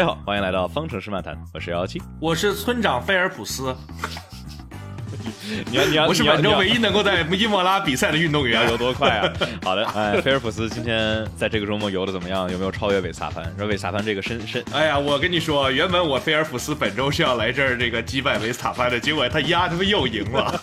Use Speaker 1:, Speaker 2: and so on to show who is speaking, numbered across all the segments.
Speaker 1: 大家好，欢迎来到方程式漫谈，我是幺幺七。
Speaker 2: 我是村长菲尔普斯，
Speaker 1: 你要你要
Speaker 2: 我是本周唯一能够在伊莫拉比赛的运动员。
Speaker 1: 游多快啊？好的，哎，菲尔普斯今天在这个周末游的怎么样？有没有超越韦萨潘？说韦萨潘这个身身
Speaker 2: 哎呀，我跟你说，原本我菲尔普斯本周是要来这儿这个击败维斯塔潘的，结果他丫他妈又赢了。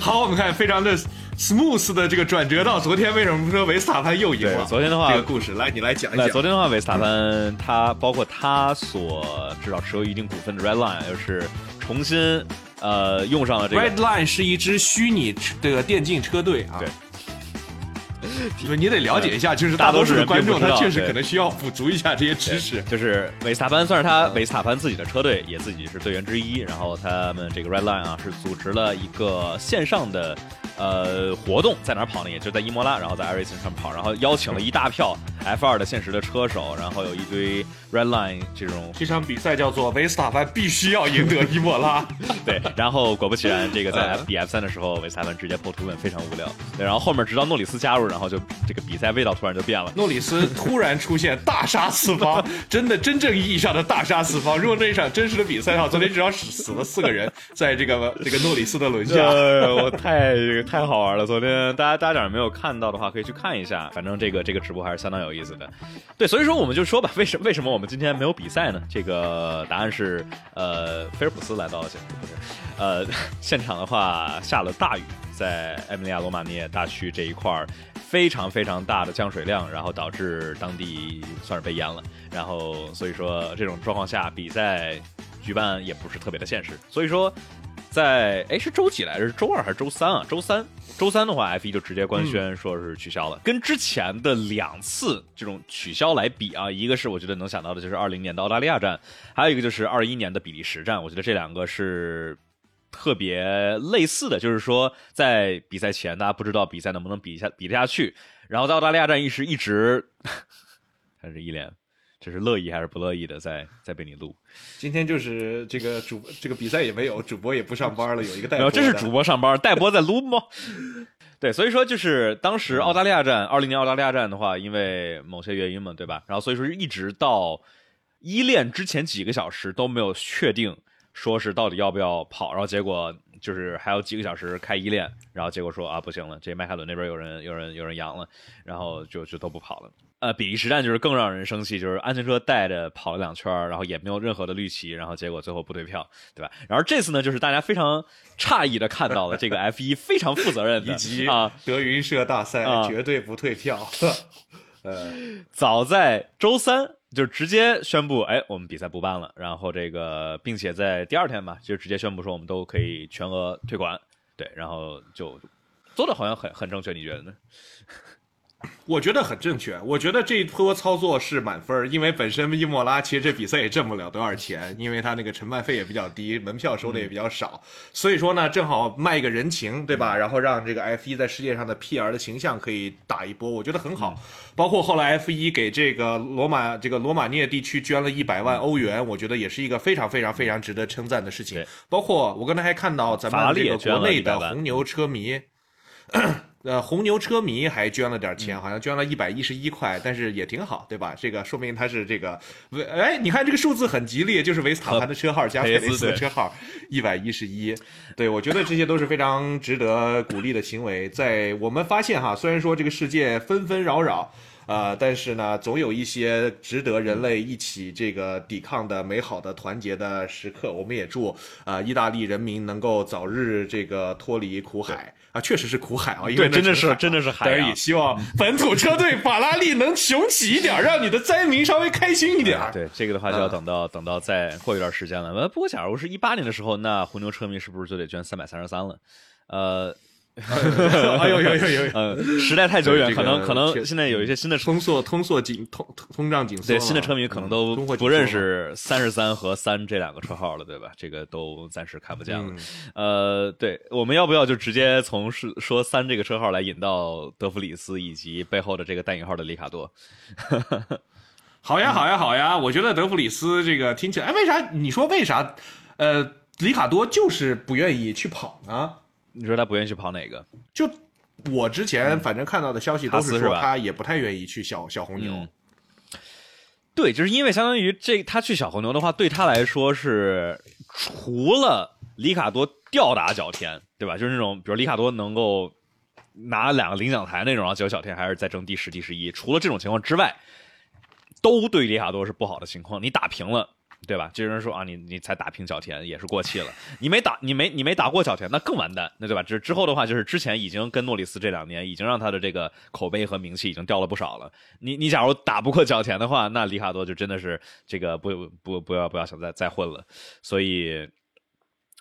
Speaker 2: 好，我们看非常的 smooth 的这个转折到昨天，为什么说维斯塔潘又赢了？
Speaker 1: 昨天的话
Speaker 2: 这个故事来你来讲一
Speaker 1: 那
Speaker 2: 讲。
Speaker 1: 昨天的话，维斯塔潘他包括他所至少持有一定股份的 Red Line，又是重新呃用上了这个
Speaker 2: Red Line 是一支虚拟这个电竞车队啊。
Speaker 1: 对。
Speaker 2: 你 你得了解一下，就是
Speaker 1: 大多数
Speaker 2: 的观众他确实可能需要补足一下这些知识。
Speaker 1: 就是维斯塔潘算是他维斯塔潘自己的车队，也自己是队员之一。然后他们这个 Red Line 啊，是组织了一个线上的呃活动，在哪儿跑呢？也就在伊莫拉，然后在 iRacing 上跑，然后邀请了一大票 F 二的现实的车手，然后有一堆 Red Line 这种
Speaker 2: 这场比赛叫做维斯塔潘必须要赢得伊莫拉。
Speaker 1: 对，然后果不其然，这个在
Speaker 2: 嗯
Speaker 1: F 比 F 三的时候，维斯塔潘直接破图本，非常无聊。对，然后后面直到诺里斯加入，然后就这个比赛味道突然就变了。
Speaker 2: 诺里斯突然出现，大杀四方，真的真正意义上的大杀四方。如果那一场真实的比赛的话，昨天至少死死了四个人，在这个这个诺里斯的轮下。
Speaker 1: 呃，我太太好玩了！昨天大家大家长没有看到的话，可以去看一下。反正这个这个直播还是相当有意思的。对，所以说我们就说吧，为什为什么我我们今天没有比赛呢？这个答案是，呃，菲尔普斯来到了现不是，呃，现场的话下了大雨，在埃米利亚罗马涅大区这一块儿非常非常大的降水量，然后导致当地算是被淹了。然后所以说这种状况下比赛举办也不是特别的现实。所以说。在哎是周几来着？是周二还是周三啊？周三，周三的话，F 一就直接官宣说是取消了。跟之前的两次这种取消来比啊，一个是我觉得能想到的就是二零年的澳大利亚站，还有一个就是二一年的比利时站。我觉得这两个是特别类似的，就是说在比赛前大家不知道比赛能不能比下比得下去，然后在澳大利亚站一时一直，他是一脸这是乐意还是不乐意的在在被你录。
Speaker 2: 今天就是这个主这个比赛也没有，主播也不上班了，有一个代播
Speaker 1: 这是主播上班，代播在录吗？对，所以说就是当时澳大利亚站，二零年澳大利亚站的话，因为某些原因嘛，对吧？然后所以说一直到一练之前几个小时都没有确定说是到底要不要跑，然后结果就是还有几个小时开一练，然后结果说啊不行了，这迈凯伦那边有人有人有人阳了，然后就就都不跑了。呃，比利时站就是更让人生气，就是安全车带着跑了两圈儿，然后也没有任何的绿旗，然后结果最后不退票，对吧？然后这次呢，就是大家非常诧异的看到了这个 F 一非常负责任的
Speaker 2: 以及
Speaker 1: 啊，
Speaker 2: 德云社大赛
Speaker 1: 啊
Speaker 2: 绝对不退票。呃，
Speaker 1: 早在周三就直接宣布，哎，我们比赛不办了。然后这个，并且在第二天吧，就直接宣布说我们都可以全额退款。对，然后就做的好像很很正确，你觉得呢？
Speaker 2: 我觉得很正确。我觉得这一波操作是满分儿，因为本身伊莫拉其实这比赛也挣不了多少钱，因为他那个承办费也比较低，门票收的也比较少。所以说呢，正好卖个人情，对吧？然后让这个 F 一在世界上的 PR 的形象可以打一波，我觉得很好。包括后来 F 一给这个罗马这个罗马涅地区捐了一百万欧元，我觉得也是一个非常非常非常值得称赞的事情。包括我刚才还看到咱们这个国内的红牛车迷。呃，红牛车迷还捐了点钱，好像捐了一百一十一块，但是也挺好，对吧？这个说明他是这个，维哎，你看这个数字很吉利，就是维斯塔潘的车号加佩雷斯的车号 一百一十一，对我觉得这些都是非常值得鼓励的行为。在我们发现哈，虽然说这个世界纷纷扰扰。呃，但是呢，总有一些值得人类一起这个抵抗的美好的团结的时刻。我们也祝啊、呃意大利人民能够早日这个脱离苦海啊，确实是苦海啊，因为
Speaker 1: 真的是真的是海
Speaker 2: 也希望本土车队法拉利能雄起一点，让你的灾民稍微开心一点。
Speaker 1: 对这个的话，就要等到、等到再过一段时间了。呃，不过假如是一八年的时候，那红牛车迷是不是就得捐三百三十三了？呃，
Speaker 2: 哎呦呦呦呦呦！
Speaker 1: 呃，时代太久远，可能可能现在有一些新的
Speaker 2: 通缩通缩紧通通胀紧缩
Speaker 1: 对，新的车迷可能都不认识三十三和三这两个车号了，对吧？这个都暂时看不见了。
Speaker 2: 嗯
Speaker 1: 呃，对，我们要不要就直接从是说三这个车号来引到德弗里斯以及背后的这个带引号的里卡多？
Speaker 2: 好呀，好呀，好呀！我觉得德弗里斯这个听起来，哎，为啥？你说为啥？呃，里卡多就是不愿意去跑呢？
Speaker 1: 你说他不愿意去跑哪个？
Speaker 2: 就我之前反正看到的消息都是说他也不太愿意去小小红牛。
Speaker 1: 嗯对，就是因为相当于这他去小红牛的话，对他来说是除了里卡多吊打角田，对吧？就是那种比如里卡多能够拿两个领奖台那种，然后结果小天还是在争第十、第十一。除了这种情况之外，都对里卡多是不好的情况。你打平了。对吧？就有人说啊，你你才打平角田也是过气了，你没打你没你没打过角田，那更完蛋，那对吧？之之后的话，就是之前已经跟诺里斯这两年已经让他的这个口碑和名气已经掉了不少了。你你假如打不过角田的话，那里卡多就真的是这个不不不要不要想再再混了。所以。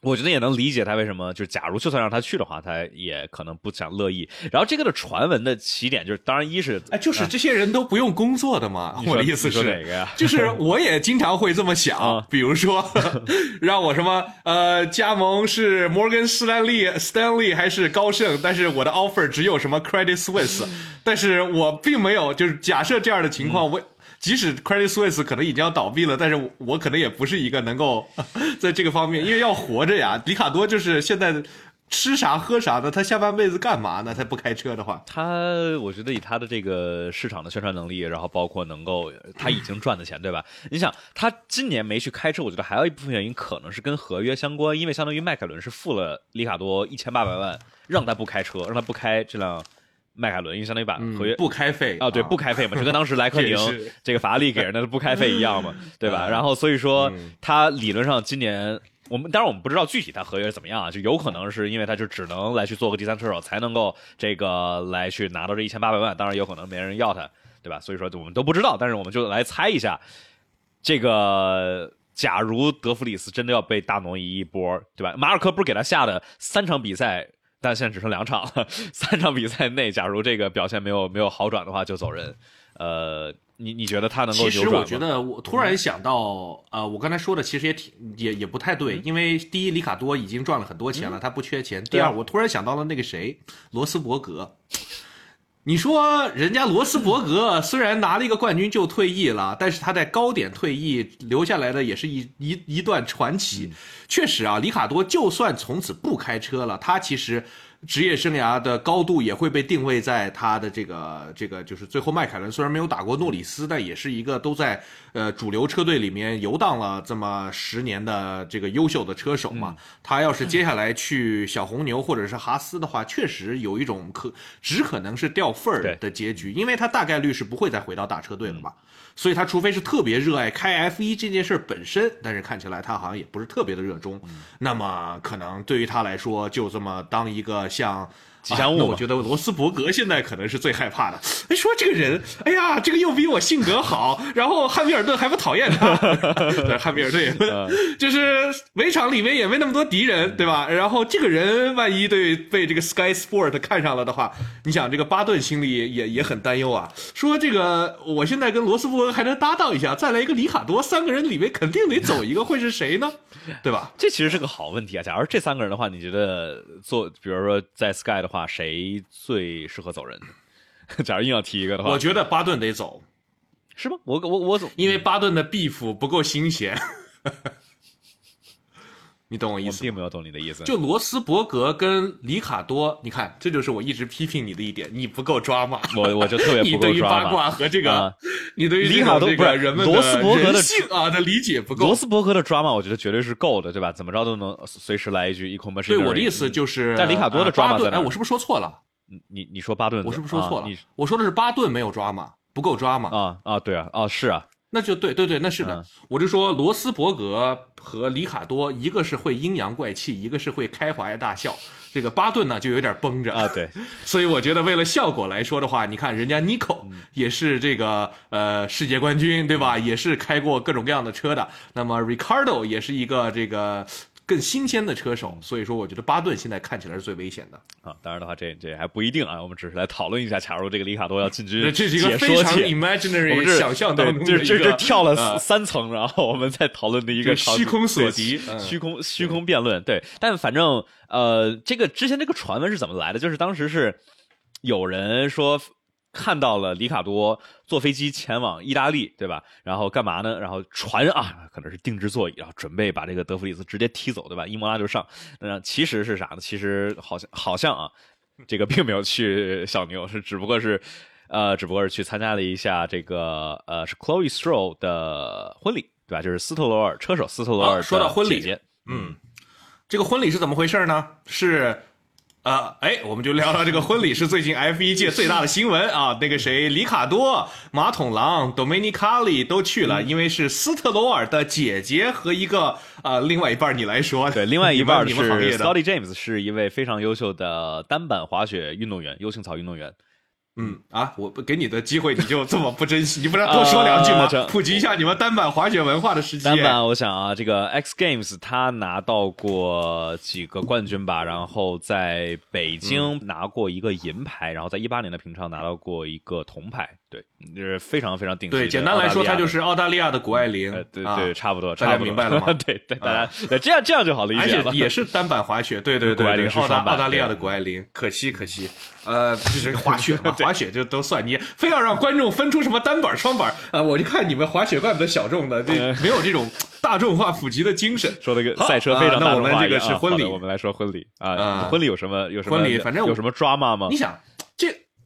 Speaker 1: 我觉得也能理解他为什么，就是假如就算让他去的话，他也可能不想乐意。然后这个的传闻的起点就是，当然一是，
Speaker 2: 哎，就是这些人都不用工作的嘛。我的意思是
Speaker 1: 哪个呀？
Speaker 2: 就是我也经常会这么想，比如说 让我什么呃加盟是摩根士丹利、Stanley 还是高盛，但是我的 offer 只有什么 Credit Suisse，但是我并没有就是假设这样的情况，我。即使 Credit Suisse 可能已经要倒闭了，但是我可能也不是一个能够 在这个方面，因为要活着呀。迪卡多就是现在吃啥喝啥的，他下半辈子干嘛呢？他不开车的话，
Speaker 1: 他我觉得以他的这个市场的宣传能力，然后包括能够他已经赚的钱，对吧？你想他今年没去开车，我觉得还有一部分原因可能是跟合约相关，因为相当于迈凯伦是付了里卡多一千八百万，让他不开车，让他不开这辆。迈凯伦，因为相当于把合约
Speaker 2: 不开费
Speaker 1: 啊，对，不开费嘛，就跟当时莱克 宁这个法拉利给人的不开费一样嘛，对吧？然后所以说他理论上今年我们当然我们不知道具体他合约怎么样啊，就有可能是因为他就只能来去做个第三车手才能够这个来去拿到这一千八百万，当然有可能没人要他，对吧？所以说我们都不知道，但是我们就来猜一下，这个假如德弗里斯真的要被大挪移一波，对吧？马尔科不是给他下的三场比赛。但现在只剩两场了，三场比赛内，假如这个表现没有没有好转的话，就走人。呃，你你觉得他能够
Speaker 2: 其实我觉得，我突然想到，呃，我刚才说的其实也挺也也不太对，因为第一，里卡多已经赚了很多钱了，他不缺钱。第二，我突然想到了那个谁，罗斯伯格。你说人家罗斯伯格虽然拿了一个冠军就退役了，但是他在高点退役留下来的也是一一一段传奇。确实啊，里卡多就算从此不开车了，他其实。职业生涯的高度也会被定位在他的这个这个，就是最后迈凯伦虽然没有打过诺里斯，但也是一个都在呃主流车队里面游荡了这么十年的这个优秀的车手嘛。他要是接下来去小红牛或者是哈斯的话，确实有一种可只可能是掉份儿的结局，因为他大概率是不会再回到大车队了嘛。所以他除非是特别热爱开 F 一这件事本身，但是看起来他好像也不是特别的热衷，那么可能对于他来说，就这么当一个像。吉祥物，我觉得罗斯伯格现在可能是最害怕的。哎，说这个人，哎呀，这个又比我性格好，然后汉密尔顿还不讨厌他，对，汉密尔顿也，就是围场里面也没那么多敌人，对吧？然后这个人万一对被这个 Sky Sport 看上了的话，你想这个巴顿心里也也很担忧啊。说这个我现在跟罗斯伯格还能搭档一下，再来一个里卡多，三个人里面肯定得走一个，会是谁呢？对吧？
Speaker 1: 这其实是个好问题啊。假如这三个人的话，你觉得做，比如说在 Sky 的话。谁最适合走人？假如硬要提一个的话，
Speaker 2: 我觉得巴顿得走，
Speaker 1: 是吗？我我我总
Speaker 2: 因为巴顿的 beef 不够新鲜。你懂我意思？
Speaker 1: 并没有懂你的意思。
Speaker 2: 就罗斯伯格跟里卡多，你看，这就是我一直批评你的一点，你不够抓马。
Speaker 1: 我我就特别不够抓马。
Speaker 2: 你对于八卦和这个，你对于
Speaker 1: 里卡多
Speaker 2: 不是人们
Speaker 1: 罗斯伯格的
Speaker 2: 性啊的理解不够。
Speaker 1: 罗斯伯格的抓马，我觉得绝对是够的，对吧？怎么着都能随时来一句一空 machine。
Speaker 2: 对我的意思就是，
Speaker 1: 但里卡多的抓马在哪？
Speaker 2: 哎，我是不是说错了？
Speaker 1: 你你说巴顿，
Speaker 2: 我是不是说错了？我说的是巴顿没有抓马，不够抓马
Speaker 1: 啊啊！对啊啊是啊。
Speaker 2: 那就对对对，那是的。我就说罗斯伯格和里卡多，一个是会阴阳怪气，一个是会开怀大笑。这个巴顿呢，就有点绷着
Speaker 1: 啊。对，
Speaker 2: 所以我觉得为了效果来说的话，你看人家尼克也是这个呃世界冠军，对吧？也是开过各种各样的车的。那么 Ricardo 也是一个这个。更新鲜的车手，所以说我觉得巴顿现在看起来是最危险的
Speaker 1: 啊。当然的话，这这还不一定啊。我们只是来讨论一下，假如这个里卡多要进军，
Speaker 2: 这是一个非常 imaginary 想象当中
Speaker 1: 的这这跳了三层，然后我们在讨论的一个
Speaker 2: 虚空所及、
Speaker 1: 虚空虚空辩论。对，但反正呃，这个之前这个传闻是怎么来的？就是当时是有人说。看到了里卡多坐飞机前往意大利，对吧？然后干嘛呢？然后船啊，可能是定制座椅，然后准备把这个德弗里斯直接踢走，对吧？伊莫拉就上。那其实是啥呢？其实好像好像啊，这个并没有去小牛，是只不过是呃，只不过是去参加了一下这个呃是 Chloe Stroll 的婚礼，对吧？就是斯特罗尔车手斯特罗尔、
Speaker 2: 啊说到婚礼嗯，这个婚礼是怎么回事呢？是。呃，哎，我们就聊聊这个婚礼是最近 F 一界最大的新闻啊。那个谁，里卡多、马桶狼、d o m i n i c a l i 都去了，因为是斯特罗尔的姐姐和一个呃另外一半，你来说，
Speaker 1: 对，另外一半
Speaker 2: 你
Speaker 1: 是
Speaker 2: 们行业的
Speaker 1: ，Scotty James，是一位非常优秀的单板滑雪运动员，U 型草运动员。
Speaker 2: 嗯啊，我不给你的机会，你就这么不珍惜？你不能多说两句吗？普及一下你们单板滑雪文化的时机。
Speaker 1: 单板，我想啊，这个 X Games 他拿到过几个冠军吧，然后在北京拿过一个银牌，然后在一八年的平昌拿到过一个铜牌，对，就是非常非常顶级
Speaker 2: 对，简单来说，他
Speaker 1: 澳大利亚的
Speaker 2: 就是澳大利亚的谷爱凌。
Speaker 1: 呃，对
Speaker 2: 啊
Speaker 1: 对，差不多，
Speaker 2: 大家明白了吗啊
Speaker 1: 对对，大家这样这样就好理
Speaker 2: 而且
Speaker 1: 解了。
Speaker 2: 也是单板滑雪，对对对对，澳大澳大利亚的谷爱凌，可惜可惜，呃，就是滑雪嘛，滑雪就都算，你非要让观众分出什么单板双板，啊，我就看你们滑雪怪不得小众的，这没有这种大众化普及的精神。
Speaker 1: 说的
Speaker 2: 个
Speaker 1: 赛车非常
Speaker 2: 啊那我们这个是婚礼
Speaker 1: 我们来说婚礼啊，
Speaker 2: 啊
Speaker 1: 婚礼有什么有什么
Speaker 2: 婚礼反正
Speaker 1: 有什么 drama 吗
Speaker 2: 你？想，这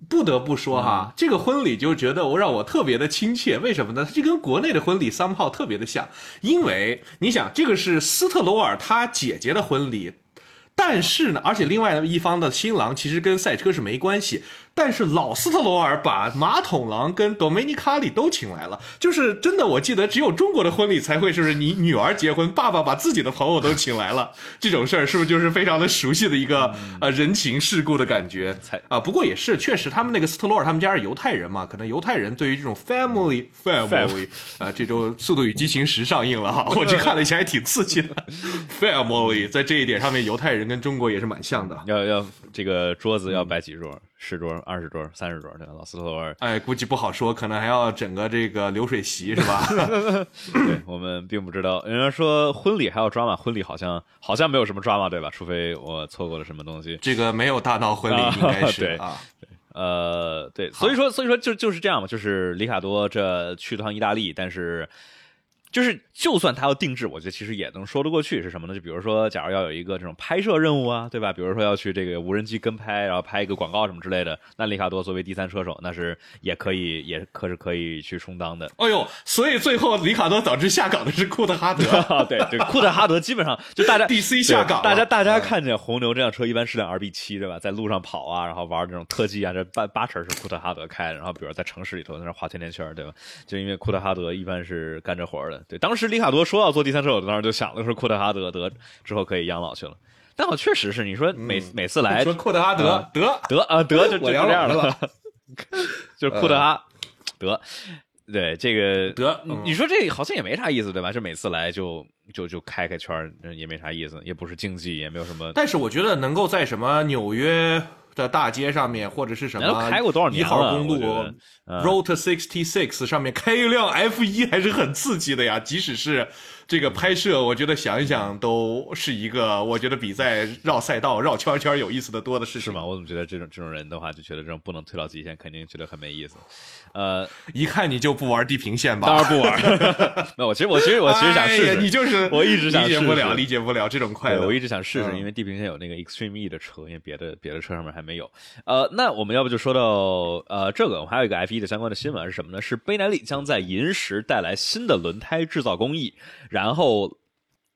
Speaker 2: 不得不说哈，这个婚礼就觉得我让我特别的亲切，为什么呢？这跟国内的婚礼 somehow 特别的像，因为你想，这个是斯特罗尔他姐姐的婚礼。但是呢，而且另外一方的新郎其实跟赛车是没关系，但是老斯特罗尔把马桶狼跟 Domenicali 都请来了，就是真的，我记得只有中国的婚礼才会，是不是你女儿结婚，爸爸把自己的朋友都请来了，这种事儿是不是就是非常的熟悉的一个呃人情世故的感觉
Speaker 1: 才
Speaker 2: 啊？不过也是，确实他们那个斯特罗尔他们家是犹太人嘛，可能犹太人对于这种 family family 啊，这周《速度与激情十》上映了哈，我去看了一下，还挺刺激的。family 在这一点上面，犹太人跟中国也是蛮像的。
Speaker 1: 要要这个桌子
Speaker 2: 嗯
Speaker 1: 要摆几桌？十桌、二十桌、三十桌？对吧？老斯特罗尔，
Speaker 2: 哎，估计不好说，可能还要整个这个流水席是吧？
Speaker 1: 对我们并不知道。人家说婚礼还要 drama，婚礼好像好像没有什么 drama，对吧？除非我错过了什么东西。
Speaker 2: 这个没有大闹婚礼，应该是
Speaker 1: 对
Speaker 2: 啊。
Speaker 1: 呃，对，所以说，所以说就就是这样嘛，就是里卡多这去趟意大利，但是就是就算他要定制，我觉得其实也能说得过去。是什么呢？就比如说，假如要有一个这种拍摄任务啊，对吧？比如说要去这个无人机跟拍，然后拍一个广告什么之类的，那里卡多作为第三车手，那是也可以，也可是可以去充当的。
Speaker 2: 哎呦，所以最后里卡多导致下岗的是库特哈德
Speaker 1: 啊，对对，库特哈德基本上就大家
Speaker 2: DC 下岗
Speaker 1: 大家大家看见红牛这辆车一般是辆 RB 七对吧？在路上跑啊，然后玩这种特技啊，这八八成是库特哈德开的。然后比如在城市里头在那画甜甜圈对吧？就因为库特哈德一般是干这活的。对，当时里卡多说要做第三车手，当时就想的是库特哈德得之后可以养老去了。但我确实是，你说每、每次来
Speaker 2: 说库特哈德
Speaker 1: 啊
Speaker 2: 得
Speaker 1: 得啊得就 就
Speaker 2: 我
Speaker 1: 这样了，就是库特哈得。对这个
Speaker 2: 得
Speaker 1: 你你说这好像也没啥意思，对吧？就每次来就就就开开圈儿，也没啥意思，也不是竞技，也没有什么。
Speaker 2: 但是我觉得能够在什么纽约的大街上面，或者是什么
Speaker 1: 开过多少
Speaker 2: 一号公路 Route Sixty Six 上面开一辆 F 一还是很刺激的呀。即使是这个拍摄，我觉得想一想都是一个我觉得比在绕赛道绕圈圈有意思的多的事情
Speaker 1: 是吗？？我怎么觉得这种这种人的话，就觉得这种不能推到极限，肯定觉得很没意思。呃，
Speaker 2: 一看你就不玩地平线吧？
Speaker 1: 当然不玩儿。没有，我其实我其实我其实想试试，
Speaker 2: 你就是
Speaker 1: 我一直想
Speaker 2: 理解不了，理解不了这种快，乐。
Speaker 1: 我一直想试试，
Speaker 2: 嗯
Speaker 1: 因为地平线有那个 Extreme E 的车，因为别的别的车上面还没有。呃，那我们要不就说到呃这个，我们还有一个 F 1的相关的新闻是什么呢？是贝耐利将在银石带来新的轮胎制造工艺，然后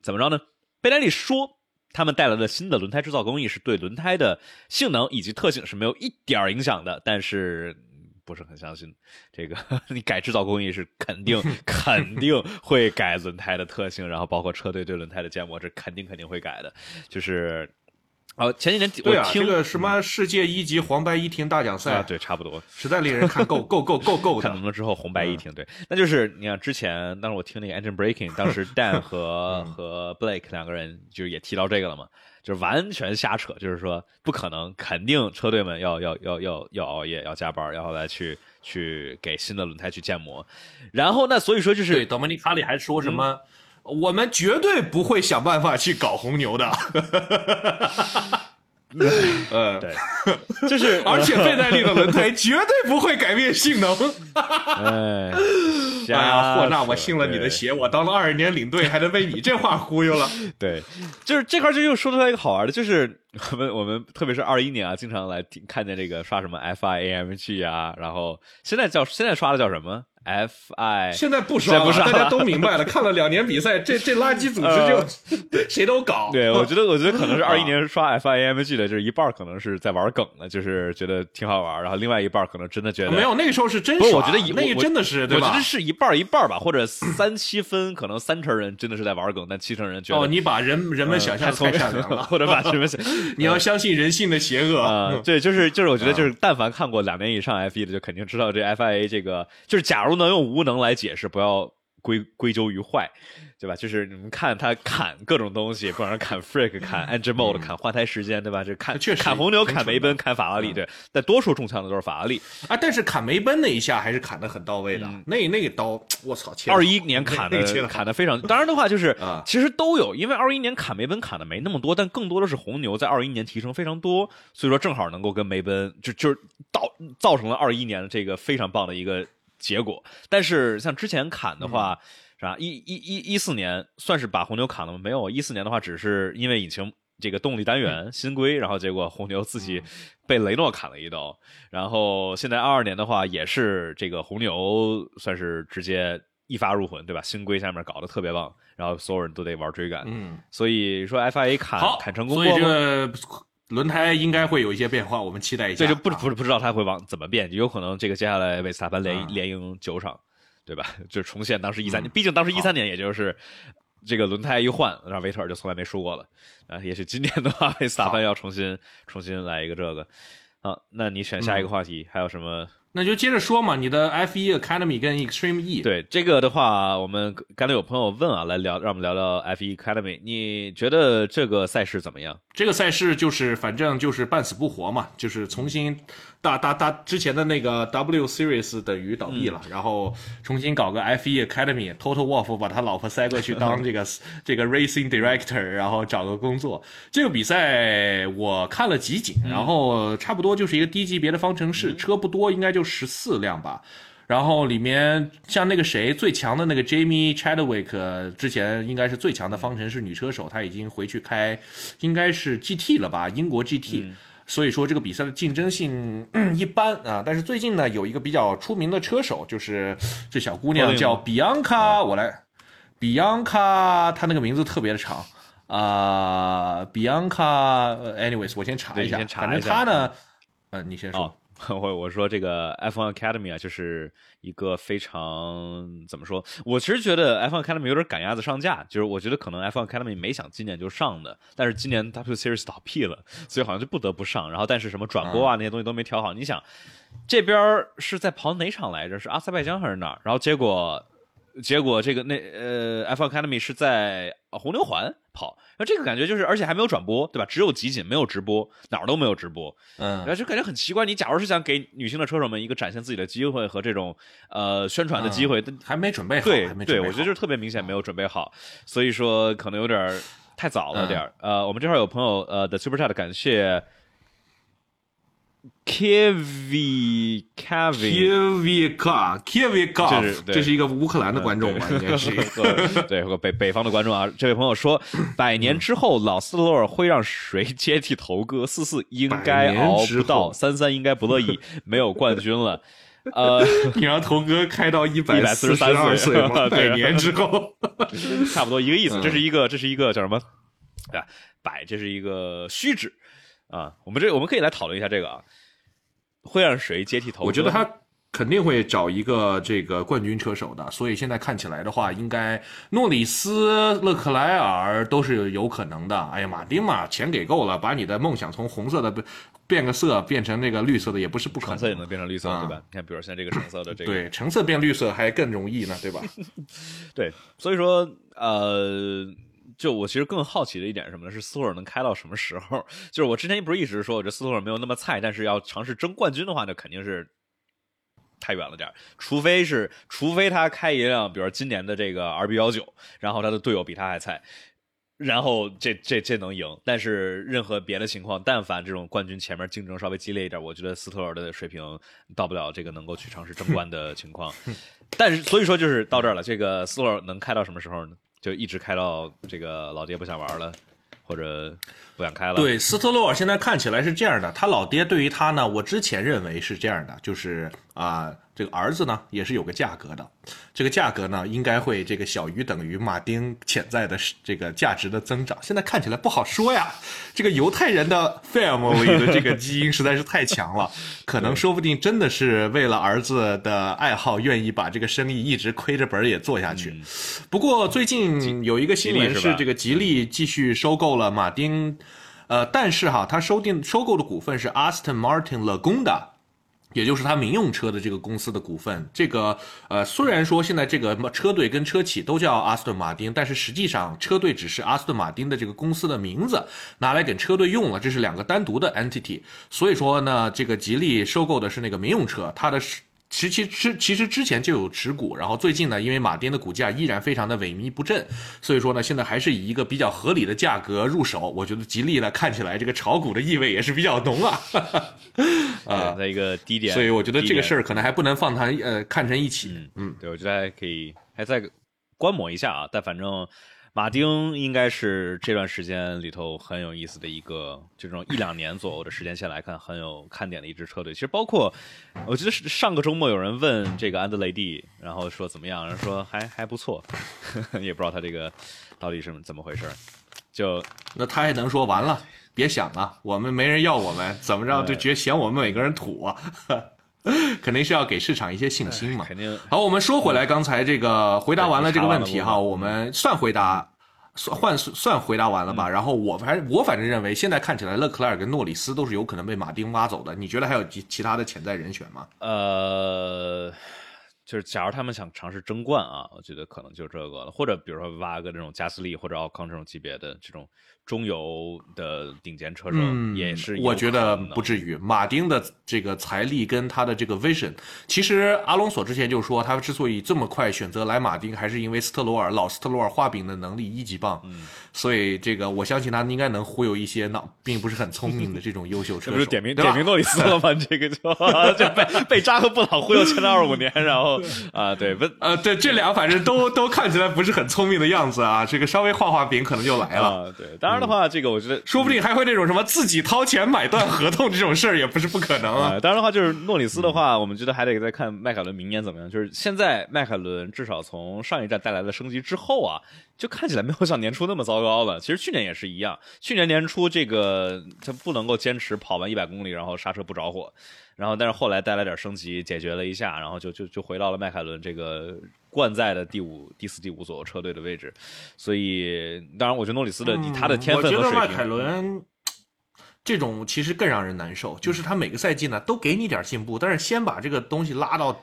Speaker 1: 怎么着呢？贝耐利说。他们带来的新的轮胎制造工艺是对轮胎的性能以及特性是没有一点儿影响的，但是嗯不是很相信这个。你改制造工艺是肯定 肯定会改轮胎的特性，然后包括车队对轮胎的建模，这肯定肯定会改的。就是，哦，前几年我
Speaker 2: 对啊，
Speaker 1: 听
Speaker 2: 这个什么世界一级黄白一停大奖赛，
Speaker 1: 啊，对，差不多。
Speaker 2: 实在令人看够够够够够的。
Speaker 1: 看能不能之后红白一停，对，那就是你看之前，当时我听那个 Engine Breaking，当时 Dan 和和 Blake 两个人就是也提到这个了嘛，就是完全瞎扯，就是说不可能，肯定车队们要要要要要熬夜，要加班，然后来去去给新的轮胎去建模，然后那所以说就是
Speaker 2: 对，德莫尼卡里还说什么？我们绝对不会想办法去搞红牛的。呃，
Speaker 1: 对，就是
Speaker 2: 而且倍耐力的轮胎绝对不会改变性能。
Speaker 1: 哎，
Speaker 2: 呀，霍纳，我信了你的邪，我当了二十年领队，还能被你这话忽悠了。
Speaker 1: 对，就是这块就又说出来一个好玩的，就是我们我们特别是二一年啊，经常来听看见这个刷什么 FIAMG 啊，然后现在叫现在刷的叫什么 FI，
Speaker 2: 现在不刷了，
Speaker 1: 现在不刷了
Speaker 2: 大家都明白了。看了两年比赛，这这垃圾组织就 谁都搞。
Speaker 1: 对，我觉得我觉得可能是
Speaker 2: 啊
Speaker 1: 二一年刷 FIAMG 的，就是一半儿可能是在玩梗的，就是觉得挺好玩儿，然后另外一半儿可能真的觉得
Speaker 2: 没有，那个时候是真
Speaker 1: 不是，我觉得一
Speaker 2: 那个真的是对吧
Speaker 1: 我觉得？是一半儿一半儿吧，或者三七分，可能三成人真的是在玩梗，但七成人觉得
Speaker 2: 哦，你把人人们想象
Speaker 1: 太聪明
Speaker 2: 太善良了，
Speaker 1: 或者把什么想
Speaker 2: 你要相信人性的邪恶。
Speaker 1: 啊、对，就是就是，我觉得就是，但凡看过两年以上 F 一的，就肯定知道这 FIA 这个，就是假如能用无能来解释，不要归归咎于坏，对吧？就是你们看他砍 各种东西，不管是砍 freak、砍 engine mode、砍换胎时间，对吧？这砍
Speaker 2: 确实
Speaker 1: 砍红牛、砍梅奔、砍法拉利，对，但多数中枪的都是法拉利。
Speaker 2: 啊，但是砍梅奔那一下还是砍的很到位的，那那个刀，我操，
Speaker 1: 二一年砍的砍的非常，当然的话就是
Speaker 2: 啊。
Speaker 1: 其实都有，因为二一年砍梅奔砍的没那么多，但更多的是红牛在二一年提升非常多，所以说正好能够跟梅奔就就是造造成了二一年的这个非常棒的一个结果。但是像之前砍的话，是吧？一一一一四年算是把红牛砍了吗？没有，一四年的话只是因为引擎。这个动力单元新规，然后结果红牛自己被雷诺砍了一刀，然后现在二二年的话也是这个红牛算是直接一发入魂，对吧？新规下面搞得特别棒，然后所有人都得玩追赶，
Speaker 2: 嗯，
Speaker 1: 所以说 FIA 砍，砍成功
Speaker 2: 所以这个轮胎应该会有一些变化，我们期待一下。
Speaker 1: 这就不
Speaker 2: 啊
Speaker 1: 不不知道它会往怎么变，有可能这个接下来维斯塔潘连
Speaker 2: 啊
Speaker 1: 连赢九场，对吧？就重现当时一三年，
Speaker 2: 嗯
Speaker 1: 毕竟当时一
Speaker 2: 好
Speaker 1: 三年也就是。这个轮胎一换，让维特尔就从来没输过了啊！也许今年的话，维斯塔潘要重新重新来一个这个。好，那你选下一个话题，还有什么？
Speaker 2: 那就接着说嘛，你的 F 1 Academy 跟 Extreme E，，
Speaker 1: 对这个的话，我们刚才有朋友问啊，来聊，让我们聊聊 F1 Academy，你觉得这个赛事怎么样？
Speaker 2: 这个赛事就是反正就是半死不活嘛，就是重新大大大之前的那个 W Series 等于倒闭了，然后重新搞个 F 1 Academy，Total Wolf 把他老婆塞过去当这个 这个 Racing Director，然后找个工作。这个比赛我看了集锦，然后差不多就是一个低级别的方程式，车不多，应该就十四辆吧。然后里面像那个谁最强的那个 Jamie Chadwick，呃之前应该是最强的方程式女车手，她已经回去开，应该是 GT 了吧，英国 GT。所以说这个比赛的竞争性、嗯一般啊，但是最近呢有一个比较出名的车手，就是这小姑娘叫 Bianca，我来，Bianca，她那个名字特别的长啊、b i a n c a a n y w a y s 我先查一下，反正她呢，呃，你先说。
Speaker 1: 哦，我我说这个 iPhone Academy 啊，就是一个非常怎么说？我其实觉得 iPhone Academy 有点赶鸭子上架，就是我觉得可能 iPhone Academy 没想今年就上的，但是今年 W Series 倒闭了，所以好像就不得不上。然后但是什么转播啊那些东西都没调好，你想这边是在跑哪场来着？是阿塞拜疆还是哪儿？然后结果。结果这个那呃 iPhone Academy 是在呃红牛环跑，那这个感觉就是，而且还没有转播，对吧？只有集锦，没有直播，哪儿都没有直播。
Speaker 2: 嗯
Speaker 1: 然后就感觉很奇怪。你假如是想给女性的车手们一个展现自己的机会和这种呃宣传的机会，但
Speaker 2: 还没准备好，
Speaker 1: 对对，我觉得就是特别明显没有准备好，所以说可能有点儿太早了点儿。呃，我们这块有朋友呃的 super chat 感谢 Kevin Kevin。
Speaker 2: Kivika Kivika，
Speaker 1: 这是
Speaker 2: 这是一个乌克兰的观众吧？应该是。
Speaker 1: 对对，有个北北方的观众啊，这位朋友说，百年之后老斯洛尔会让谁接替头哥？四四应该熬不到，三三应该不乐意，没有冠军了。呃，
Speaker 2: 你让头哥开到一百四十
Speaker 1: 143
Speaker 2: 二岁吗？百年之后，
Speaker 1: 差不多一个意思。
Speaker 2: 嗯
Speaker 1: 这是一个，这是一个叫什么？啊，百，这是一个虚指啊。我们这我们可以来讨论一下这个啊，会让谁接替头？
Speaker 2: 我觉得他肯定会找一个这个冠军车手的，所以现在看起来的话，应该诺里斯、勒克莱尔都是有可能的。哎呀，马丁嘛，钱给够了，把你的梦想从红色的变变个色变成那个绿色的，也不是不可能。
Speaker 1: 橙色也能变成绿色，
Speaker 2: 啊
Speaker 1: 对吧？你看，比如现在这个橙色的这个，
Speaker 2: 对，橙色变绿色还更容易呢，对吧？
Speaker 1: 对，所以说呃。就我其实更好奇的一点是什么呢？是斯托尔能开到什么时候？就是我之前不是一直说，我这斯托尔没有那么菜，但是要尝试争冠军的话，那肯定是太远了点。除非是，除非他开一辆，比如今年的这个 RB 幺九，然后他的队友比他还菜，然后这这这能赢，但是任何别的情况，但凡这种冠军前面竞争稍微激烈一点，我觉得斯托尔的水平到不了这个能够去尝试争冠的情况。但是所以说就是到这儿了，这个斯托尔能开到什么时候呢？就一直开到这个老爹不想玩了，或者不想开了。
Speaker 2: 对，斯特洛尔现在看起来是这样的，他老爹对于他呢，我之前认为是这样的，就是啊。这个儿子呢，也是有个价格的，这个价格呢，应该会这个小于等于马丁潜在的这个价值的增长。现在看起来不好说呀，这个犹太人的 family 的这个基因实在是太强了，可能说不定真的是为了儿子的爱好，愿意把这个生意一直亏着本也做下去。不过最近有一个新闻是，这个吉利继续收购了马丁，呃，但是哈，他收定收购的股份是 Aston Martin Lagonda。也就是他民用车的这个公司的股份，这个呃，虽然说现在这个车队跟车企都叫阿斯顿马丁，但是实际上车队只是阿斯顿马丁的这个公司的名字拿来给车队用了，这是两个单独的 entity。所以说呢，这个吉利收购的是那个民用车，它的是。其其之其实之前就有持股，然后最近呢，因为马丁的股价依然非常的萎靡不振，所以说呢，现在还是以一个比较合理的价格入手。我觉得吉利呢，看起来这个炒股的意味也是比较浓啊。
Speaker 1: 啊，在一个低点，
Speaker 2: 所以我觉得这个事儿可能还不能放它呃看成一起。
Speaker 1: 嗯，对，我觉得还可以还在观摩一下啊，但反正。马丁应该是这段时间里头很有意思的一个，这种一两年左右的时间线来看很有看点的一支车队。其实包括，我记得是上个周末有人问这个安德雷蒂，然后说怎么样，然后说还还不错呵呵，也不知道他这个到底是怎么回事。就
Speaker 2: 那他也能说完了，别想了，我们没人要我们，怎么着就觉嫌我们每个人土啊？肯定是要给市场一些信心嘛。
Speaker 1: 肯定。
Speaker 2: 好，我们说回来，刚才这个回答完了这个问题哈，我们算回答，算换算回答完了吧。然后我反正我反正认为，现在看起来勒克莱尔跟诺里斯都是有可能被马丁挖走的。你觉得还有其其他的潜在人选吗？
Speaker 1: 呃，就是假如他们想尝试争冠啊，我觉得可能就这个了。或者比如说挖个这种加斯利或者奥康这种级别的这种。中游的顶尖车手也是，
Speaker 2: 我觉得不至于。马丁的这个财力跟他的这个 vision，其实阿隆索之前就说，他之所以这么快选择来马丁，还是因为斯特罗尔老斯特罗尔画饼的能力一级棒。嗯，所以这个我相信他应该能忽悠一些脑并不是很聪明的这种优秀车手。
Speaker 1: 不是点名点名诺里斯了吗？这个就 就被被扎克布朗忽悠签了二五年，然后啊，对不
Speaker 2: 呃对，这俩反正都 都看起来不是很聪明的样子啊，这个稍微画画饼可能就来了。
Speaker 1: 对，当然。的话，这个我觉得
Speaker 2: 说不定还会那种什么自己掏钱买断合同这种事儿，也不是不可能啊。
Speaker 1: 当然的话，就是诺里斯的话，我们觉得还得再看迈凯伦明年怎么样。就是现在迈凯伦至少从上一站带来的升级之后啊，就看起来没有像年初那么糟糕了。其实去年也是一样，去年年初这个他不能够坚持跑完一百公里，然后刹车不着火，然后但是后来带来点升级，解决了一下，然后就就就回到了迈凯伦这个。冠在的第五、第四、第五左右车队的位置，所以当然，我觉得诺里斯的以他的天分和水
Speaker 2: 平，我觉得迈凯伦这种其实更让人难受，就是他每个赛季呢都给你点进步，但是先把这个东西拉到。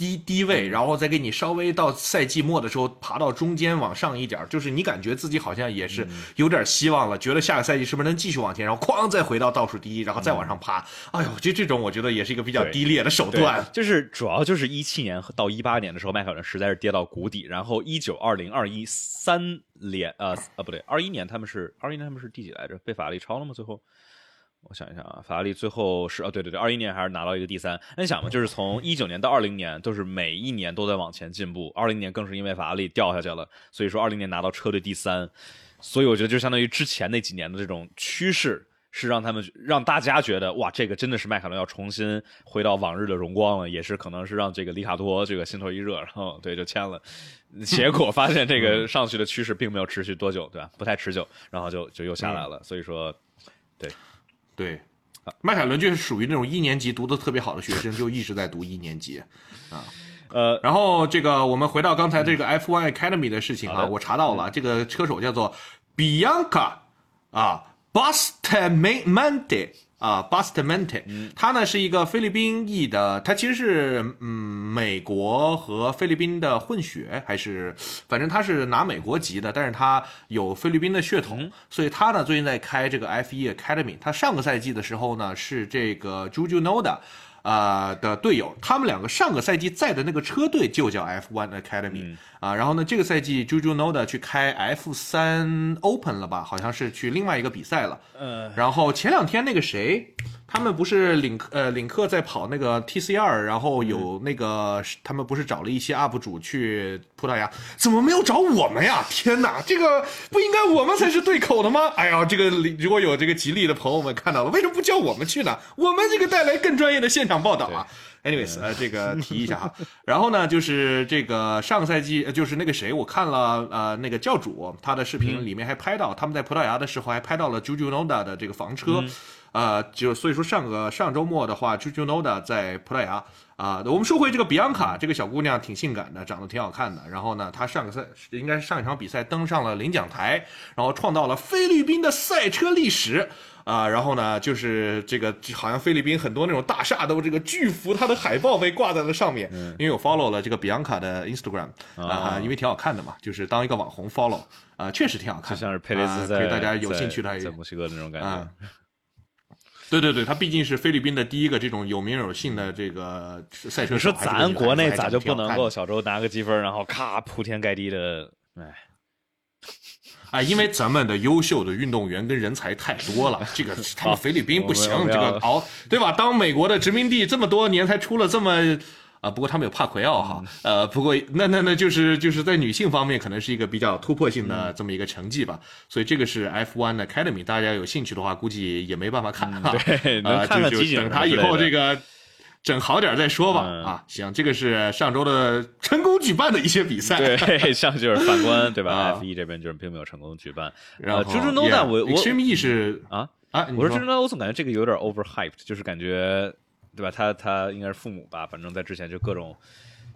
Speaker 2: 低低位，然后再给你稍微到赛季末的时候爬到中间往上一点，就是你感觉自己好像也是有点希望了，觉得下个赛季是不是能继续往前，然后哐再回到倒数第一，然后再往上爬。哎呦，就这种我觉得也是一个比较低劣的手段。
Speaker 1: 就是主要就是一七年到一八年的时候，迈凯伦实在是跌到谷底，然后一九、二零、二一三连呃呃不对，二一年他们是二一年他们是第几来着？被法拉利超了吗？最后？我想一想啊，法拉利最后是啊，对对对，二一年还是拿到一个第三。那你想嘛，就是从一九年到二零年，都是每一年都在往前进步。二零年更是因为法拉利掉下去了，所以说二零年拿到车队第三。所以我觉得就相当于之前那几年的这种趋势，是让他们让大家觉得哇，这个真的是迈凯伦要重新回到往日的荣光了，也是可能是让这个里卡多这个心头一热，然后对就签了。结果发现这个上去的趋势并没有持续多久，对吧？不太持久，然后就就又下来了。所以说，对。
Speaker 2: 对，迈凯伦就是属于那种一年级读的特别好的学生，就一直在读一年级，啊，
Speaker 1: 呃，
Speaker 2: 然后这个我们回到刚才这个 F1 Academy 的事情啊，我查到了，这个车手叫做 Bianca，啊，Bustamante。啊，Bustamante，他呢是一个菲律宾裔的，他其实是嗯美国和菲律宾的混血，还是反正他是拿美国籍的，但是他有菲律宾的血统，所以他呢最近在开这个 F1 Academy。他上个赛季的时候呢是这个 Juju Noda。啊的队友，他们两个上个赛季在的那个车队就叫 F1 Academy 啊，然后呢，这个赛季 Juju Noda 去开 F3 Open 了吧？好像是去另外一个比赛了。
Speaker 1: 呃，
Speaker 2: 然后前两天那个谁，他们不是领克呃领克在跑那个 TCR，然后有那个他们不是找了一些 UP 主去葡萄牙，怎么没有找我们呀？天哪，这个不应该我们才是对口的吗？哎呀，这个如果有这个吉利的朋友们看到了，为什么不叫我们去呢？我们这个带来更专业的现场报道啊。Anyways，呃，这个提一下哈。然后呢，就是这个上个赛季，呃就是那个谁，我看了呃那个教主他的视频，里面还拍到他们在葡萄牙的时候还拍到了 Juju Noda 的这个房车，呃，就所以说上个上周末的话，Juju Noda 在葡萄牙啊。我们说回这个比昂卡，这个小姑娘挺性感的，长得挺好看的。然后呢，她上个赛应该是上一场比赛登上了领奖台，然后创造了菲律宾的赛车历史。啊，然后呢，就是这个好像菲律宾很多那种大厦都这个巨幅，它的海报被挂在了上面。因为我 follow 了这个比昂卡的 Instagram 啊，因为挺好看的嘛，就是当一个网红 follow 啊，确实挺好看，
Speaker 1: 就像是佩雷斯在
Speaker 2: 大家有兴趣的
Speaker 1: 在墨西哥那种感觉。
Speaker 2: 对对对，他毕竟是菲律宾的第一个这种有名有姓的这个赛车手。
Speaker 1: 你说咱国内咋就不能够小周拿个积分，然后咔铺天盖地的，哎。
Speaker 2: 啊，因为咱们的优秀的运动员跟人才太多了，这个 他们菲律宾不行，这个熬对吧？当美国的殖民地这么多年，才出了这么啊，不过他们有帕奎奥哈，呃，不过那那那就是就是在女性方面可能是一个比较突破性的这么一个成绩吧，所以这个是 F1 Academy，大家有兴趣的话，估计也没办法看哈，
Speaker 1: 对，能看
Speaker 2: 等他以后这个。整好点再说吧啊，行，这个是上周的 成功举办的一些比赛，
Speaker 1: 对，像就是反观对吧？F 一这边就是并没有成功举办。
Speaker 2: 然后
Speaker 1: ，Juju Noda，我我
Speaker 2: Extreme 是
Speaker 1: 啊
Speaker 2: 啊，
Speaker 1: 我说 Juju Noda，我总感觉这个有点 overhyped，就是感觉对吧？他他应该是父母吧，反正在之前就各种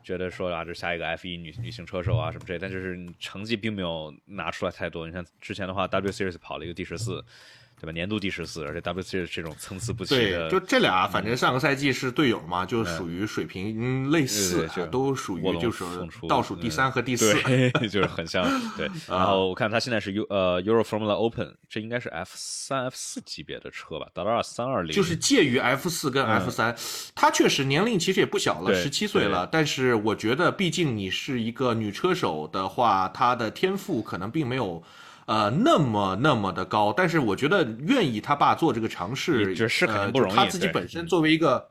Speaker 1: 觉得说啊，这下一个 F 一女女性车手啊什么之类，但就是成绩并没有拿出来太多。你像之前的话，W Series 跑了一个第十四。对吧？年度第十四，而且 W C 这种参差不齐
Speaker 2: 的，就这俩，反正上个赛季是队友嘛，就属于水平类似，都属于就是倒数第三和第四，
Speaker 1: 就是很像。对，然后我看他现在是 U 呃 Euro Formula Open，这应该是 F 三 F 四级别的车吧？达到二三二零，
Speaker 2: 就是介于 F 四跟 F 三。他确实年龄其实也不小了，十七岁了。但是我觉得，毕竟你是一个女车手的话，她的天赋可能并没有。呃，那么那么的高，但是我觉得愿意他爸做这个尝试，
Speaker 1: 是肯定不容易。
Speaker 2: 他自己本身作为一个，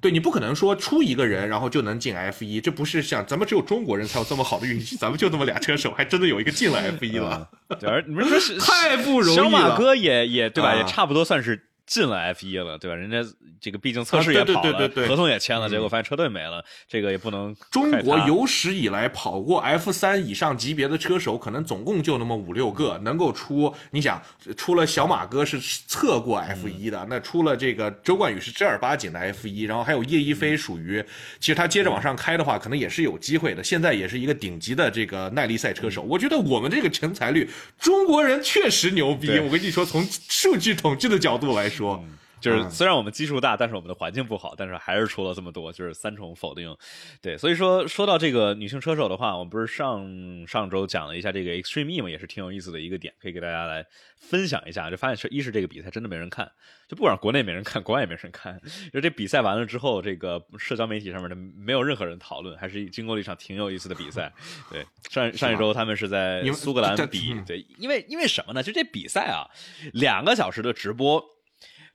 Speaker 2: 对你不可能说出一个人然后就能进 F 一，这不是像咱们只有中国人才有这么好的运气，咱们就那么俩车手，还真的有一个进了 F 一了。
Speaker 1: 而你们说是
Speaker 2: 太不容易了。
Speaker 1: 小马哥也也对吧？也差不多算是。进了 F 一了，对吧？人家这个毕竟测试也跑
Speaker 2: 了，
Speaker 1: 合同也签了，结果发现车队没了，这个也不能。
Speaker 2: 中国有史以来跑过 F 三以上级别的车手，可能总共就那么五六个能够出。你想，出了小马哥是测过 F 一的，那出了这个周冠宇是正儿八经的 F 一，然后还有叶一飞属于，其实他接着往上开的话，可能也是有机会的。现在也是一个顶级的这个耐力赛车手。我觉得我们这个成才率，中国人确实牛逼。我跟你说，从数据统计的角度来说。说，
Speaker 1: 就是虽然我们基数大，但是我们的环境不好，但是还是出了这么多，就是三重否定。对，所以说说到这个女性车手的话，我们不是上上周讲了一下这个 Extreme E 嘛，也是挺有意思的一个点，可以给大家来分享一下。就发现是一是这个比赛真的没人看，就不管国内没人看，国外也没人看。就这比赛完了之后，这个社交媒体上面的没有任何人讨论，还是经过了一场挺有意思的比赛。对，上上一周他们是在苏格兰比，对，因为因为什么呢？就这比赛啊，两个小时的直播。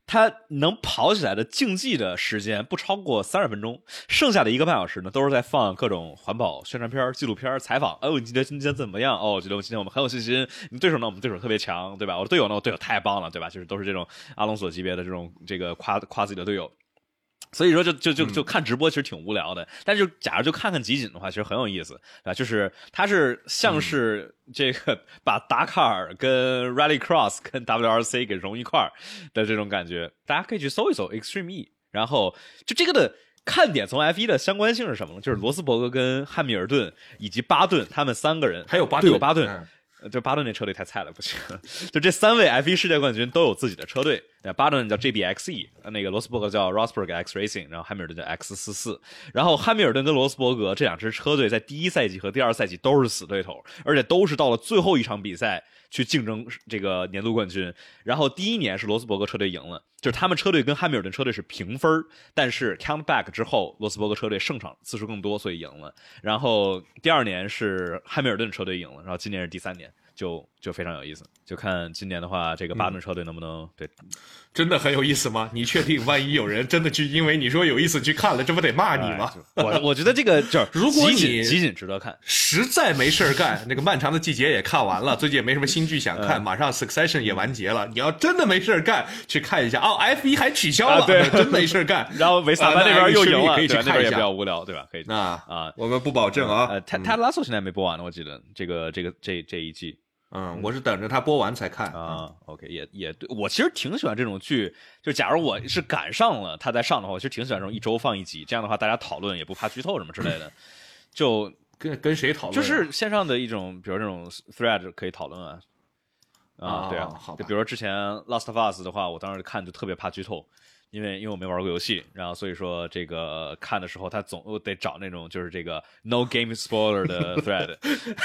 Speaker 1: 他能跑起来的竞技的时间不超过三十分钟，剩下的一个半小时呢，都是在放各种环保宣传片、纪录片、采访。哦，你觉得今天怎么样？哦，我觉得今天我们很有信心。你对手呢？我们对手特别强，对吧？我的队友呢？我队友太棒了，对吧？就是都是这种阿隆索级别的这种这个夸夸自己的队友。所以说，就就就就看直播其实挺无聊的，但是就假如就看看集锦的话，其实很有意思啊。就是它是像是这个把达喀尔跟 Rally Cross 跟 WRC 给融一块儿的这种感觉，大家可以去搜一搜 Extreme E。然后就这个的看点，从 F1 的相关性是什么呢？就是罗斯伯格跟汉密尔顿以及巴顿他们三个人，
Speaker 2: 还有巴
Speaker 1: 顿，巴顿。就巴顿那车队太菜了，不行。就这三位 F1 世界冠军都有自己的车队，那巴顿叫 JBXE，那个罗斯伯格叫 Rosberg X Racing，然后汉密尔顿叫 X 四四。然后汉密尔顿跟罗斯伯格这两支车队在第一赛季和第二赛季都是死对头，而且都是到了最后一场比赛去竞争这个年度冠军。然后第一年是罗斯伯格车队赢了，就是他们车队跟汉密尔顿车队是平分，但是 count back 之后，罗斯伯格车队胜场次数更多，所以赢了。然后第二年是汉密尔顿车队赢了，然后今年是第三年。就就非常有意思，就看今年的话，这个巴顿车队能不能对，
Speaker 2: 真的很有意思吗？你确定？万一有人真的去，因为你说有意思去看了，这不得骂你吗？
Speaker 1: 我我觉得这个就是，
Speaker 2: 如果你
Speaker 1: 集锦值得看，
Speaker 2: 实在没事儿干，那个漫长的季节也看完了，最近也没什么新剧想看，马上 Succession 也完结了，你要真的没事儿干，去看一下哦，F 一还取消了，
Speaker 1: 对，
Speaker 2: 真没事儿干。
Speaker 1: 然后维斯塔潘那边又赢了，
Speaker 2: 可以去看
Speaker 1: 一下，也比较无聊，对吧？可以
Speaker 2: 那
Speaker 1: 啊，
Speaker 2: 我们不保证啊。
Speaker 1: 呃，泰泰拉索现在没播完呢，我记得这个这个这这一季。
Speaker 2: 嗯，我是等着他播完才看
Speaker 1: 啊。OK，也也对我其实挺喜欢这种剧，就假如我是赶上了他在上的话，我其实挺喜欢这种一周放一集，这样的话大家讨论也不怕剧透什么之类的。就
Speaker 2: 跟跟谁讨论？
Speaker 1: 就是线上的一种，比如这种 thread 可以讨论啊。啊，对啊，
Speaker 2: 好。
Speaker 1: 就比如说之前 Last of Us 的话，我当时看就特别怕剧透。因为因为我没玩过游戏，然后所以说这个看的时候，他总得找那种就是这个 no game spoiler 的 thread。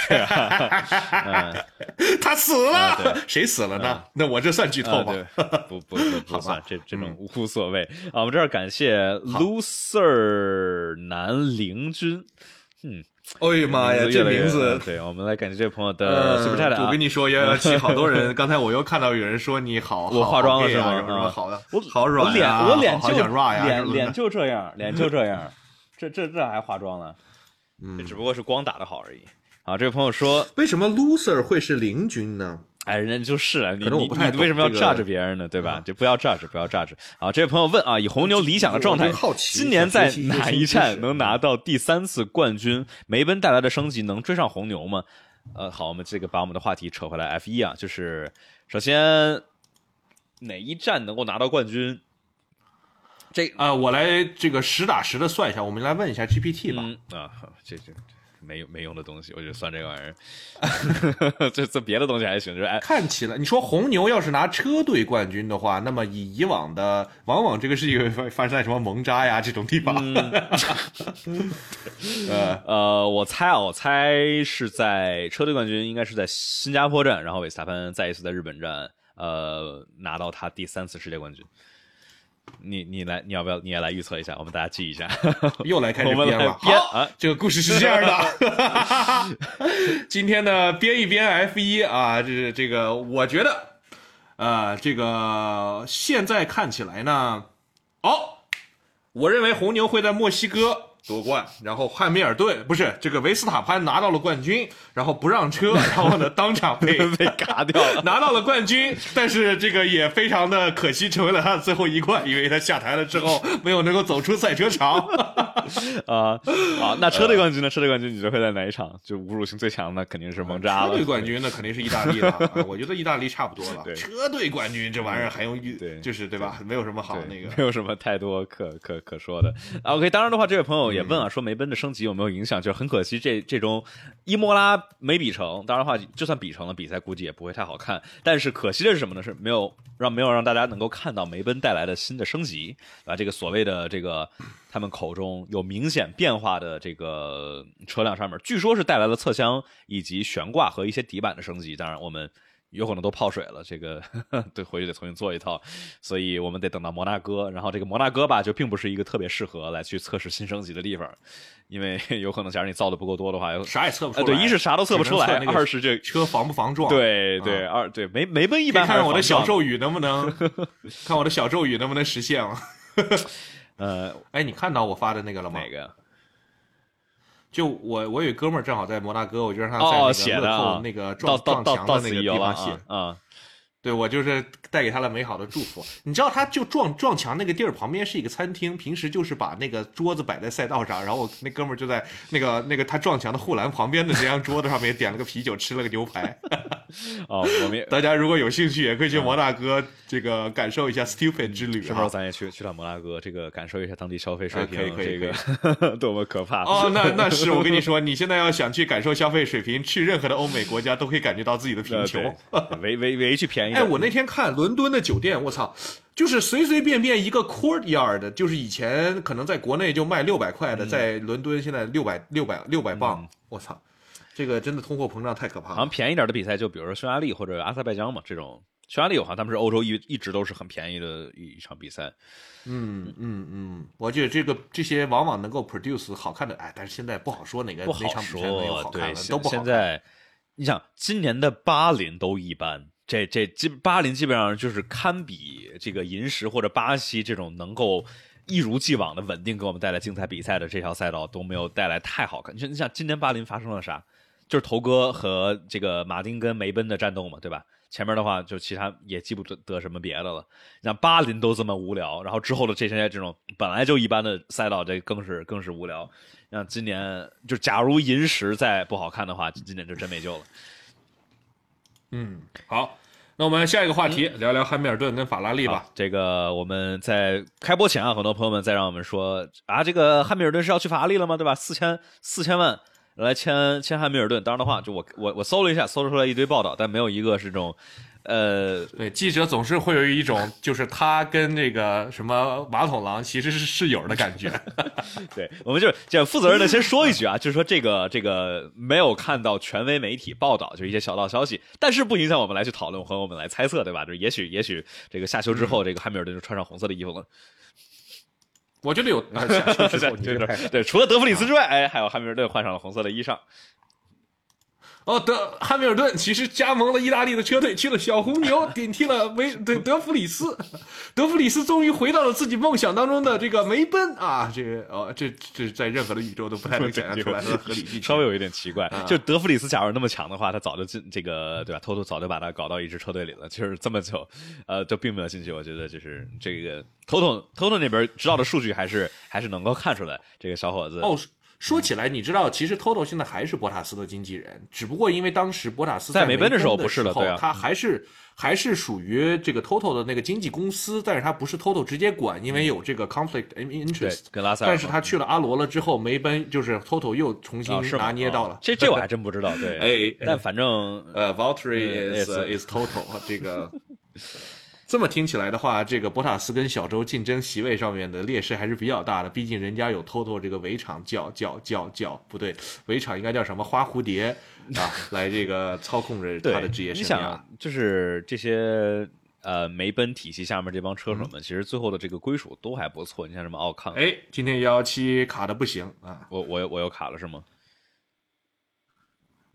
Speaker 2: 他死了，谁死了呢？那我这算剧透吗？
Speaker 1: 不不不不算，这这种无所谓啊。我们这儿感谢 loser 男灵君，嗯。
Speaker 2: 哎呀妈呀，这名字！
Speaker 1: 对，我们来感谢这位朋友的 super chat
Speaker 2: 啊！我跟你说，幺幺七好多人。刚才我又看到有人说你好，
Speaker 1: 我化妆了是吗？
Speaker 2: 什么好的？
Speaker 1: 我
Speaker 2: 好软
Speaker 1: 呀！我脸就
Speaker 2: 呀，
Speaker 1: 脸脸就这样，脸就这样。这这这还化妆了？嗯，只不过是光打的好而已。啊，这位朋友说，
Speaker 2: 为什么 loser 会是零军呢？
Speaker 1: 哎，人家就是啊，你你你为什么要 judge 别人呢？对吧？就不要 judge，不要 judge。好，这位朋友问啊，以红牛理想的状态，今年在哪一站能拿到第三次冠军？梅奔带来的升级能追上红牛吗？呃，好，我们这个把我们的话题扯回来。F 一啊，就是首先哪一站能够拿到冠军？这
Speaker 2: 啊，我来这个实打实的算一下，我们来问一下 GPT 吧。
Speaker 1: 啊，好，这这。没没用的东西，我就算这个玩意儿。这这别的东西还行，就是哎，
Speaker 2: 看起来你说红牛要是拿车队冠军的话，那么以以往的，往往这个事情会发生在什么蒙扎呀这种地方。
Speaker 1: 呃呃，我猜啊，我猜是在车队冠军应该是在新加坡站，然后韦斯塔潘再一次在日本站，呃，拿到他第三次世界冠军。你你来，你要不要你也来预测一下？我们大家记一下，
Speaker 2: 又来开始编了。好，这个故事是这样的。今天呢，编一编 F 一啊，这是这个，我觉得，呃，这个现在看起来呢，哦，我认为红牛会在墨西哥。夺冠，然后汉密尔顿不是这个维斯塔潘拿到了冠军，然后不让车，然后呢当场被
Speaker 1: 被嘎掉了，
Speaker 2: 拿到了冠军，但是这个也非常的可惜，成为了他的最后一冠，因为他下台了之后没有能够走出赛车场。
Speaker 1: 啊啊，那车队冠军呢？车队冠军你觉得会在哪一场？就侮辱性最强的肯定是蒙扎
Speaker 2: 了。车队冠军那肯定是意大利了，我觉得意大利差不多了。车队冠军这玩意儿还用
Speaker 1: 对，
Speaker 2: 就是对吧？没有什么好那个，
Speaker 1: 没有什么太多可可可说的。OK，当然的话，这位朋友。也问啊，说梅奔的升级有没有影响？就是很可惜，这这种伊莫拉没比成。当然的话，就算比成了，比赛估计也不会太好看。但是可惜的是什么呢？是没有让没有让大家能够看到梅奔带来的新的升级啊，这个所谓的这个他们口中有明显变化的这个车辆上面，据说是带来了侧箱以及悬挂和一些底板的升级。当然我们。有可能都泡水了，这个对回去得重新做一套，所以我们得等到摩纳哥。然后这个摩纳哥吧，就并不是一个特别适合来去测试新升级的地方，因为 有可能假如你造的不够多的话，
Speaker 2: 啥也测不出来。
Speaker 1: 对，一是啥都测不出来，二是这
Speaker 2: 车防不防撞。
Speaker 1: 对对，二对没没奔一般。
Speaker 2: 看我的小咒语能不能，看我的小咒语能不能实现了。
Speaker 1: 呃，
Speaker 2: 哎，你看到我发的那个了吗？
Speaker 1: 哪个？
Speaker 2: 就我，我有哥们儿正好在摩纳哥，我就让他在那个乐透那个撞撞墙的那个地方写
Speaker 1: 啊。
Speaker 2: 对我就是带给他了美好的祝福。你知道，他就撞撞墙那个地儿旁边是一个餐厅，平时就是把那个桌子摆在赛道上，然后那哥们儿就在那个那个他撞墙的护栏旁边的那张桌子上面点了个啤酒，吃了个牛排。
Speaker 1: 哦，我们也
Speaker 2: 大家如果有兴趣，也可以去摩纳哥这个感受一下 stupid 之旅啊。
Speaker 1: 什么时候咱也去去趟摩纳哥，这个感受一下当地消费水
Speaker 2: 啊可以
Speaker 1: 平，
Speaker 2: 可以
Speaker 1: 这个 多么可怕！
Speaker 2: 哦，那那是我跟你说，你现在要想去感受消费水平，去任何的欧美国家都可以感觉到自己的贫
Speaker 1: 呃
Speaker 2: 穷。
Speaker 1: 对唯唯唯一去便宜的。
Speaker 2: 哎，我那天看伦敦的酒店，我操，就是随随便便一个 courtyard，就是以前可能在国内就卖六百块的，
Speaker 1: 嗯
Speaker 2: 在伦敦现在六百六百六百磅，我操，这个真的通货膨胀太可怕了。
Speaker 1: 好像便宜点的比赛，就比如说匈牙利或者阿塞拜疆嘛，这种匈牙利好像他们是欧洲一一直都是很便宜的一一场比赛。
Speaker 2: 嗯嗯嗯，我觉得这个这些往往能够 produce 好看的，哎，但是现在不好说哪个哪场比赛能有好看都不好看。
Speaker 1: 现在你想，今年的巴林都一般，这这基巴林基本上就是堪比这个银石或者巴西这种能够一如既往的稳定给我们带来精彩比赛的这条赛道都没有带来太好看。你说，你想今年巴林发生了啥？就是头哥和这个马丁跟梅奔的战斗嘛，对吧？前面的话就其他也记不得得什么别的了。像巴林都这么无聊，然后之后的这些这种本来就一般的赛道，这更是更是无聊。像今年就假如银石再不好看的话，今年就真没救了。
Speaker 2: 嗯，好，那我们下一个话题、聊聊汉密尔顿跟法拉利吧。
Speaker 1: 这个我们在开播前啊，很多朋友们在让我们说啊，这个汉密尔顿是要去法拉利了吗？对吧？四千四千万来签签汉密尔顿。当然的话，就我我我搜了一下，搜出来一堆报道，但没有一个是这种，呃，
Speaker 2: 对，记者总是会有一种就是他跟那个什么马桶狼其实是室友的感觉。
Speaker 1: 对，我们就这负责任的先说一句啊，就是说这个这个没有看到权威媒体报道，就是一些小道消息，但是不影响我们来去讨论和我们来猜测，对吧？就是也许也许这个下秋之后，这个汉密尔顿就穿上红色的衣服了。
Speaker 2: 我觉得有，啊、下球之后 你
Speaker 1: 对对，除了德弗里斯之外，哎，还有汉密尔顿换上了红色的衣裳。
Speaker 2: 哦，德汉密尔顿其实加盟了意大利的车队，去了小红牛，顶替了维对德弗里斯。德弗里斯终于回到了自己梦想当中的这个梅奔啊！这个哦，这这在任何的宇宙都不太能想象出来它的合理性。
Speaker 1: 稍微有一点奇怪。就德弗里斯假如那么强的话，他早就进这个对吧？偷偷早就把他搞到一支车队里了。就是这么久，呃，就并没有进去。我觉得就是这个头头头头那边知道的数据还是还是能够看出来，这个小伙子
Speaker 2: 哦，说说起来，你知道，其实 Toto 现在还是博塔斯的经纪人，只不过因为当时博塔斯
Speaker 1: 在梅奔的时候不是了对啊
Speaker 2: 他还是还是属于这个 Toto 的那个经纪公司，但是他不是 Toto 直接管，因为有这个 conflict in
Speaker 1: 对
Speaker 2: interest。
Speaker 1: 跟拉塞尔，
Speaker 2: 但是他去了阿罗了之后，梅奔就是 Toto 又重新拿捏到了
Speaker 1: 啊。这这我还真不知道。对，
Speaker 2: 哎
Speaker 1: 但反正
Speaker 2: 呃，Valtteri
Speaker 1: 嗯
Speaker 2: is
Speaker 1: is-
Speaker 2: is Toto 这个。这么听起来的话，这个博塔斯跟小周竞争席位上面的劣势还是比较大的，毕竟人家有 Toto 这个围场叫叫叫叫不对，围场应该叫什么花蝴蝶啊，来这个操控着他的 职业生涯。
Speaker 1: 想，就是这些呃梅奔体系下面这帮车手们，其实最后的这个归属都还不错。你像什么奥康，
Speaker 2: 哎，今天幺幺七卡的不行啊，
Speaker 1: 我我我又卡了是吗？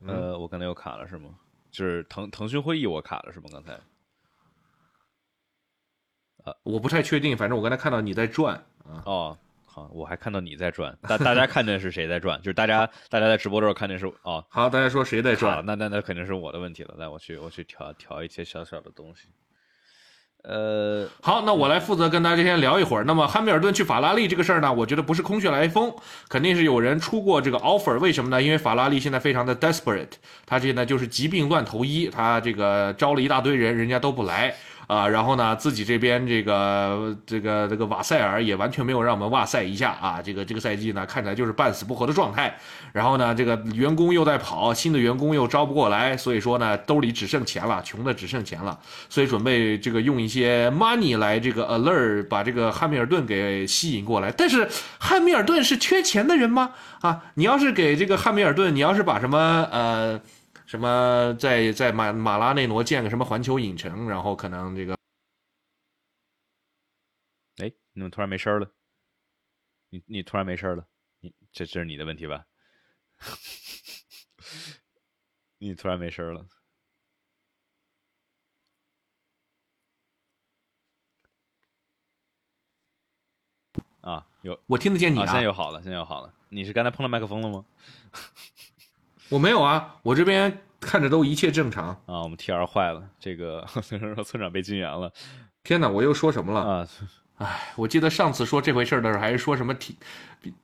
Speaker 2: 嗯
Speaker 1: 呃，我刚才又卡了是吗？就是腾腾讯会议我卡了是吗？刚才
Speaker 2: 我不太确定，反正我刚才看到你在转啊。
Speaker 1: 哦，好，我还看到你在转，大大家看见是谁在转？就是大家大家在直播的时候看见是哦，
Speaker 2: 好，大家说谁在，转？
Speaker 1: 那那那肯定是我的问题了。那我去我去调调一些小小的东西。呃，
Speaker 2: 好，那我来负责跟大家先聊一会儿。那么汉密尔顿去法拉利这个事儿呢，我觉得不是空穴来风，肯定是有人出过这个 offer。为什么呢？因为法拉利现在非常的 desperate，他现在就是疾病乱投医，他这个招了一大堆人，人家都不来。啊，然后呢，自己这边这个这个这个瓦塞尔也完全没有让我们哇塞一下啊，这个这个赛季呢看起来就是半死不活的状态。然后呢，这个员工又在跑，新的员工又招不过来，所以说呢，兜里只剩钱了，穷的只剩钱了，所以准备这个用一些 money 来这个 alert 把这个汉密尔顿给吸引过来。但是汉密尔顿是缺钱的人吗？啊，你要是给这个汉密尔顿，你要是把什么呃。什么在在马马拉内罗建个什么环球影城，然后可能这个
Speaker 1: 哎，你怎么突然没声了？你你突然没声了？你这这是你的问题吧？你突然没声了。啊，有
Speaker 2: 我听得见你
Speaker 1: 啊，
Speaker 2: 啊
Speaker 1: 现在又好了，现在又好了。你是刚才碰到麦克风了吗？
Speaker 2: 我没有啊，我这边看着都一切正常。
Speaker 1: 啊，我们 T R 坏了，这个 村长说村长被禁言了
Speaker 2: 天哪，我又说什么了？
Speaker 1: 啊，
Speaker 2: 哎，我记得上次说这回事儿的时候，还是说什么提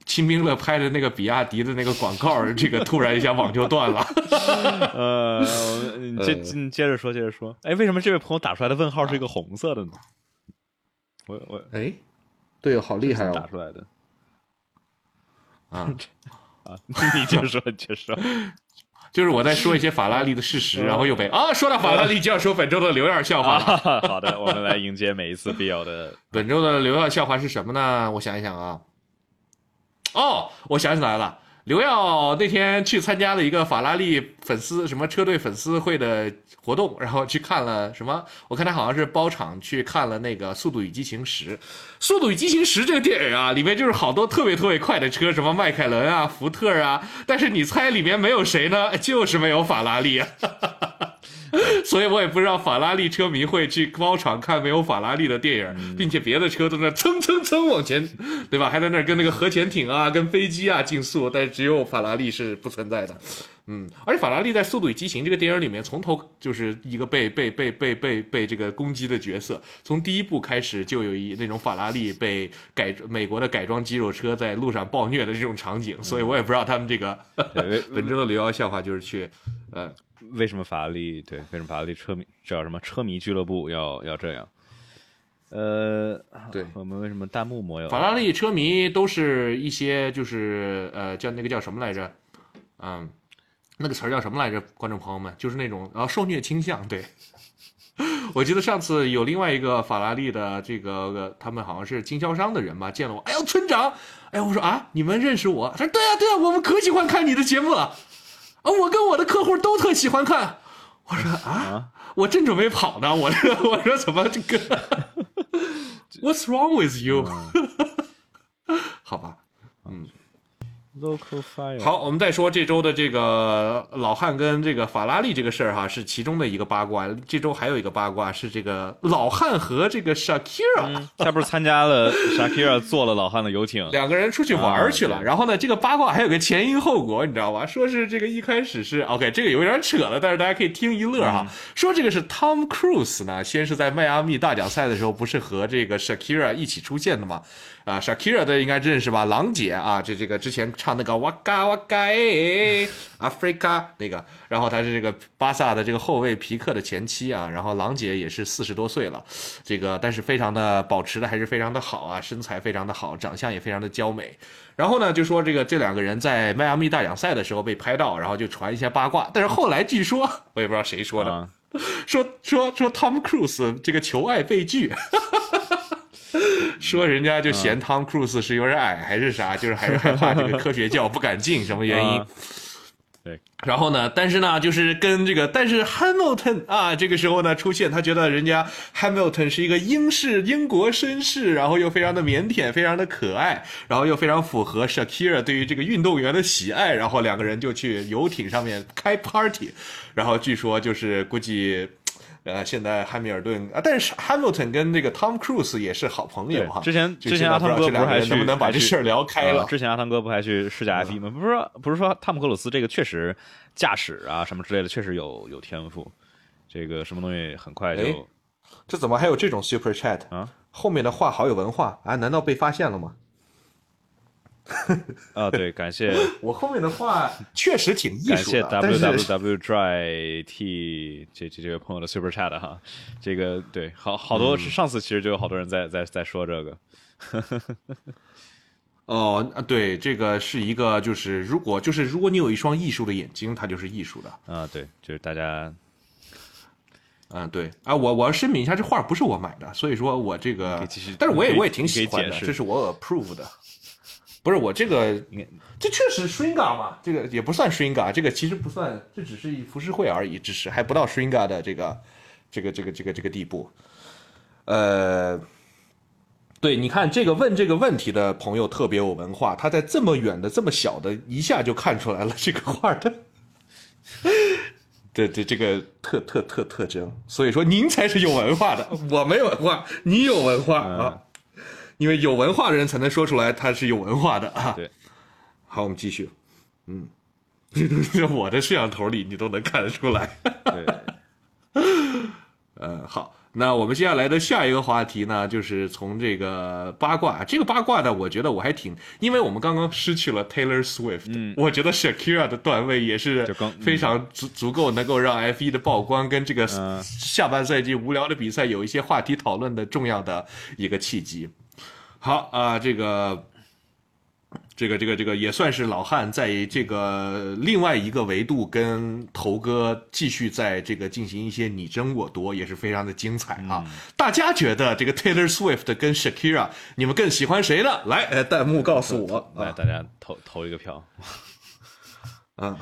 Speaker 2: 秦兵乐拍的那个比亚迪的那个广告，这个突然一下网就断了。
Speaker 1: 呃，我们你接接着说，接着说，哎，为什么这位朋友打出来的问号是一个红色的呢？我我
Speaker 2: 哎，队友好厉害哦！
Speaker 1: 打出来的
Speaker 2: 啊，
Speaker 1: 啊，你接着说，你接着说，
Speaker 2: 就是我在说一些法拉利的事实，然后又被啊，说到法拉利就要说本周的刘耀笑话了。
Speaker 1: 啊，好的，我们来迎接每一次必要的
Speaker 2: 本周的刘耀笑话是什么呢？我想一想啊，哦，我想起来了。刘耀那天去参加了一个法拉利粉丝什么车队粉丝会的活动，然后去看了什么？我看他好像是包场去看了那个《速度与激情十》。《速度与激情十》这个电影啊，里面就是好多特别特别快的车，什么迈凯伦啊、福特啊，但是你猜里面没有谁呢？就是没有法拉利啊。所以我也不知道法拉利车迷会去包场看没有法拉利的电影，并且别的车都在蹭蹭蹭往前，对吧？还在那儿跟那个核潜艇啊、跟飞机啊竞速，但是只有法拉利是不存在的。嗯，而且法拉利在《速度与激情》这个电影里面，从头就是一个被被被被被被这个攻击的角色。从第一部开始就有一那种法拉利被改美国的改装肌肉车在路上暴虐的这种场景，所以我也不知道他们这个
Speaker 1: 对
Speaker 2: 本周的刘瑶笑话就是去，呃，
Speaker 1: 为什么法拉利对为什么法拉利车迷叫什么车迷俱乐部要要这样？呃，
Speaker 2: 对
Speaker 1: 我们为什么弹幕没有？
Speaker 2: 法拉利车迷都是一些就是呃叫那个叫什么来着？嗯，那个词儿叫什么来着？观众朋友们，就是那种然后受虐倾向。对，我记得上次有另外一个法拉利的这个呃他们好像是经销商的人吧，见了我，哎呦村长，哎我说啊你们认识我？他说对啊对啊，我们可喜欢看你的节目了，啊我跟我的客户都特喜欢看。我说啊，我正准备跑呢，我说我说怎么这个？What's wrong with you？、好吧，
Speaker 1: local fire
Speaker 2: 好，我们再说这周的这个老汉跟这个法拉利这个事儿哈，是其中的一个八卦。这周还有一个八卦是这个老汉和这个 Shakira、
Speaker 1: 他不是参加了 Shakira 坐了老汉的游艇，
Speaker 2: 两个人出去玩儿去了。
Speaker 1: 啊
Speaker 2: 然后呢，这个八卦还有个前因后果，你知道吧？说是这个一开始是 OK，这个有点扯了，但是大家可以听一乐哈。说这个是 Tom Cruise 呢，先是在迈阿密大奖赛的时候，不是和这个 Shakira 一起出现的吗？啊，Shakira 的应该认识吧？郎姐啊，这这个之前唱那个哇嘎哇嘎哎，Africa 那个，然后她是这个巴萨的这个后卫皮克的前妻啊，然后郎姐也是四十多岁了，这个但是非常的保持的还是非常的好啊，身材非常的好，长相也非常的娇美。然后呢，就说这个这两个人在迈阿密大奖赛的时候被拍到，然后就传一些八卦，但是后来据说我也不知道谁说的，
Speaker 1: 啊，
Speaker 2: 说说说 Tom Cruise 这个求爱被拒，说人家就嫌 Tom Cruise 是有点矮还是啥，就是还是害怕这个科学教不敢进，什么原因
Speaker 1: 啊？对，
Speaker 2: 然后呢，但是呢，就是跟这个，但是 Hamilton 啊，这个时候呢出现，他觉得人家 Hamilton 是一个英式英国绅士，然后又非常的腼腆，非常的可爱，然后又非常符合 Shakira 对于这个运动员的喜爱，然后两个人就去游艇上面开 party，然后据说就是估计。呃，现在汉密尔顿啊，但是 Hamilton 跟这个 Tom Cruise 也是好朋友哈。
Speaker 1: 之前之前阿汤哥
Speaker 2: 不
Speaker 1: 是还去
Speaker 2: 人能不能把这事儿聊开了
Speaker 1: 啊？之前阿汤哥不还去试驾 F 一吗？不是说不是说汤姆克鲁斯这个确实驾驶啊什么之类的确实有有天赋，这个什么东西很快就
Speaker 2: 哎这怎么还有这种 Super Chat
Speaker 1: 啊？
Speaker 2: 后面的话好有文化啊？难道被发现了吗？
Speaker 1: 啊对，感谢
Speaker 2: 我后面的话确实挺艺
Speaker 1: 感谢
Speaker 2: 术的，但
Speaker 1: W
Speaker 2: 是
Speaker 1: W W Dry T 这这这位朋友的 Super Chat 哈，这个对好好多
Speaker 2: 嗯
Speaker 1: 上次其实就有好多人在在在说这个，
Speaker 2: 哦，啊对，这个是一个就是如果就是如果你有一双艺术的眼睛，它就是艺术的。
Speaker 1: 啊对，就是大家
Speaker 2: 嗯，对啊，我我要声明一下，这画不是我买的，所以说我这个但是我也我也挺喜欢的，这是我 approve 的。不是我这个，这确实 Shringa 嘛，这个也不算 Shringa，这个其实不算，这只是浮世绘而已，只是还不到 Shringa 的这个这个这个这个这个地步。呃，对，你看这个问这个问题的朋友特别有文化，他在这么远的这么小的一下就看出来了这个画的。对对，这个特特特特征，所以说您才是有文化的，我没文化，你有文化啊，因为有文化的人才能说出来他是有文化的啊。
Speaker 1: 对，
Speaker 2: 好，我们继续，嗯，我的摄像头里你都能看得出来。
Speaker 1: 对，
Speaker 2: 呃，好，那我们接下来的下一个话题呢，就是从这个八卦，这个八卦呢，我觉得我还挺，因为我们刚刚失去了 Taylor Swift，
Speaker 1: 嗯。
Speaker 2: 我觉得 Shakira 的段位也是非常足足够能够让 F 1的曝光跟这个
Speaker 1: 嗯。
Speaker 2: 下半赛季无聊的比赛有一些话题讨论的重要的一个契机。好啊、这个。这个这个这个也算是老汉在这个另外一个维度跟头哥继续在这个进行一些你争我夺，也是非常的精彩啊！大家觉得这个 Taylor Swift 跟 Shakira，你们更喜欢谁呢？来，呃，弹幕告诉我
Speaker 1: 来
Speaker 2: 啊
Speaker 1: 大家投投一个票。
Speaker 2: 啊！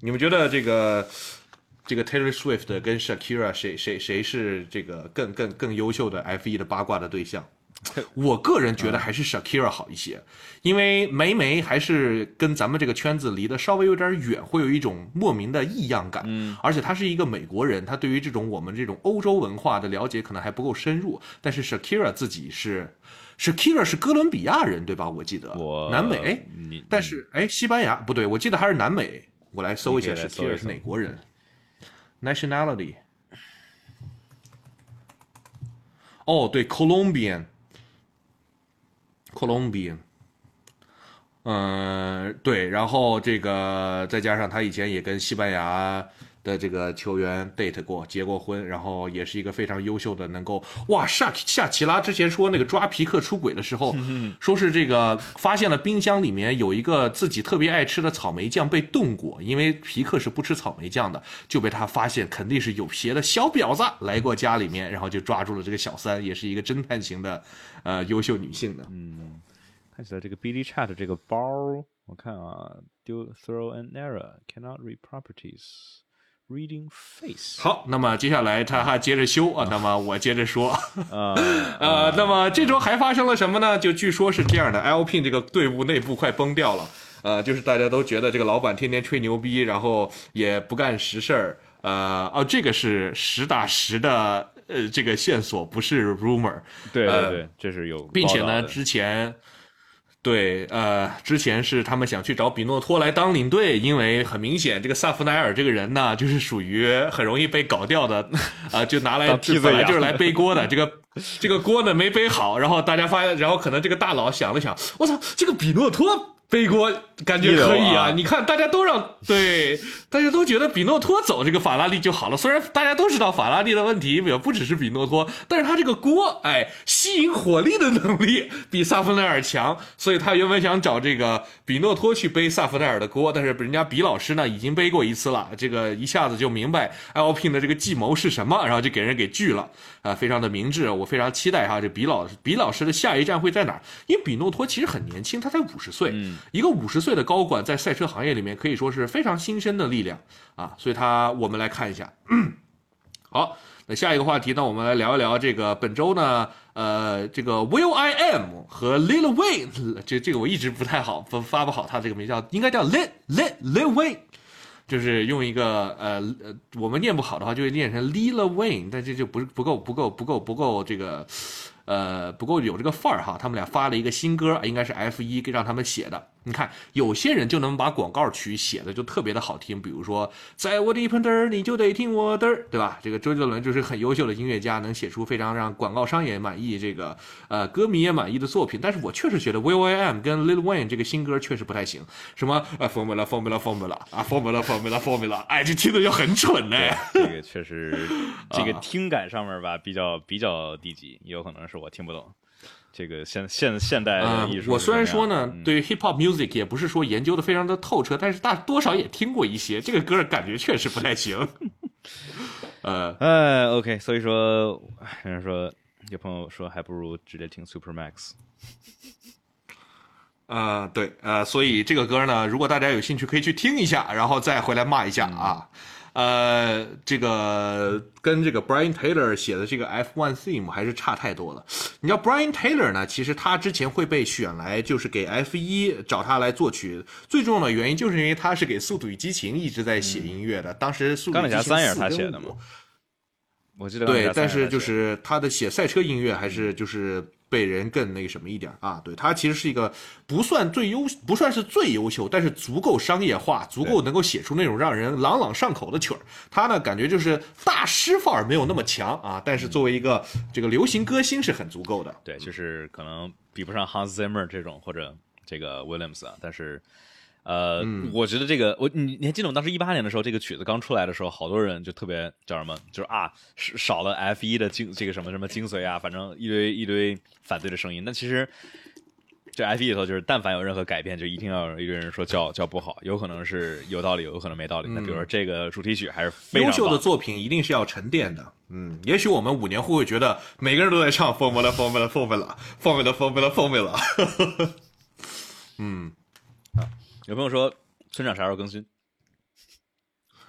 Speaker 2: 你们觉得这个这个 Taylor Swift 跟 Shakira 谁谁谁是这个更更更优秀的 F 1的八卦的对象？我个人觉得还是 Shakira 好一些，因为梅梅还是跟咱们这个圈子离得稍微有点远，会有一种莫名的异样感。嗯，而且他是一个美国人，他对于这种我们这种欧洲文化的了解可能还不够深入。但是 Shakira 自己是，Shakira 是哥伦比亚人对吧？我记得南美，但是哎，西班牙不对，我记得还是南美。我来搜一下 Shakira 是哪国人？Nationality。哦，对，Colombian。Colombian。嗯，对，然后这个再加上他以前也跟西班牙的这个球员 date 过，结过婚，然后也是一个非常优秀的，能够哇夏夏奇拉之前说那个抓皮克出轨的时候，说是这个发现了冰箱里面有一个自己特别爱吃的草莓酱被冻过，因为皮克是不吃草莓酱的，就被他发现肯定是有邪的小婊子来过家里面，然后就抓住了这个小三，也是一个侦探型的呃优秀女性的。
Speaker 1: 看起来这个 Billy Chat 这个包，我看啊，丢 throw an error cannot read properties reading face。
Speaker 2: 好，那么接下来他还接着修啊，那么我接着说。
Speaker 1: 啊，
Speaker 2: 呃，那么这周还发生了什么呢？就据说是这样的，Alpine 这个队伍内部快崩掉了。呃，就是大家都觉得这个老板天天吹牛逼，然后也不干实事儿。呃，哦，这个是实打实的，呃，这个线索不是 rumor。呃
Speaker 1: 对对对，这是有，
Speaker 2: 并且呢，，之前。对，呃，之前是他们想去找比诺托来当领队，因为很明显，这个萨弗奈尔这个人呢，就是属于很容易被搞掉的，啊、就拿来
Speaker 1: 当替
Speaker 2: 本来就是来背锅的，这个这个锅呢没背好，然后大家发现，然后可能这个大佬想了想，我操，这个比诺托背锅感觉可以啊！
Speaker 1: 啊
Speaker 2: 你看，大家都让对，大家都觉得比诺托走这个法拉利就好了。虽然大家都知道法拉利的问题也不只是比诺托，但是他这个锅，哎，吸引火力的能力比萨弗奈尔强，所以他原本想找这个比诺托去背萨弗奈尔的锅，但是人家比老师呢已经背过一次了，这个一下子就明白 Alpine 的这个计谋是什么，然后就给人给拒了，啊、非常的明智。我非常期待哈，这比老比老师的下一站会在哪儿？因为比诺托其实很年轻，他才五十岁，一个五十岁的高管在赛车行业里面可以说是非常新生的力量啊，所以他我们来看一下。好，那下一个话题呢，我们来聊一聊这个本周呢，呃，这个 Will I Am 和 Lil Wayne，这这个我一直不太好发发不好他这个名叫，应该叫 Lil Lil Lil Wayne。就是用一个呃呃，我们念不好的话，就会念成 Lil Wayne，但这就不是不够不够不够不够这个，呃不过有这个范儿哈。他们俩发了一个新歌，应该是 F 一让他们写的。你看，有些人就能把广告曲写的就特别的好听，比如说在我的盆地儿，你就得听我的儿，对吧？这个周杰伦就是很优秀的音乐家，能写出非常让广告商也满意，这个呃歌迷也满意的作品。但是我确实觉得 Will I Am 跟 Lil Wayne 这个新歌确实不太行，什么啊 Formula Formula Formula 啊 Formula Formula Formula，哎，这听着就很蠢哎。
Speaker 1: 这个确实，这个听感上面吧，比较比较低级，也有可能是我听不懂。这个现现现代
Speaker 2: 嗯
Speaker 1: 艺术，
Speaker 2: 我虽然说呢，
Speaker 1: 嗯
Speaker 2: 对于 hip hop music 也不是说研究的非常的透彻，但是大多少也听过一些。这个歌感觉确实不太行。呃，
Speaker 1: 哎，OK，所以说，哎有人说，有朋友说，还不如直接听 Super Max。
Speaker 2: 呃，对，呃，所以这个歌呢，如果大家有兴趣，可以去听一下，然后再回来骂一下啊。呃，这个跟这个 Brian Taylor 写的这个 F1 theme 还是差太多了。你知道 Brian Taylor 呢，其实他之前会被选来，就是给 F1 找他来作曲，最重要的原因就是因为他是给《速度与激情》一直在写音乐的。当时《速度与激情
Speaker 1: 三也是他写的
Speaker 2: 5
Speaker 1: 吗？我记得
Speaker 2: 对但是就是他的写赛车音乐还是就是被人更那个什么一点啊？对，他其实是一个不算最优，不算是最优秀，但是足够商业化，足够能够写出那种让人朗朗上口的曲儿。他呢，感觉就是大师范儿没有那么强啊，但是作为一个这个流行歌星是很足够的。
Speaker 1: 对，就是可能比不上 Hans Zimmer 这种或者这个 Williams 啊，但是。呃，我觉得这个，我你你还记得我当时一八年的时候，这个曲子刚出来的时候，好多人就特别叫什么，就是啊，少了 F 一的精，这个什么什么精髓啊，反正一堆一堆反对的声音。那其实这 F 一里头，就是但凡有任何改变，就一定要有一个人说叫叫不好，有可能是有道理，有可能没道理。那比如说这个主题曲还是非常
Speaker 2: 优秀的作品，一定是要沉淀的。嗯，也许我们五年后会觉得每个人都在唱 Formula Formula Formula Formula Formula Formula。嗯。
Speaker 1: 有朋友说村长啥时候更新？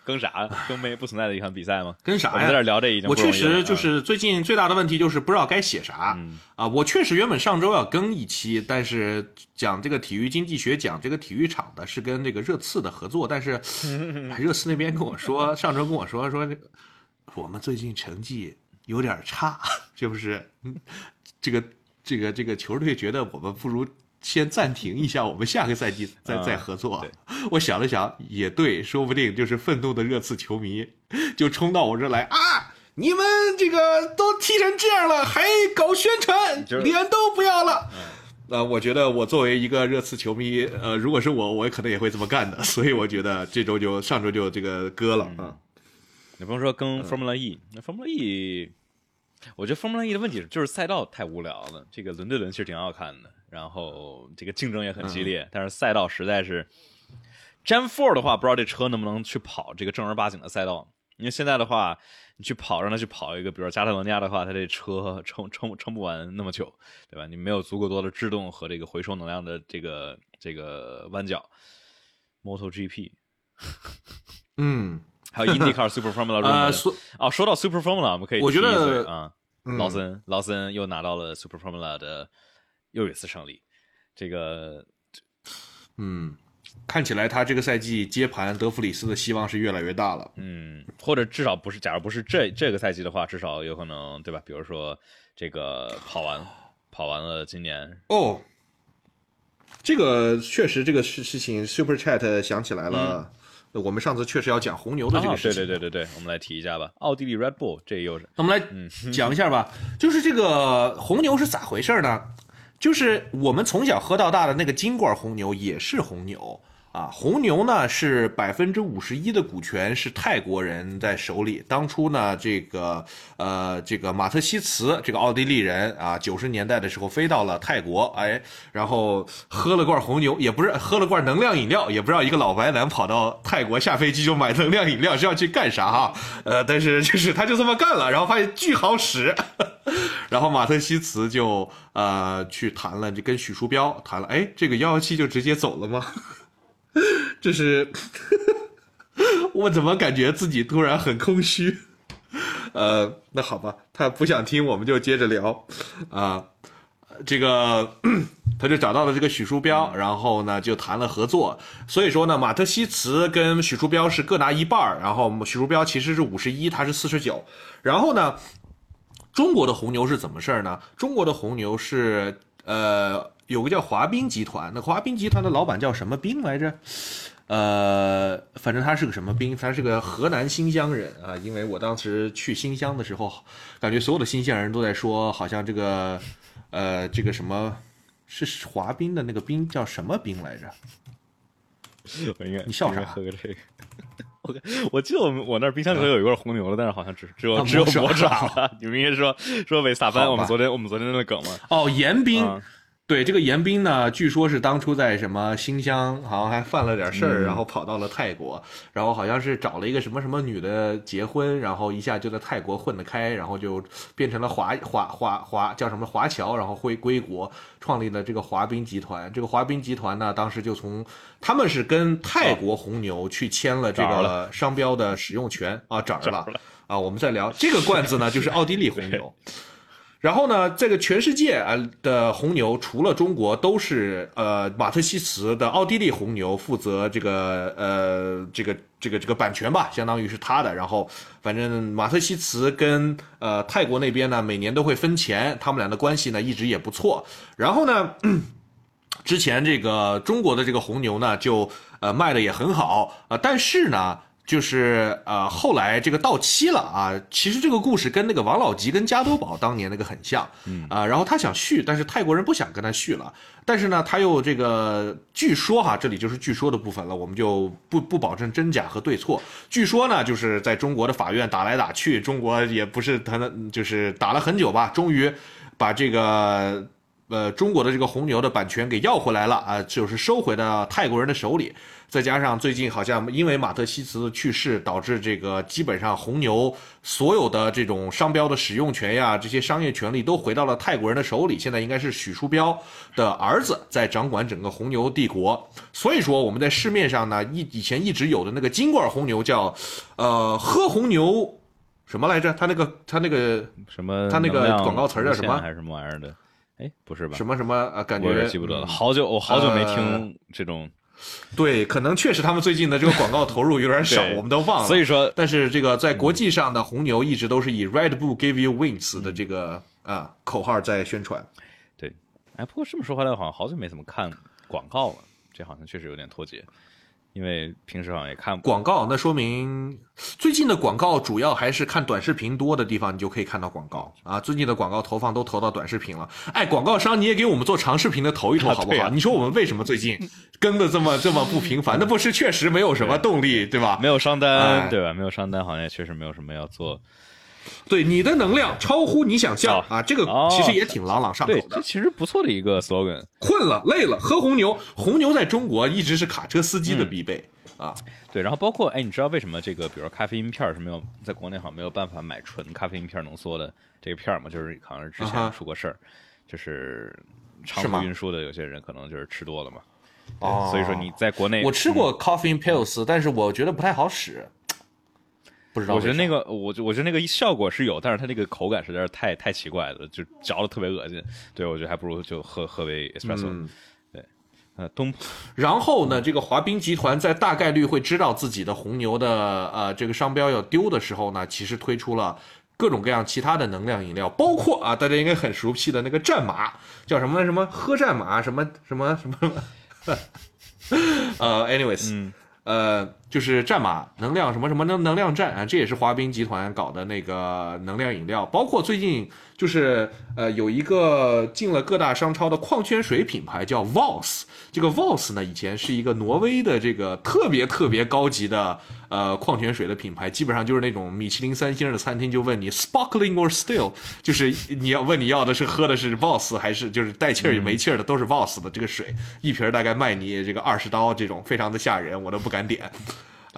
Speaker 1: 更啥？更没不存在的一场比赛吗？
Speaker 2: 跟啥呀？
Speaker 1: 在这聊这已经
Speaker 2: 我确实就是最近最大的问题就是不知道该写啥啊！我确实原本上周要更一期，但是讲这个体育经济学，讲这个体育场的是跟这个热刺的合作，但是 热刺那边跟我说，上周跟我说说我们最近成绩有点差，是不是？这个这个这个球队觉得我们不如。先暂停一下，我们下个赛季再再合作。我想了想，也对，说不定就是愤怒的热刺球迷就冲到我这来啊！你们这个都踢成这样了，还搞宣传，脸都不要了。呃，我觉得我作为一个热刺球迷，呃，如果是我，我可能也会这么干的。所以我觉得这周就上周就这个割了啊。
Speaker 1: 你不能说跟 Formula E，那 Formula E，我觉得 Formula E 的问题就是赛道太无聊了。这个轮对轮其实挺好看的。然后这个竞争也很激烈，但是赛道实在是，Gen Four 的话，不知道这车能不能去跑这个正儿八经的赛道。因为现在的话，你去跑让他去跑一个，比如说加泰罗尼亚的话，他这车撑撑撑不完那么久，对吧？你没有足够多的制动和这个回收能量的这个这个弯角。Moto GP，
Speaker 2: 嗯，
Speaker 1: 还有 IndyCar Super Formula。
Speaker 2: 呃，说
Speaker 1: 哦，说到 Super Formula，我们可以
Speaker 2: 我觉得
Speaker 1: 啊，劳森劳森又拿到了 Super Formula 的。又一次胜利，这个，
Speaker 2: 嗯，看起来他这个赛季接盘德弗里斯的希望是越来越大了。
Speaker 1: 嗯，或者至少不是，假如不是这这个赛季的话，至少有可能，对吧？比如说这个跑完跑完了今年
Speaker 2: 哦，这个确实这个事事情，Super Chat 想起来了。我们上次确实要讲红牛的这个事
Speaker 1: 情，对对对对对，我们来提一下吧。奥地利 Red Bull 这又是，
Speaker 2: 那我们来讲一下吧。就是这个红牛是咋回事呢？就是我们从小喝到大的那个金罐红牛也是红牛啊，红牛呢是百分之五十一的股权是泰国人在手里。当初呢，这个呃，这个马特西茨这个奥地利人啊，九十年代的时候飞到了泰国，哎，然后喝了罐红牛，也不是喝了罐能量饮料，也不知道一个老白男跑到泰国下飞机就买能量饮料是要去干啥哈？呃，但是就是他就这么干了，然后发现巨好使。然后马特西茨就呃去谈了，就跟许书标谈了，哎，这个幺幺七就直接走了吗？这是 我怎么感觉自己突然很空虚？呃，那好吧，他不想听，我们就接着聊啊。这个他就找到了这个许书标，然后呢就谈了合作。所以说呢，马特西茨跟许书标是各拿一半然后许书标其实是五十一，他是四十九，然后呢。中国的红牛是怎么事儿呢？中国的红牛是，呃，有个叫华彬集团，那华彬集团的老板叫什么彬来着？呃，反正他是个什么彬，他是个河南新乡人啊。因为我当时去新乡的时候，感觉所有的新乡人都在说，好像这个，呃，这个什么是华冰的那个冰叫什么冰来着？
Speaker 1: 我应该
Speaker 2: 你笑啥？
Speaker 1: 喝个这个。我我记得我们我那冰箱里头有一罐红牛了，但是好像只只有只有魔爪了。你们应该说说维斯塔潘，我们昨天我们昨天那个梗吗？
Speaker 2: 哦，严彬。对这个严彬呢，据说是当初在什么新乡，好像还犯了点事儿，然后跑到了泰国，然后好像是找了一个什么什么女的结婚，然后一下就在泰国混得开，然后就变成了华华华华叫什么华侨，然后回归国，创立了这个华彬集团。这个华彬集团呢，当时就从他们是跟泰国红牛去签了这个商标的使用权啊，这儿了啊。我们再聊这个罐子呢，就是奥地利红牛。然后呢，这个全世界啊的红牛，除了中国，都是呃马特西茨的奥地利红牛负责这个呃这个这个这个版权吧，相当于是他的。然后反正马特西茨跟呃泰国那边呢，每年都会分钱，他们俩的关系呢一直也不错。然后呢，之前这个中国的这个红牛呢，就呃卖的也很好啊、呃，但是呢。就是呃，后来这个到期了啊。其实这个故事跟那个王老吉跟加多宝当年那个很像，嗯啊、呃。然后他想续，但是泰国人不想跟他续了。但是呢，他又这个据说哈，这里就是据说的部分了，我们就不不保证真假和对错。据说呢，就是在中国的法院打来打去，中国也不是他的，就是打了很久吧，终于把这个呃中国的这个红牛的版权给要回来了啊，就是收回到泰国人的手里。再加上最近好像因为马特西茨去世，导致这个基本上红牛所有的这种商标的使用权呀，这些商业权利都回到了泰国人的手里。现在应该是许书标的儿子在掌管整个红牛帝国。所以说我们在市面上呢，一以前一直有的那个金罐红牛叫，呃，喝红牛什么来着？他那个他那个
Speaker 1: 什么？
Speaker 2: 他那个广告词叫什么？
Speaker 1: 还是什么玩意儿的？哎，不是吧？
Speaker 2: 什么什么？啊，感觉
Speaker 1: 我也记不得了。好久我好久没听这种。
Speaker 2: 对，可能确实他们最近的这个广告投入有点少，我们都忘了。
Speaker 1: 所以说，
Speaker 2: 但是这个在国际上的红牛一直都是以 “Red Bull give you wings” 的这个啊口号在宣传。
Speaker 1: 对，哎，不过这么说回来，好像好久没怎么看广告了，这好像确实有点脱节。因为平时好像也看
Speaker 2: 广告，那说明最近的广告主要还是看短视频多的地方，你就可以看到广告啊。最近的广告投放都投到短视频了。哎，广告商你也给我们做长视频的投一投好不好？
Speaker 1: 啊啊、
Speaker 2: 你说我们为什么最近跟的这么这么不频繁？那不是确实没有什么动力，对吧？
Speaker 1: 没有商单，哎、对吧？没有商单，好像也确实没有什么要做。
Speaker 2: 对，你的能量超乎你想象、
Speaker 1: 哦、
Speaker 2: 啊！这个其实也挺朗朗上口的。
Speaker 1: 对，这其实不错的一个 slogan。
Speaker 2: 困了，累了，喝红牛。红牛在中国一直是卡车司机的必备。嗯啊，
Speaker 1: 对，然后包括哎，你知道为什么这个，比如说咖啡因片是没有在国内好像没有办法买纯咖啡因片浓缩的这个片吗？就是好像是之前出过事儿，
Speaker 2: 啊、
Speaker 1: 就是长途运输的有些人可能就是吃多了嘛。
Speaker 2: 哦，
Speaker 1: 所以说你在国内，
Speaker 2: 我吃过 coffee pills，、嗯、但是我觉得不太好使，不知道。
Speaker 1: 我觉得那个，我我觉得那个效果是有，但是它那个口感实在是太太奇怪了，就嚼的特别恶心。对，我觉得还不如就喝喝杯 espresso、
Speaker 2: 嗯。
Speaker 1: 呃，东，
Speaker 2: 然后呢，这个华彬集团在大概率会知道自己的红牛的呃这个商标要丢的时候呢，其实推出了各种各样其他的能量饮料，包括啊大家应该很熟悉的那个战马，叫什么什么喝战马什么什么什么，呃，anyways，
Speaker 1: 嗯，
Speaker 2: 呃，就是战马能量什么什么能能量战啊，这也是华冰集团搞的那个能量饮料，包括最近就是呃有一个进了各大商超的矿泉水品牌叫 Voss。这个 Voss 呢，以前是一个挪威的这个特别特别高级的呃矿泉水的品牌，基本上就是那种米其林三星的餐厅就问你 sparkling or still，就是你要问你要的是喝的是 Voss 还是就是带气儿没气儿的都是 Voss 的这个水，一瓶大概卖你这个二十刀，这种非常的吓人，我都不敢点，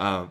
Speaker 2: 啊、呃。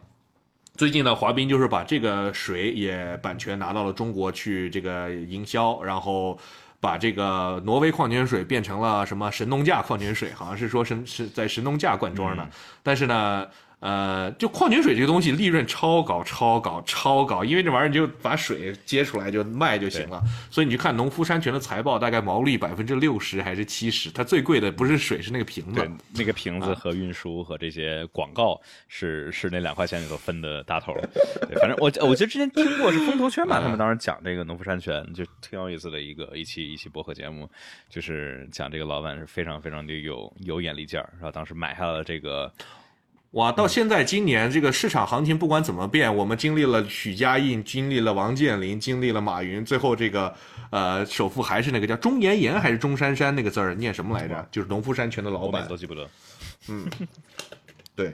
Speaker 2: 最近呢，华彬就是把这个水也版权拿到了中国去这个营销，然后。把这个挪威矿泉水变成了什么神农架矿泉水，好像是说神是在神农架灌装的，
Speaker 1: 嗯、
Speaker 2: 但是呢，呃，就矿泉水这个东西利润超高、超高、超高，因为这玩意儿你就把水接出来就卖就行了，所以你去看农夫山泉的财报，大概毛利百分之六十还是七十，它最贵的不是水，是那个瓶子，
Speaker 1: 对，那个瓶子和运输和这些广告是是那两块钱里头分的大头，对，反正我我记得之前听过是风投圈吧，他们当时讲这个农夫山泉就挺有意思的一个一期。一期播客节目，就是讲这个老板是非常非常的有有眼力劲儿，然后当时买下了这个，
Speaker 2: 哇，到现在今年这个市场行情不管怎么变，我们经历了许家印，经历了王健林，经历了马云，最后这个呃首富还是那个叫钟岩岩还是钟珊珊那个字儿念什么来着？就是农夫山泉的老板，
Speaker 1: 都记不得。
Speaker 2: 嗯，对。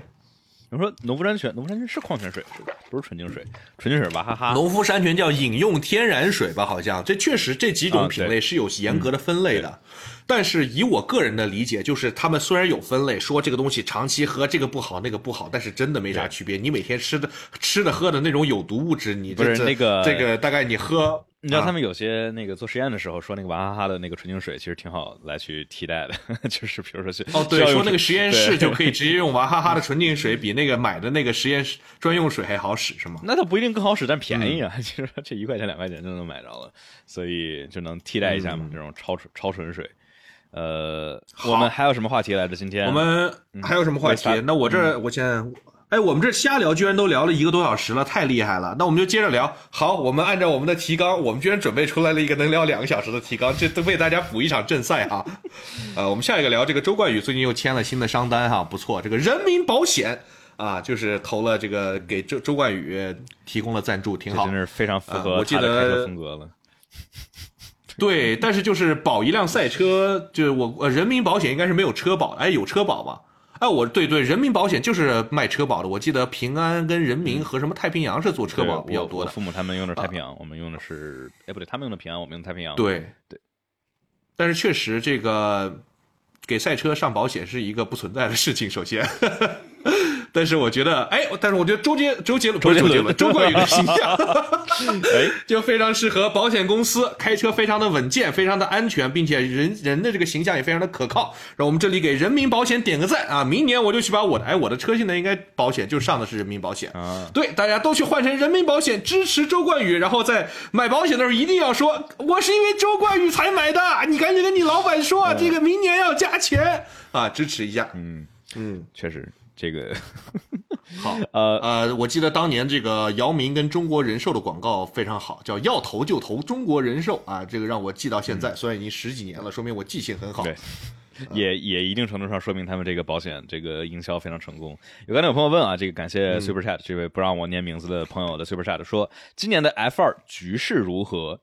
Speaker 1: 你说农夫山泉，农夫山泉是矿泉水是吧？不是纯净水，纯净水吧哈哈。
Speaker 2: 农夫山泉叫饮用天然水吧？好像这确实这几种品类是有严格的分类的。但是以我个人的理解，就是他们虽然有分类，说这个东西长期喝这个不好那个不好，但是真的没啥区别。你每天吃的吃的喝的那种有毒物质，你
Speaker 1: 不是那个
Speaker 2: 这个大概你喝。
Speaker 1: 你知道他们有些那个做实验的时候说那个娃哈哈的那个纯净水其实挺好来去替代的，就是比如说去
Speaker 2: 哦对，说那个实验室就可以直接用娃哈哈的纯净水，比那个买的那个实验室专用水还好使是吗？
Speaker 1: 那它不一定更好使，但便宜啊，其实 这一块钱两块钱就能买着了，所以就能替代一下嘛，这种超纯超纯水。呃，我们还有什么话题来着？今天？
Speaker 2: 我们还有什么话题？那我这我先哎，我们这瞎聊，居然都聊了一个多小时了，太厉害了。那我们就接着聊。好，我们按照我们的提纲，我们居然准备出来了一个能聊两个小时的提纲，这都为大家补一场正赛哈。呃，我们下一个聊这个周冠宇最近又签了新的商单哈，不错。这个人民保险啊，就是投了这个给周周冠宇提供了赞助，挺好，
Speaker 1: 真是非常符合
Speaker 2: 我记
Speaker 1: 他的开车
Speaker 2: 得
Speaker 1: 风格了。
Speaker 2: 对，但是就是保一辆赛车，就是我呃人民保险应该是没有车保的，哎，有车保吧？哎，我对对，人民保险就是卖车保的。我记得平安跟人民和什么太平洋是做车保比较多的。
Speaker 1: 父母他们用的是太平洋，我们用的是，哎不对，他们用的平安，我们用的太平洋。
Speaker 2: 对
Speaker 1: 对，
Speaker 2: 但是确实这个给赛车上保险是一个不存在的事情。首先，但是我觉得，哎，但是我觉得周杰周杰伦不是周杰伦，周冠宇的形象。
Speaker 1: 哎，
Speaker 2: 就非常适合保险公司，开车非常的稳健，非常的安全，并且人人的这个形象也非常的可靠。让我们这里给人民保险点个赞啊！明年我就去把我的，哎，我的车现在应该保险就上的是人民保险
Speaker 1: 啊。
Speaker 2: 对，大家都去换成人民保险，支持周冠宇。然后在买保险的时候一定要说，我是因为周冠宇才买的，你赶紧跟你老板说，这个明年要加钱啊，支持一下。
Speaker 1: 嗯，
Speaker 2: 嗯，
Speaker 1: 确实这个
Speaker 2: 好。
Speaker 1: 呃
Speaker 2: 呃，我记得当年这个姚明跟中国人寿的广告非常好，叫要投就投中国人寿啊，这个让我记到现在，虽然已经十几年了，说明我记性很好。
Speaker 1: 对，也也一定程度上说明他们这个保险这个营销非常成功。有刚才有朋友问啊，这个感谢 Super Chat、这位不让我念名字的朋友的 Super Chat 说，今年的 F 二局势如何？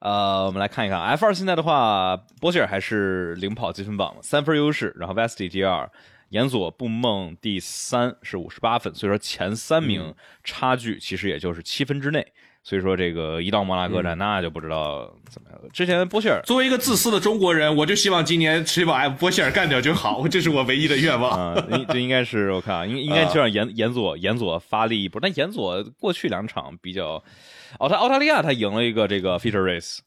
Speaker 1: 呃，我们来看一看 F 二现在的话，波切尔还是领跑积分榜，三分优势，然后 Vesti 第二，岩佐布梦第三是五十八分，所以说前三名差距其实也就是七分之内。所以说这个一到摩纳哥站，那就不知道怎么样了。之前波希尔
Speaker 2: 作为一个自私的中国人，我就希望今年谁把波希尔干掉就好，这是我唯一的愿望。
Speaker 1: 这应该是我看啊，应应该就让严严佐严佐发力一波。但严佐过去两场比较，澳大澳大利亚他赢了一个这个 feature race，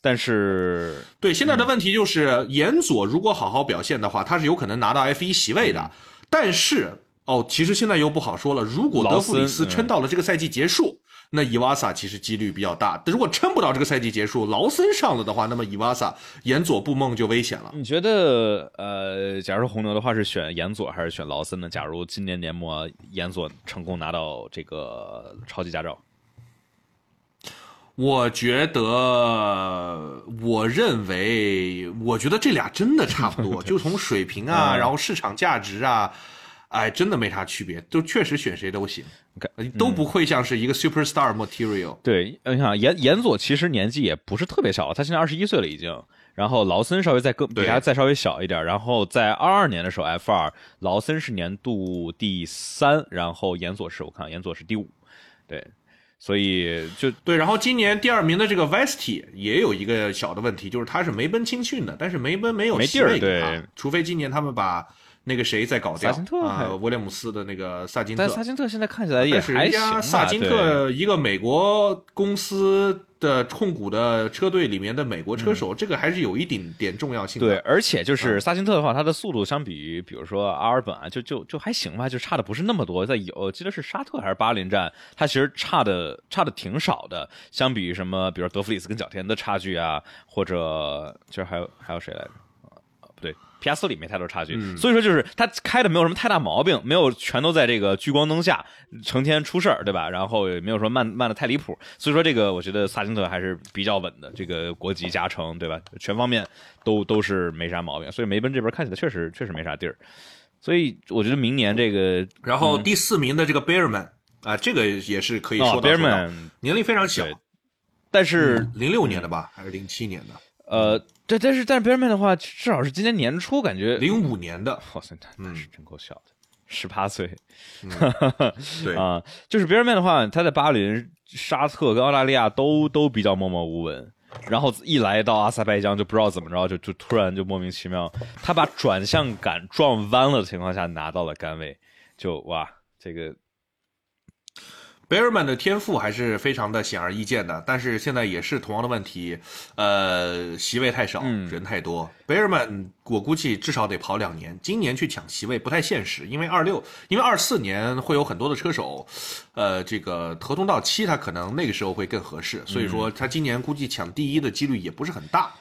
Speaker 1: 但是
Speaker 2: 对，现在的问题就是岩佐如果好好表现的话，他是有可能拿到 F 一席位的。但是哦，其实现在又不好说了。如果德弗里斯撑到了这个赛季结束，那伊瓦萨其实几率比较大。但如果撑不到这个赛季结束，劳森上了的话，那么伊瓦萨岩佐布梦就危险了。
Speaker 1: 你觉得呃，假如说红牛的话是选严佐还是选劳森呢？假如今年年末严佐成功拿到这个超级驾照，
Speaker 2: 我觉得，我认为，我觉得这俩真的差不多，就从水平啊，
Speaker 1: 嗯
Speaker 2: 然后市场价值啊，哎，真的没啥区别，就确实选谁都行，呃都不会像是一个 superstar material。
Speaker 1: 对，呃你看严严佐其实年纪也不是特别小，他现在二十一岁了已经。然后劳森稍微再更比他再稍微小一点，然后在二二年的时候 F 二，劳森是年度第三，然后严佐是我看严佐是第五，对，所以就
Speaker 2: 对，然后今年第二名的这个 Vesti 也有一个小的问题，就是他是梅奔青训的，但是梅奔没有
Speaker 1: 没
Speaker 2: 席位
Speaker 1: 地儿对
Speaker 2: 啊除非今年他们把那个谁在搞掉
Speaker 1: 萨金特还
Speaker 2: 啊，威廉姆斯的那个萨金特
Speaker 1: 但，萨金特现在看起来也还行
Speaker 2: 萨金特一个美国公司的控股的车队里面的美国车手，这个还是有一点点重要性
Speaker 1: 对，而且
Speaker 2: 嗯
Speaker 1: 就是萨金特的话，他的速度相比于比如说阿尔本啊，就就就还行吧，就差的不是那么多。在有我记得是沙特还是巴林站，他其实差的差的挺少的，相比于什么，比如德弗里斯跟角田的差距啊，或者就是还有还有谁来着？啊，不对。皮亚斯里没太多差距，
Speaker 2: 嗯
Speaker 1: 所以说就是他开的没有什么太大毛病，没有全都在这个聚光灯下成天出事儿，对吧？然后也没有说慢慢的太离谱，所以说这个我觉得萨金特还是比较稳的，这个国籍加成，对吧？全方面都都是没啥毛病，所以梅奔这边看起来确实确实没啥地儿，所以我觉得明年这个
Speaker 2: 然后第四名的这个 Bearman 啊，这个也是可以
Speaker 1: 哦
Speaker 2: 说到说到
Speaker 1: Bearman
Speaker 2: 年龄非常小，
Speaker 1: 但是
Speaker 2: 零六年的吧，还是零七年的？
Speaker 1: 呃，这但是但是 Bearman 的话，至少是今年年初感觉，
Speaker 2: 零五年的，
Speaker 1: 哇塞，那那是真够小的，十八岁，
Speaker 2: 对。
Speaker 1: 啊，就是 Bearman 的话，他在巴林、沙特跟澳大利亚都都比较默默无闻，然后一来到阿塞拜疆就不知道怎么着，就就突然就莫名其妙，他把转向杆撞弯了的情况下拿到了杆位，就哇，这个
Speaker 2: Bearman 的天赋还是非常的显而易见的，但是现在也是同样的问题，呃，席位太少，
Speaker 1: 嗯
Speaker 2: 人太多。Bearman 我估计至少得跑两年，今年去抢席位不太现实，因为二六，因为二四年会有很多的车手，呃，这个合同到期，他可能那个时候会更合适，所以说他今年估计抢第一的几率也不是很大。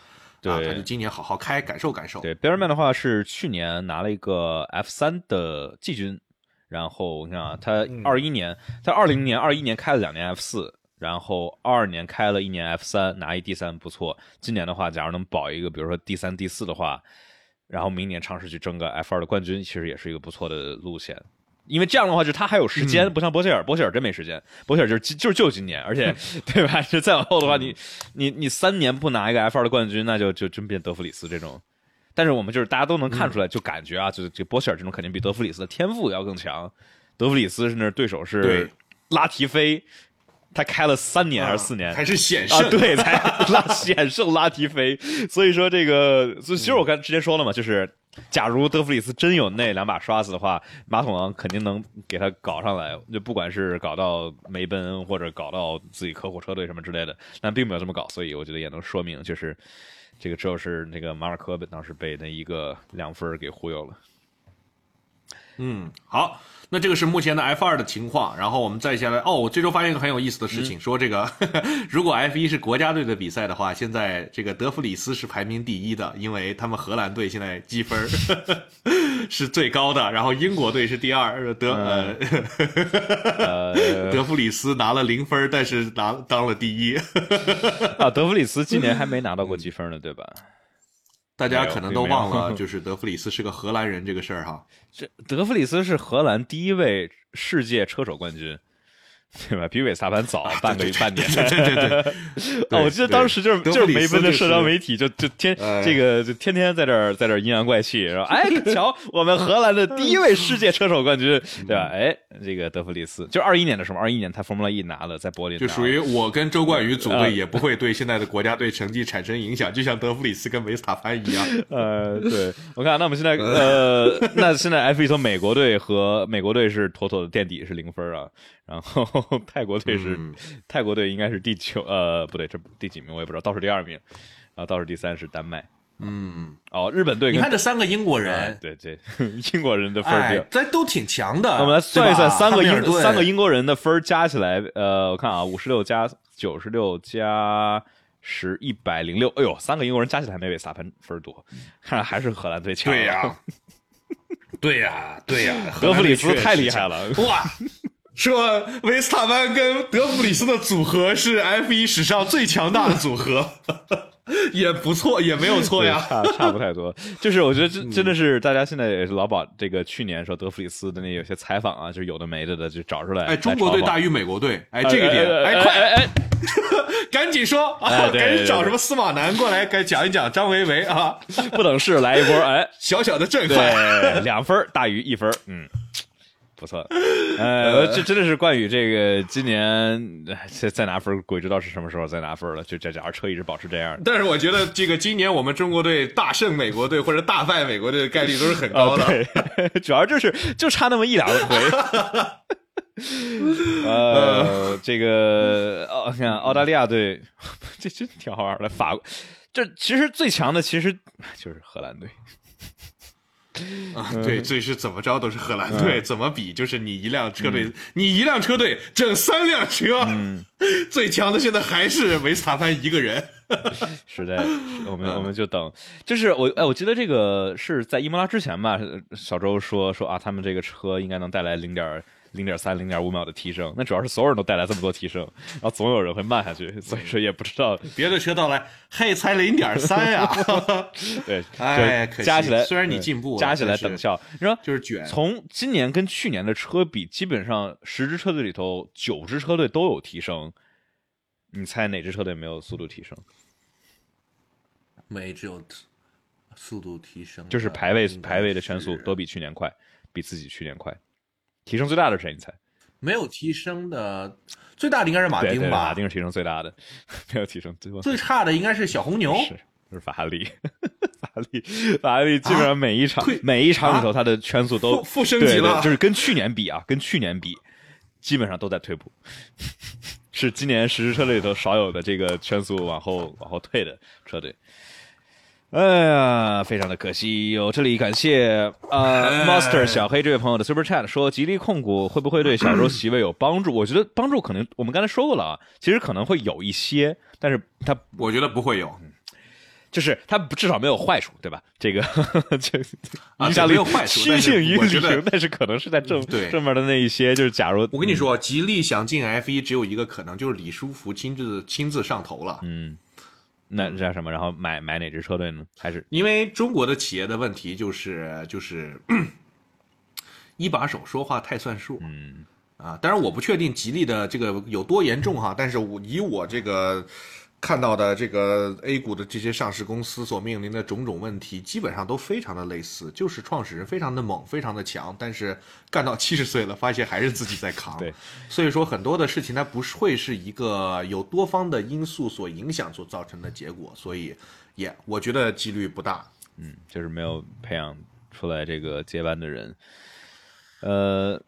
Speaker 1: 对
Speaker 2: 啊，他就今年好好开，感受感受。
Speaker 1: 对 Bearman 的话是去年拿了一个 F 三的季军，然后你看啊，他二一年，他二零年、二一年开了两年 F 四，然后二二年开了一年 F 三，拿一第三不错。今年的话，假如能保一个，比如说第三、第四的话，然后明年尝试去争个 F 二的冠军，其实也是一个不错的路线。因为这样的话，就他还有时间，不像博切尔，博切尔真没时间，博切尔就是就是就今年，而且 对吧？就再往后的话，你你你三年不拿一个 F 二的冠军，那就就真变德弗里斯这种。但是我们就是大家都能看出来，就感觉啊，就是这波切尔这种肯定比德弗里斯的天赋要更强。德弗里斯是那对手是拉提菲，他开了三年还是四年，
Speaker 2: 还是险胜
Speaker 1: 啊？对，才 拉险胜拉提菲。所以说这个，其实我刚之前说了嘛，就是假如德弗里斯真有那两把刷子的话，马桶王肯定能给他搞上来，就不管是搞到梅奔或者搞到自己客户车队什么之类的，但并没有这么搞，所以我觉得也能说明就是。这个之后是那个马尔科当时被那一个两分给忽悠了。
Speaker 2: 嗯，好。那这个是目前的 F 二的情况，然后我们再下来哦，我最终发现一个很有意思的事情，说这个 如果 F 一是国家队的比赛的话，现在这个德弗里斯是排名第一的，因为他们荷兰队现在积分 是最高的，然后英国队是第二，德呃 德弗里斯拿了零分，但是拿当了第一。
Speaker 1: 啊，德弗里斯今年还没拿到过积分呢，对吧？
Speaker 2: 大家可能都忘了，就是德弗里斯是个荷兰人这个事儿哈。
Speaker 1: 这德弗里斯是荷兰第一位世界车手冠军。对吧？比韦斯塔潘早半个半年。
Speaker 2: 对对对。
Speaker 1: 哦，我记得当时就是就是梅奔的社交媒体就就天这个就天天在这儿在这儿阴阳怪气，说哎，瞧我们荷兰的第一位世界车手冠军，对吧？哎，这个德弗里斯就二一年的时候，二一年他 Formula E 拿了在柏林，
Speaker 2: 就属于我跟周冠宇组队也不会对现在的国家队成绩产生影响，就像德弗里斯跟维斯塔潘一样。
Speaker 1: 呃，对我看那我们现在呃，那现在 F 一从美国队和美国队是妥妥的垫底是零分啊。然后 泰国队是泰国队应该是第九呃不对这第几名我也不知道倒数第二名，然后倒数第三是丹麦，
Speaker 2: 嗯。
Speaker 1: 哦日本队
Speaker 2: 你看这三个英国人
Speaker 1: 对对英国人的分儿
Speaker 2: 这都挺强的，
Speaker 1: 我们来算一算三个英三个英国人的分加起来呃我看啊五十六加九十六加十一百零六哎呦三个英国人加起来还没韦萨潘分多，看来还是荷兰队强。
Speaker 2: 对呀。对呀对呀
Speaker 1: 德弗里斯太厉害了
Speaker 2: 哇。说维斯塔潘跟德弗里斯的组合是 F 一史上最强大的组合，也不错，也没有错呀，
Speaker 1: 差差不太多。就是我觉得真真的是大家现在也是老把这个去年说德弗里斯的那有些采访啊，就是有的没的的就找出来。
Speaker 2: 哎，中国队大于美国队，哎，这个点，哎，快，哎，赶紧说啊，赶紧找什么司马南过来，该讲一讲张维维啊，
Speaker 1: 不等式来一波，哎，
Speaker 2: 小小的震撼，
Speaker 1: 两分大于一分，嗯。不错，呃，这真的是冠宇这个今年再再拿分，鬼知道是什么时候再拿分了。就这假如车一直保持这样，
Speaker 2: 但是我觉得这个今年我们中国队大胜美国队或者大败美国队的概率都是很高的。
Speaker 1: 对，主要就是就差那么一两回。呃，这个哦，看澳大利亚队，这真挺好玩的。法，这其实最强的其实就是荷兰队。
Speaker 2: 啊，对，这是怎么着都是荷兰队，怎么比？就是你一辆车队，你一辆车队整三辆车，最强的现在还是维斯塔潘一个人。
Speaker 1: 是的，我们我们就等，就是我哎，我记得这个是在伊莫拉之前吧，小周说说啊，他们这个车应该能带来零点。零点三、零点五秒的提升，那主要是所有人都带来这么多提升，然后总有人会慢下去，所以说也不知道
Speaker 2: 别的车到来，嘿，才零点三呀，
Speaker 1: 对，
Speaker 2: 哎，
Speaker 1: 加起来
Speaker 2: 虽然你进步，
Speaker 1: 加起来等效，你说
Speaker 2: 就是卷。
Speaker 1: 从今年跟去年的车比，基本上十支车队里头九支车队都有提升，你猜哪支车队没有速度提升？
Speaker 2: 没只有速度提升，
Speaker 1: 就是排位排位的圈速都比去年快，比自己去年快。提升最大的是谁？你猜？
Speaker 2: 没有提升的，最大的应该是马丁吧？
Speaker 1: 马丁是提升最大的，没有提升最
Speaker 2: 最差的应该是小红牛，
Speaker 1: 是是 法拉利，法拉利，法拉利基本上每一场每一场里头，它的圈速都
Speaker 2: 负升级了，
Speaker 1: 就是跟去年比啊，跟去年比，基本上都在退步，是今年实时车队里头少有的这个圈速往后往后退的车队。哎呀，非常的可惜哟！这里感谢啊，Master 小黑这位朋友的 Super Chat 说，吉利控股会不会对小周席位有帮助？我觉得帮助可能，我们刚才说过了啊，其实可能会有一些，但是他
Speaker 2: 我觉得不会有。
Speaker 1: 就是它至少没有坏处，对吧？这个 就
Speaker 2: 啊没有坏处但是
Speaker 1: 趋近于
Speaker 2: 我觉得
Speaker 1: 零，但是可能是在正
Speaker 2: 对
Speaker 1: 正面的那一些，就是假如
Speaker 2: 我跟你说，吉利想进 F 一只有一个可能，就是李书福亲自亲自上头了。
Speaker 1: 嗯，那这叫什么？然后买买哪支车队呢？还是
Speaker 2: 因为中国的企业的问题就是就是一把手说话太算数，
Speaker 1: 嗯
Speaker 2: 啊，当然我不确定吉利的这个有多严重哈，但是我以我这个看到的这个 A 股的这些上市公司所面临的种种问题，基本上都非常的类似，就是创始人非常的猛，非常的强，但是干到 七十岁了，发现还是自己在扛。
Speaker 1: 对，
Speaker 2: 所以说很多的事情它不是会是一个有多方的因素所影响所造成的结果，所以也我觉得几率不大。
Speaker 1: 嗯，就是没有培养出来这个接班的人。呃，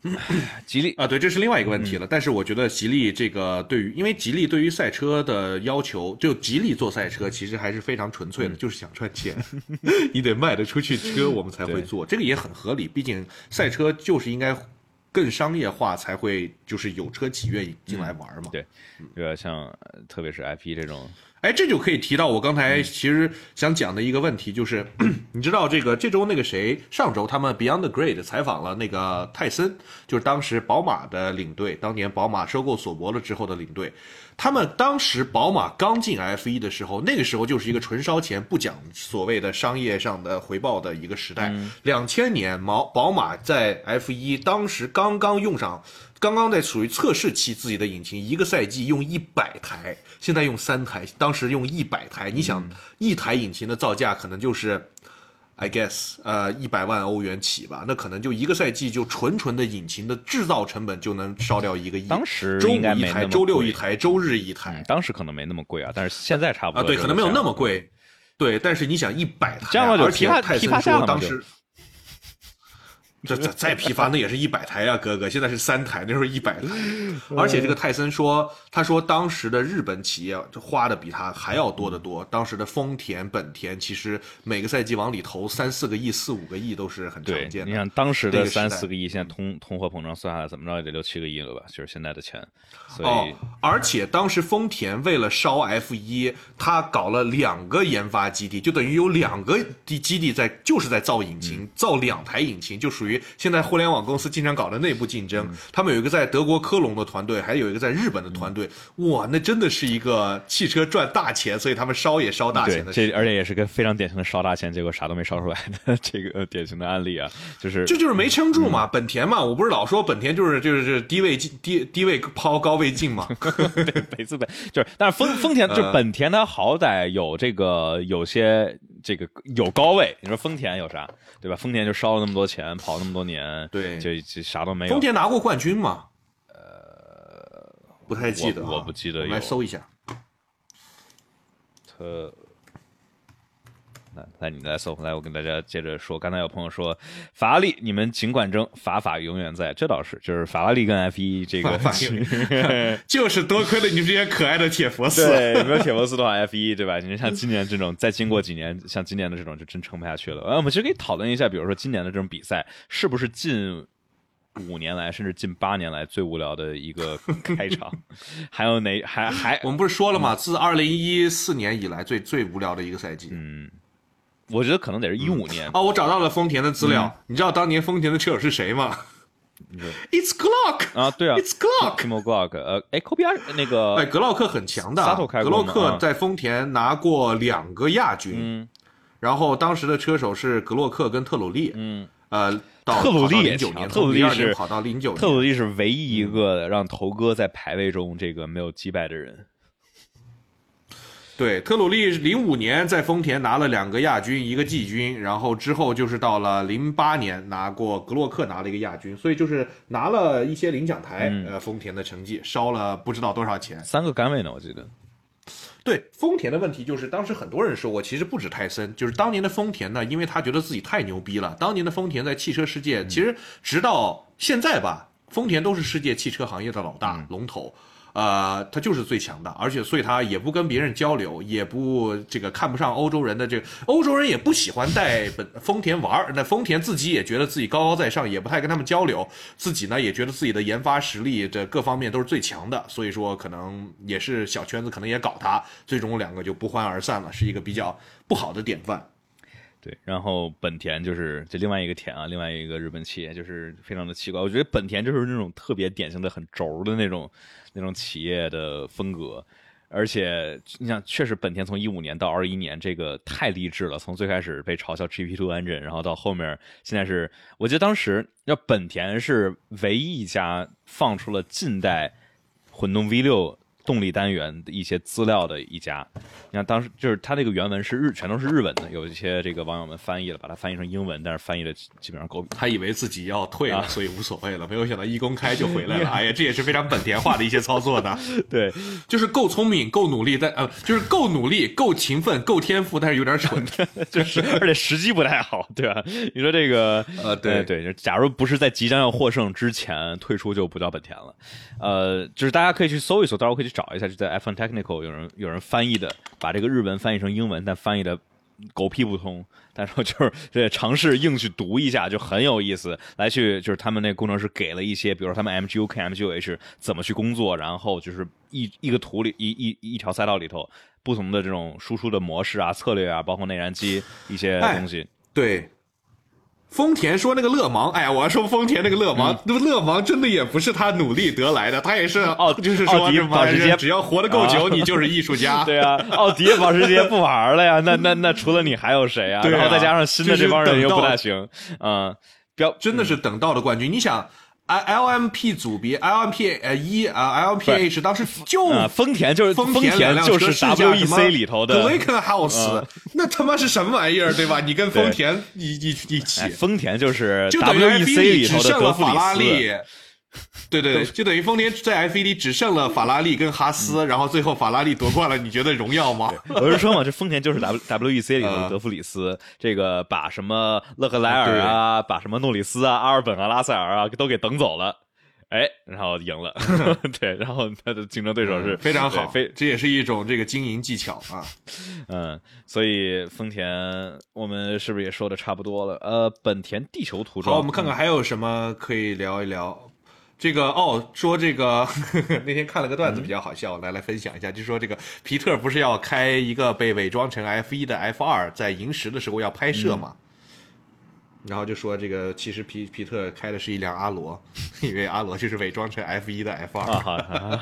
Speaker 1: 吉利
Speaker 2: 啊，对，这是另外一个问题了。但是我觉得吉利这个对于，因为吉利对于赛车的要求，就吉利做赛车其实还是非常纯粹的，就是想赚钱，你得卖得出去车，我们才会做。这个也很合理，毕竟赛车就是应该更商业化，才会就是有车企愿意进来玩嘛。
Speaker 1: 对，这个像呃特别是 IP 这种，
Speaker 2: 哎，这就可以提到我刚才其实想讲的一个问题，就是 你知道这个这周那个谁，上周他们 Beyond the Grid 采访了那个泰森，就是当时宝马的领队，当年宝马收购索伯了之后的领队。他们当时宝马刚进 F 1的时候，那个时候就是一个纯烧钱、不讲所谓的商业上的回报的一个时代。两千年，毛宝马在 F 1当时刚刚用上。刚刚在属于测试期自己的引擎，一个赛季用一百台，现在用三台，当时用一百台，你想一台引擎的造价可能就是，I guess，呃，一百万欧元起吧，那可能就一个赛季就纯纯的引擎的制造成本就能烧掉一个亿。
Speaker 1: 当时
Speaker 2: 周五一台，周六一台，周日一台
Speaker 1: 嗯，当时可能没那么贵啊，但是现在差不多
Speaker 2: 啊，对，可能没有那么贵，对，但是你想一百台而且
Speaker 1: 批发
Speaker 2: 泰森
Speaker 1: 批发价了嘛就
Speaker 2: 说当时。这这再批发 那也是一百台啊，哥哥，现在是三台，那时候一百台。而且这个泰森说，他说当时的日本企业花的比他还要多得多。当时的丰田、本田其实每个赛季往里投三四个亿、四五个亿都是很常，见的。
Speaker 1: 你想当时的三四个亿，现在通通货膨胀算下来，怎么着也得六七个亿了吧？就是现在的钱，所以、
Speaker 2: 哦，而且当时丰田为了烧 F 一，他搞了两个研发基地，就等于有两个地基地在，就是在造引擎，造两台引擎，就属于现在互联网公司经常搞的内部竞争。他们有一个在德国科隆的团队，还有一个在日本的团队，哇，那真的是一个汽车赚大钱，所以他们烧也烧大钱的事。
Speaker 1: 这而且也是个非常典型的烧大钱，结果啥都没烧出来的这个典型的案例啊，就是
Speaker 2: 这就是没撑住嘛，
Speaker 1: 嗯
Speaker 2: 本田嘛，我不是老说本田就是就是低位进低低位抛高位进嘛，
Speaker 1: 每次本就是，但是丰丰田就是本田，它好歹有这个有些这个有高位。你说丰田有啥，对吧？丰田就烧了那么多钱，跑那么多年，
Speaker 2: 对
Speaker 1: 就就啥都没有。
Speaker 2: 丰田拿过冠军吗？呃，不太记得啊、
Speaker 1: 我我不记得
Speaker 2: 来搜一下。
Speaker 1: 特，来来，你来搜，来，我跟大家接着说。刚才有朋友说，法拉利你们尽管争，法法永远在，这倒是，就是法拉利跟 F 一这个
Speaker 2: 法法 就是多亏了你们这些可爱的铁佛寺。
Speaker 1: 对，没有铁佛寺的话，F 一对吧？你像今年这种，再经过几年，像今年的这种，就真撑不下去了。呃，我们其实可以讨论一下，比如说今年的这种比赛，是不是近五年来，甚至近八年来最无聊的一个开场？还有哪还还
Speaker 2: 我们不是说了吗？自二零一四年以来最最无聊的一个赛季。
Speaker 1: 嗯，我觉得可能得是一五年。
Speaker 2: 哦，我找到了丰田的资料。你知道当年丰田的车手是谁吗？It's Glock
Speaker 1: 啊，对啊
Speaker 2: ，It's Glock。
Speaker 1: Timo Glock，呃，哎，科比亚那个，
Speaker 2: 哎，格洛克很强的。
Speaker 1: 开
Speaker 2: 格洛克在丰田拿过两个亚军。
Speaker 1: 嗯
Speaker 2: 然后当时的车手是格洛克跟特鲁利。
Speaker 1: 嗯，
Speaker 2: 呃，到
Speaker 1: 特鲁利也
Speaker 2: 零九年，
Speaker 1: 强特鲁利是
Speaker 2: 跑到零九年。
Speaker 1: 特鲁利是唯一一个让头哥在排位中这个没有击败的人。
Speaker 2: 对，特鲁利零五年在丰田拿了两个亚军，一个季军，然后之后就是到了零八年拿过格洛克拿了一个亚军，所以就是拿了一些领奖台，
Speaker 1: 嗯
Speaker 2: 呃，丰田的成绩烧了不知道多少钱。
Speaker 1: 三个杆位呢，我记得。
Speaker 2: 对，丰田的问题就是当时很多人说过，其实不止泰森，就是当年的丰田呢，因为他觉得自己太牛逼了，当年的丰田在汽车世界，其实直到现在吧，丰田都是世界汽车行业的老大、龙头。呃，他就是最强的，而且所以他也不跟别人交流，也不这个看不上欧洲人的这欧洲人也不喜欢带本丰田玩儿，那丰田自己也觉得自己高高在上，也不太跟他们交流，自己呢也觉得自己的研发实力这各方面都是最强的，所以说可能也是小圈子可能也搞他，最终两个就不欢而散了，是一个比较不好的典范。
Speaker 1: 对，然后本田就是这另外一个田啊，另外一个日本企业就是非常的奇怪。我觉得本田就是那种特别典型的很轴的那种那种企业的风格，而且你想，确实本田从一五年到二一年这个太励志了，从最开始被嘲笑 GP2 engine，然后到后面现在是，我记得当时要本田是唯一一家放出了近代混动 V6。动力单元的一些资料的一家，你看当时就是它那个原文是日，全都是日文的，有一些这个网友们翻译了，把它翻译成英文，但是翻译的基本上狗
Speaker 2: 他以为自己要退了，所以无所谓了，没有想到一公开就回来了。哎呀，这也是非常本田化的一些操作的。
Speaker 1: 对，
Speaker 2: 就是够聪明、够努力，但呃，就是够努力、够勤奋、够天赋，但是有点蠢，
Speaker 1: 就是而且时机不太好，对吧？你说这个
Speaker 2: 呃，对
Speaker 1: 对，假如不是在即将要获胜之前退出，就不叫本田了。呃，就是大家可以去搜一搜，到时候可以去找一下，就在 iPhone Technical 有人有人翻译的，把这个日文翻译成英文，但翻译的狗屁不通。但是就是这尝试硬去读一下，就很有意思。来去就是他们那工程师给了一些，比如说他们 MGUK、MGUH 怎么去工作，然后就是一一个图里一一一条赛道里头不同的这种输出的模式啊、策略啊，包括内燃机一些东西。
Speaker 2: 对。丰田说那个勒芒，哎呀，我要说丰田那个勒芒，那嗯勒芒真的也不是他努力得来的，他也是
Speaker 1: 奥，
Speaker 2: 就是说
Speaker 1: 奥迪保时捷，
Speaker 2: 只要活得够久，你就是艺术家。
Speaker 1: 对啊，奥迪保时捷不玩了呀，那那那除了你还有谁啊？然后再加上新的这帮人又不大行，嗯，标
Speaker 2: 真的是等到了冠军，你想。I L M P 组别，L M P 呃一啊，L M P H 当时就
Speaker 1: 丰田就是
Speaker 2: 丰
Speaker 1: 田就是 W E C 里头的
Speaker 2: Glacken House，、呃那他妈是什么玩意儿，对吧？你跟丰田一一一起，
Speaker 1: 丰田就是
Speaker 2: W
Speaker 1: E C 里头的
Speaker 2: 德弗里斯。对 对对，就等于丰田在 F 一里只剩了法拉利跟哈斯，然后最后法拉利夺冠了，你觉得荣耀吗？
Speaker 1: 我是说嘛，这丰田就是 W W E C 里头的德弗里斯，这个把什么勒克莱尔啊，把什么诺里斯啊、阿尔本啊、拉塞尔啊都给等走了，哎，然后赢了，对，然后他的竞争对手是
Speaker 2: 非常好，
Speaker 1: 非
Speaker 2: 这也是一种这个经营技巧啊，
Speaker 1: 嗯，所以丰田我们是不是也说的差不多了？呃，本田地球涂装，
Speaker 2: 好，我们看看还有什么可以聊一聊。这个哦，说这个呵呵 那天看了个段子比较好笑，来来分享一下，就说这个皮特不是要开一个被伪装成 F 一的 F 二，在银石的时候要拍摄嘛，然后就说这个其实皮皮特开的是一辆阿罗，因为阿罗就是伪装成 F 一的 F
Speaker 1: 二，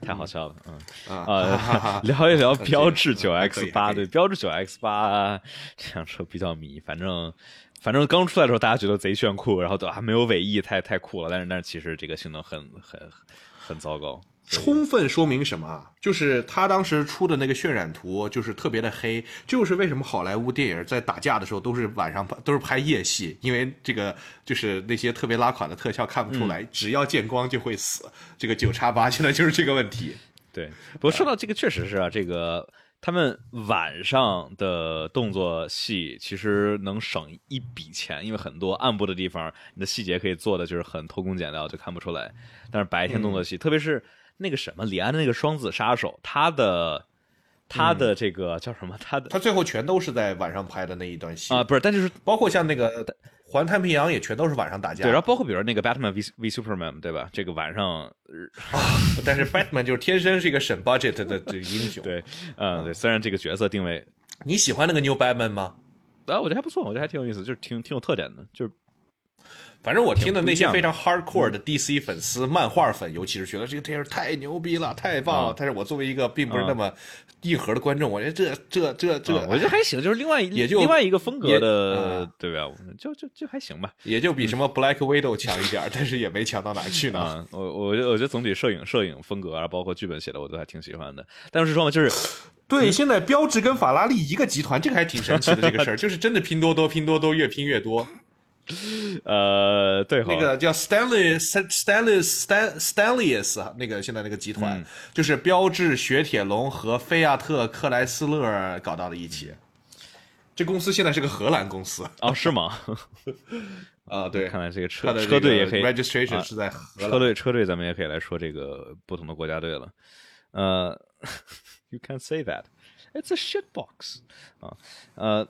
Speaker 1: 太好笑了，嗯。啊，聊一聊标致九 X 八，对，标致九 X 八这辆车比较迷，反正。反正刚出来的时候，大家觉得贼炫酷，然后都还没有尾翼，太太酷了。但是，但是其实这个性能很很很糟糕。
Speaker 2: 充分说明什么？就是他当时出的那个渲染图，就是特别的黑。就是为什么好莱坞电影在打架的时候都是晚上拍，都是拍夜戏，因为这个就是那些特别拉垮的特效看不出来，只要见光就会死。这个九叉八现在就是这个问题。
Speaker 1: 对，不过说到这个，确实是啊，这个。他们晚上的动作戏其实能省一笔钱，因为很多暗部的地方，你的细节可以做的就是很偷工减料，就看不出来。但是白天动作戏，特别是那个什么李安的那个双子杀手，他的他的这个叫什么？他的
Speaker 2: 他最后全都是在晚上拍的那一段戏
Speaker 1: 啊，不是，但就是
Speaker 2: 包括像那个。环太平洋也全都是晚上打架，
Speaker 1: 对，然后包括比如那个 Batman v v Superman，对吧？这个晚上，
Speaker 2: 但是 Batman 就是天生是一个省 budget 的这个英雄，
Speaker 1: 对，嗯，对。虽然这个角色定位，
Speaker 2: 你喜欢那个 New Batman 吗？
Speaker 1: 啊，我觉得还不错，我觉得还挺有意思，就是挺挺有特点的，就是。
Speaker 2: 反正我听的那些非常 hardcore 的 DC 粉丝、漫画粉，尤其是觉得这个电影太牛逼了、太棒了。但是我作为一个并不是那么硬核的观众，我觉得这这这这，
Speaker 1: 我觉得还行，就是另外
Speaker 2: 也就
Speaker 1: 另外一个风格的，对吧？就就就还行吧，
Speaker 2: 也就比什么 Black Widow 强一点，但是也没强到哪去呢。
Speaker 1: 我我我觉得总体摄影摄影风格啊，包括剧本写的，我都还挺喜欢的。但是说嘛，就是
Speaker 2: 对现在标志跟法拉利一个集团，这个还挺神奇的。这个事儿就是真的拼多多，拼多多越拼越多。
Speaker 1: 呃，对，
Speaker 2: 那个叫 Stanley Stanley Stan Stanley's 那个现在那个集团，就是标致、雪铁龙和菲亚特克莱斯勒搞到了一起。这公司现在是个荷兰公司
Speaker 1: 哦，是吗？
Speaker 2: 啊，对，
Speaker 1: 看来这个车队也可以
Speaker 2: registration
Speaker 1: 啊
Speaker 2: 是在荷
Speaker 1: 车。队车队，咱们也可以来说这个不同的国家队了。呃，You can say that. It's a shit box 啊，呃，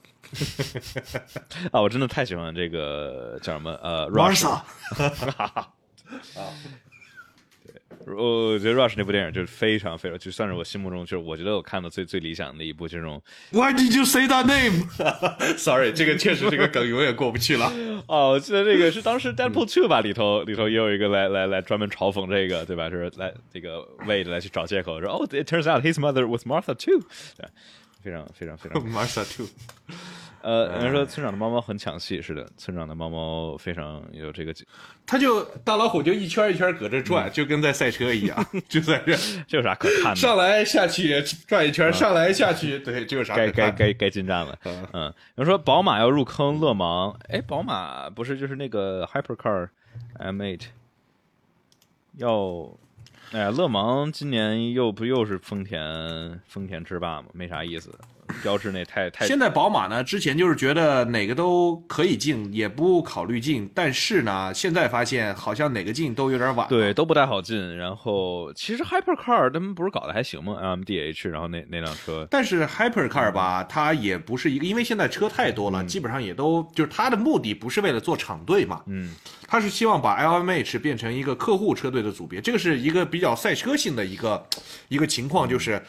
Speaker 1: 啊，我真的太喜欢这个叫什么呃
Speaker 2: Rush，Marsa
Speaker 1: 我觉得 Rush 那部电影就是非常非常，就算是我心目中就是我觉得我看的最最理想的一部这种
Speaker 2: Why did you say that name? Sorry，这个确实这个梗永远过不去了。
Speaker 1: 哦，我记得这个是当时 Deadpool Two 吧，里头里头也有一个来来来专门嘲讽这个，对吧？就是来这个 Wade 来去找借口说，哦，It turns out his mother was Martha too，对，非常非常非常
Speaker 2: Martha too，
Speaker 1: 呃，有人说村长的猫猫很抢戏，是的，村长的猫猫非常有这个，
Speaker 2: 他就大老虎就一圈一圈搁这转，就跟在赛车一样，就在这
Speaker 1: 这 有啥可看的？
Speaker 2: 上来下去转一圈，上来下去，对，这有啥
Speaker 1: 该
Speaker 2: 可看的？
Speaker 1: 该该该进站了。
Speaker 2: 嗯
Speaker 1: 嗯，有人说宝马要入坑勒芒，哎，宝马不是就是那个 Hypercar M8 要，哎呀，勒芒今年又不又是丰田丰田制霸嘛，没啥意思。标志那太太
Speaker 2: 现在宝马呢，之前就是觉得哪个都可以进，也不考虑进，但是呢，现在发现好像哪个进都有点晚。
Speaker 1: 对，都不太好进。然后其实 Hypercar 他们不是搞得还行吗？LMDH，然后那那辆车，
Speaker 2: 但是 Hypercar 吧，它也不是一个，因为现在车太多了，基本上也都就是它的目的不是为了做厂队嘛，
Speaker 1: 嗯，
Speaker 2: 它是希望把 LMH 变成一个客户车队的组别，这个是一个比较赛车性的一个一个情况，就是。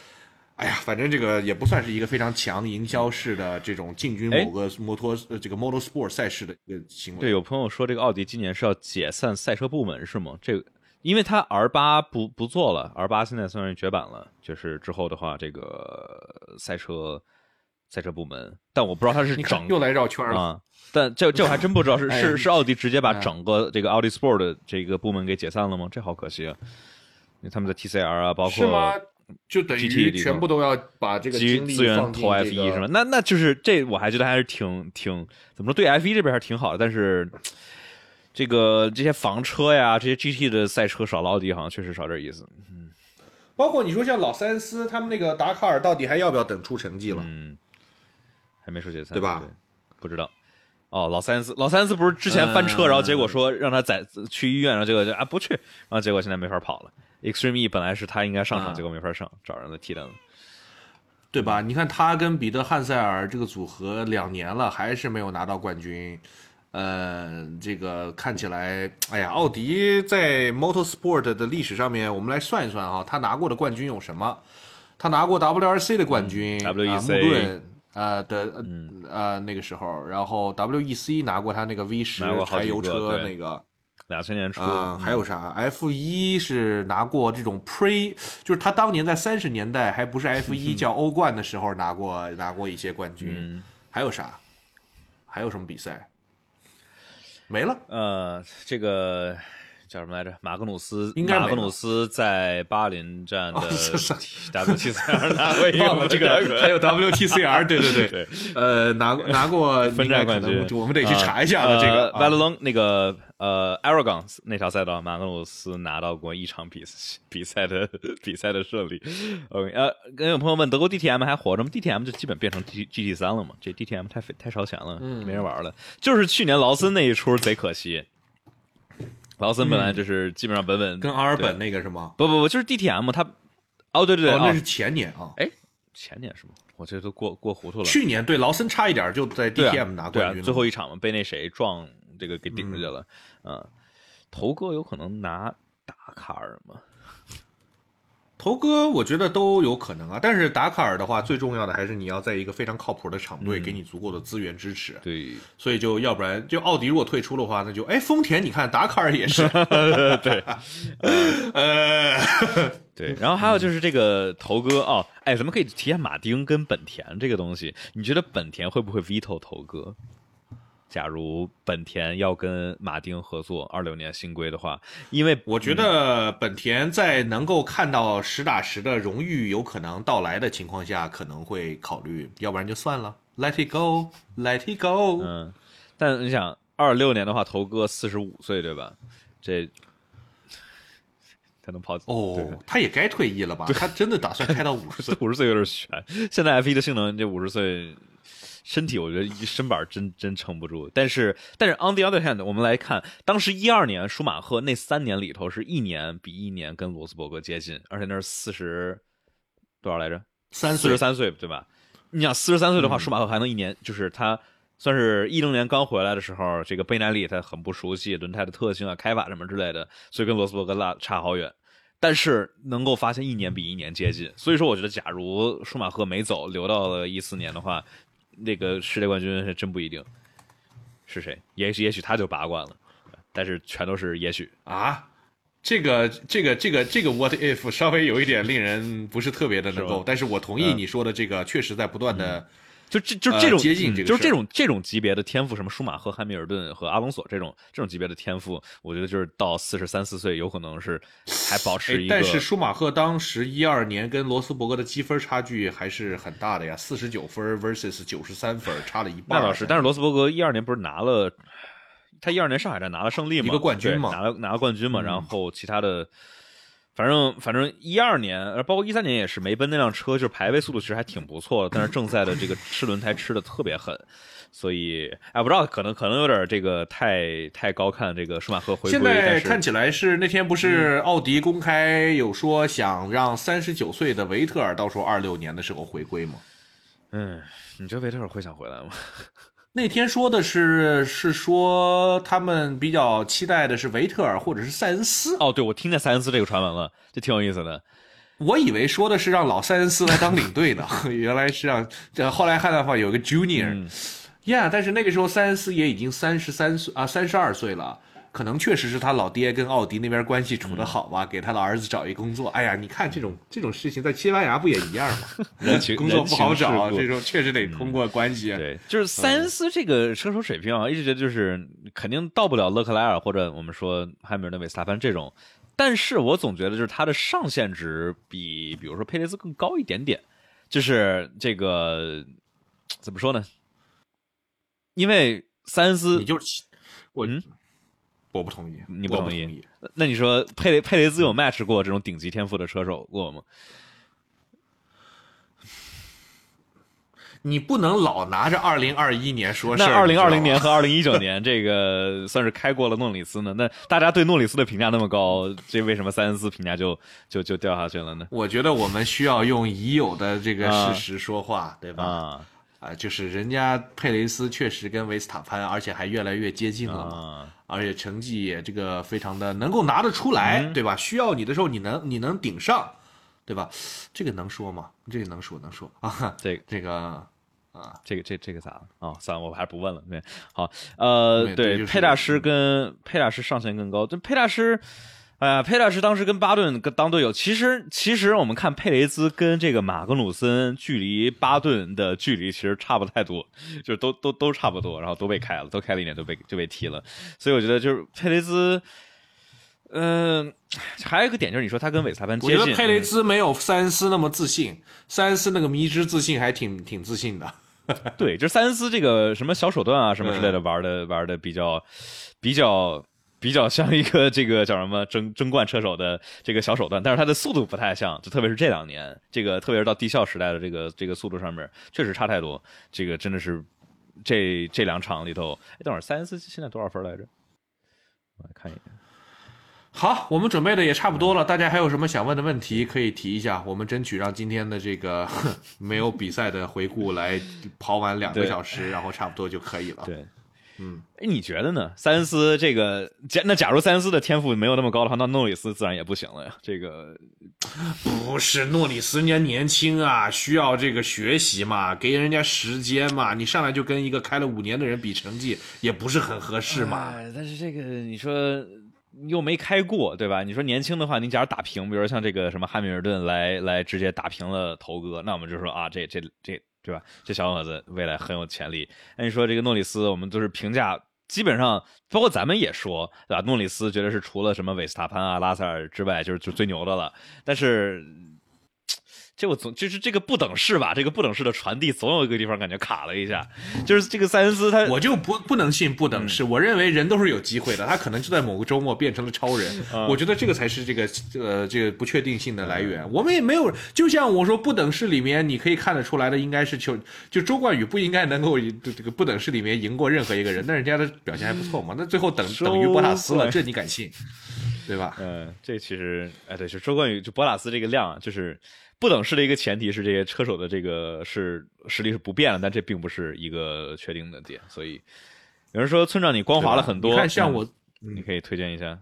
Speaker 2: 哎呀，反正这个也不算是一个非常强营销式的这种进军
Speaker 1: 哎
Speaker 2: 某个摩托呃这个 Model Sport 赛事的一个行为。
Speaker 1: 对，有朋友说这个奥迪今年是要解散赛车部门是吗？这个，因为它 R 八不不做了，R 八现在算是绝版了，就是之后的话，这个赛车赛车部门，但我不知道它是整
Speaker 2: 又来绕圈了。
Speaker 1: 啊，但这这我还真不知道是
Speaker 2: 哎
Speaker 1: 是是奥迪直接把
Speaker 2: 哎
Speaker 1: 整个这个奥迪 Sport 的这个部门给解散了吗？这好可惜啊！因为他们的 TCR 啊，包
Speaker 2: 是吗
Speaker 1: 括？
Speaker 2: 就等于全部都要把这个精力
Speaker 1: 资源投 F 一
Speaker 2: 个
Speaker 1: 是吗？那那就是这，我还觉得还是挺挺怎么说，对 F 一这边还是挺好的，但是这个这些房车呀，这些 GT 的赛车少了奥迪，好像确实少点意思。
Speaker 2: 嗯包括你说像老三思他们那个达喀尔，到底还要不要等出成绩了？
Speaker 1: 嗯，还没说解散，
Speaker 2: 对吧
Speaker 1: 不知道。哦，老三思，老三思不是之前翻车，
Speaker 2: 嗯
Speaker 1: 然后结果说让他在去医院，然后结果就啊不去，然后结果现在没法跑了。Extreme E 本来是他应该上场，
Speaker 2: 嗯
Speaker 1: 结果没法上，找人来替代了。
Speaker 2: 对吧？你看他跟彼得汉塞尔这个组合两年了，还是没有拿到冠军。呃，这个看起来，哎呀，奥迪在 Motorsport 的历史上面，我们来算一算啊，他拿过的冠军有什么？他拿过 WRC 的冠军、
Speaker 1: 嗯
Speaker 2: 啊
Speaker 1: WEC
Speaker 2: 呃的呃呃那个时候，然后 WEC 拿过他那个 V 十柴油车那个，
Speaker 1: 两千年初，
Speaker 2: 啊、还有啥？F 一是拿过这种 Pre，就是他当年在三十年代还不是 F 一 叫欧冠的时候拿过拿过一些冠军。
Speaker 1: 嗯
Speaker 2: 还有啥？还有什么比赛？没了。
Speaker 1: 呃，这个叫什么来着？马格努斯，
Speaker 2: 应该
Speaker 1: 马格努斯在巴林站的
Speaker 2: 哦是是
Speaker 1: WT 赛拿过一
Speaker 2: 忘了这个，还有 WTCR，对对对，
Speaker 1: 对
Speaker 2: 呃，拿过拿过
Speaker 1: 分站冠军
Speaker 2: 我们得去查一下的这个。
Speaker 1: v a l
Speaker 2: 啊
Speaker 1: o n 那个呃 Aragon 那条赛道，马格努斯拿到过一场比比赛的比赛的胜利。OK，呃，跟有朋友问德国 DTM 还活着吗？DTM 就基本变成 G GT 三了嘛？这 DTM 太费太烧钱了，
Speaker 2: 嗯
Speaker 1: 没人玩了。就是去年劳森那一出贼可惜，劳森本来就是基本上本本
Speaker 2: 跟阿尔本那个是吗？
Speaker 1: 不不不，就是 DTM 它哦对对对，
Speaker 2: 哦，那
Speaker 1: 哦
Speaker 2: 是前年啊。
Speaker 1: 哎前年是吗？我这都过过糊涂了。
Speaker 2: 去年对劳森差一点就在
Speaker 1: 对啊
Speaker 2: DTM 拿冠军了。
Speaker 1: 最后一场嘛，被那谁撞这个给顶出去了。嗯，头哥有可能拿达卡尔吗？
Speaker 2: 头哥，我觉得都有可能啊。但是达喀尔的话，最重要的还是你要在一个非常靠谱的厂队，给你足够的资源支持。
Speaker 1: 对。
Speaker 2: 所以就要不然，就奥迪如果退出的话，那就哎，丰田，你看达喀尔也是，
Speaker 1: 对。
Speaker 2: 呃，
Speaker 1: 对，然后还有就是这个头哥哦，哎，咱们可以提下马丁跟本田这个东西，你觉得本田会不会 veto 头哥？假如本田要跟马丁合作二六年新规的话，因为
Speaker 2: 我觉得本田在能够看到实打实的荣誉有可能到来的情况下，可能会考虑，要不然就算了，Let it go，Let it go。
Speaker 1: 嗯，但你想二六年的话，头哥四十五岁对吧？这才能跑
Speaker 2: 哦，他也该退役了吧？他真的打算开到五十岁？
Speaker 1: 五十岁有点悬。现在 F 一的性能，这五十岁身体我觉得一身板真真撑不住。但是但是 on the other hand，我们来看当时一二年舒马赫那三年里头是一年比一年跟罗斯伯格接近，而且那是四十多少来着？
Speaker 2: 三
Speaker 1: 四十三岁对吧？你想四十三岁的话，舒马赫还能一年，就是他算是一零年刚回来的时候，这个贝耐利他很不熟悉轮胎的特性啊、开法什么之类的，所以跟罗斯伯格拉差好远。但是能够发现一年比一年接近，所以说我觉得，假如舒马赫没走，留到了一四年的话，那个世界冠军是真不一定是谁，也许也许他就拔冠了，但是全都是也许。
Speaker 2: 啊，这个这个这个这个 what if 稍微有一点令人不是特别的能够，但是我同意
Speaker 1: 嗯
Speaker 2: 你说的这个，确实在不断的。
Speaker 1: 就这就
Speaker 2: 呃
Speaker 1: 这种、
Speaker 2: 接近这个
Speaker 1: 就是这种这种级别的天赋，什么舒马赫、汉密尔顿和阿隆索这种这种级别的天赋，我觉得就是到四十三四岁，有可能是还保持一个。
Speaker 2: 哎但是舒马赫当时一二年跟罗斯伯格的积分差距还是很大的呀，四十九分 versus 九十三分，差了一半。
Speaker 1: 那倒是，但是罗斯伯格一二年不是拿了，他一二年上海站拿了胜利嘛，
Speaker 2: 一个冠军嘛
Speaker 1: 拿了拿了冠军嘛，
Speaker 2: 嗯
Speaker 1: 然后其他的，反正反正一二年，呃，包括一三年也是，梅奔那辆车就是排位速度其实还挺不错的，但是正赛的这个吃轮胎吃的特别狠，所以哎，不知道可能可能有点这个太太高看这个舒马赫回归，
Speaker 2: 现在看起来是那天不是奥迪公开有说想让三十九岁的维特尔到时候二六年的时候回归吗？
Speaker 1: 嗯，你觉得维特尔会想回来吗？
Speaker 2: 那天说的是是说他们比较期待的是维特尔或者是塞恩斯，
Speaker 1: 哦，对，我听见塞恩斯这个传闻了，这挺有意思的。
Speaker 2: 我以为说的是让老塞恩斯来当领队呢，原来是让这后来汉纳法有个 junior，yeah，但是那个时候塞恩斯也已经三十三岁啊三十二岁了。可能确实是他老爹跟奥迪那边关系处得好吧，给他的儿子找一工作。哎呀，你看这种这种事情在西班牙不也一样吗？
Speaker 1: 人情
Speaker 2: 工作不好找，这种确实得通过关系。
Speaker 1: 对，就是塞恩斯这个车手水平啊，一直觉得就是肯定到不了勒克莱尔或者我们说汉密尔顿、维斯塔潘这种，但是我总觉得就是他的上限值比比如说佩雷兹更高一点点，就是这个怎么说呢？因为塞恩斯
Speaker 2: 你，就是我，
Speaker 1: 嗯
Speaker 2: 我不同意，
Speaker 1: 你不同意
Speaker 2: 同意。
Speaker 1: 那你说佩雷佩雷兹有 match 过这种顶级天赋的车手过吗？
Speaker 2: 你不能老拿着二零二一年说事
Speaker 1: 那
Speaker 2: 儿。
Speaker 1: 二零二零年和二零一九年这个算是开过了诺里斯呢？那大家对诺里斯的评价那么高，这为什么塞恩斯评价就就就掉下去了呢？
Speaker 2: 我觉得我们需要用已有的这个
Speaker 1: 啊
Speaker 2: 事实说话，对吧？
Speaker 1: 啊
Speaker 2: 啊，就是人家佩雷斯确实跟维斯塔潘，而且还越来越接近了嘛，
Speaker 1: 啊，
Speaker 2: 而且成绩也这个非常的能够拿得出来，
Speaker 1: 嗯
Speaker 2: 对吧？需要你的时候，你能你能顶上，对吧？这个能说吗？这个能说能说啊，
Speaker 1: 这个
Speaker 2: 这个啊
Speaker 1: 这个这这个咋了？啊，算了，我还是不问了。对，好，呃，对，佩大师跟佩大师上限更高，这佩大师。哎呀，佩大师当时跟巴顿跟当队友，其实其实我们看佩雷兹跟这个马格努森距离巴顿的距离其实差不太多，就是都都都差不多，然后都被开了，都开了一年都被就被踢了，所以我觉得就是佩雷兹，嗯、还有一个点就是你说他跟韦斯塔潘接近，
Speaker 2: 我觉得佩雷兹没有塞恩斯那么自信，塞恩斯那个迷之自信还挺挺自信的。
Speaker 1: 对，就是塞恩斯这个什么小手段啊，什么之类
Speaker 2: 嗯
Speaker 1: 的，玩的玩的比较比较比较像一个这个叫什么争争冠车手的这个小手段，但是他的速度不太像，就特别是这两年，这个特别是到地校时代的这个这个速度上面，确实差太多。这个真的是这这两场里头，哎，等会儿塞恩斯现在多少分来着？我来看一眼。
Speaker 2: 好，我们准备的也差不多了，大家还有什么想问的问题可以提一下，我们争取让今天的这个 没有比赛的回顾来跑完两个小时，然后差不多就可以了。
Speaker 1: 对，
Speaker 2: 嗯，
Speaker 1: 哎，你觉得呢？塞恩斯这个，假那假如塞恩斯的天赋没有那么高的话，那诺里斯自然也不行了呀。这个
Speaker 2: 不是诺里斯人家年轻啊，需要这个学习嘛，给人家时间嘛，你上来就跟一个开了五年的人比成绩，也不是很合适嘛。
Speaker 1: 哎但是这个你说又没开过，对吧？你说年轻的话，你假如打平，比如说像这个什么汉密尔顿来来直接打平了头哥，那我们就说啊，这这这对吧？这小伙子未来很有潜力。那你说这个诺里斯，我们都是评价。基本上，包括咱们也说，对吧？诺里斯觉得是除了什么韦斯塔潘啊、拉塞尔之外，就是就最牛的了。但是，这我总就是这个不等式吧，这个不等式的传递总有一个地方感觉卡了一下，就是这个塞恩斯他
Speaker 2: 我就不不能信不等式，我认为人都是有机会的，他可能就在某个周末变成了超人，我觉得这个才是这个呃这个不确定性的来源。我们也没有，就像我说不等式里面，你可以看得出来的，应该是就就周冠宇不应该能够这个不等式里面赢过任何一个人，但人家的表现还不错嘛，那最后等等于博塔斯了，这你敢信？对吧？
Speaker 1: 嗯，这其实哎对，就周冠宇就博塔斯这个量就是。不等式的一个前提是这些车手的这个是实力是不变的，但这并不是一个确定的点。所以有人说村长你光滑了很多，
Speaker 2: 看像我，
Speaker 1: 你可以推荐一下。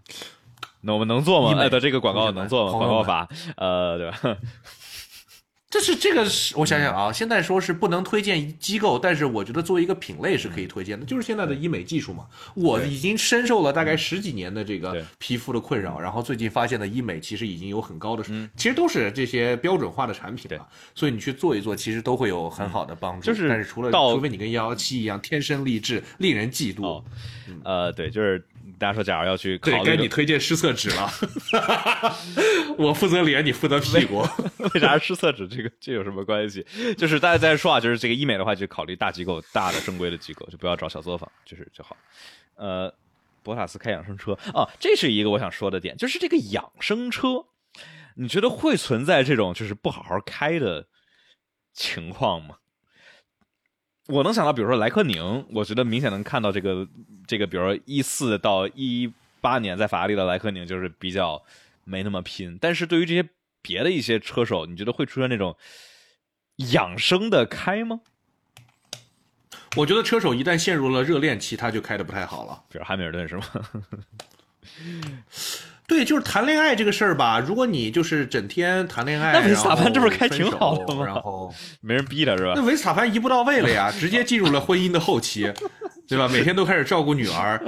Speaker 1: 那我们能做吗？哎，的这个广告能做吗？广告法，呃，对吧？
Speaker 2: 这是这个是，我想想啊，现在说是不能推荐机构，但是我觉得作为一个品类是可以推荐的，就是现在的医美技术嘛。我已经深受了大概十几年的这个皮肤的困扰，然后最近发现的医美其实已经有很高的，其实都是这些标准化的产品了。所以你去做一做，其实都会有很好的帮助。
Speaker 1: 就是，
Speaker 2: 但是除了除非你跟幺幺七一样天生丽质，令人嫉妒。
Speaker 1: 呃，对，就是。大家说，假如要去考虑，
Speaker 2: 该你推荐湿厕纸了。我负责脸，你负责屁股。
Speaker 1: 为啥湿厕纸？这个这有什么关系？就是大家在说啊，就是这个医美的话，就考虑大机构、大的正规的机构，就不要找小作坊，就是就好。呃，博塔斯开养生车啊，这是一个我想说的点，就是这个养生车，你觉得会存在这种就是不好好开的情况吗？我能想到，比如说莱克宁，我觉得明显能看到这个这个，比如说一四到一八年在法拉利的莱克宁就是比较没那么拼。但是对于这些别的一些车手，你觉得会出现那种养生的开吗？
Speaker 2: 我觉得车手一旦陷入了热恋期，他就开的不太好了。
Speaker 1: 比如汉密尔顿是吗？
Speaker 2: 对，就是谈恋爱这个事儿吧。如果你就是整天谈恋爱，
Speaker 1: 那维斯塔潘这不是开挺好的
Speaker 2: 吗？然后
Speaker 1: 没人逼他是吧？
Speaker 2: 那维斯塔潘一步到位了呀，直接进入了婚姻的后期，对吧？每天都开始照顾女儿，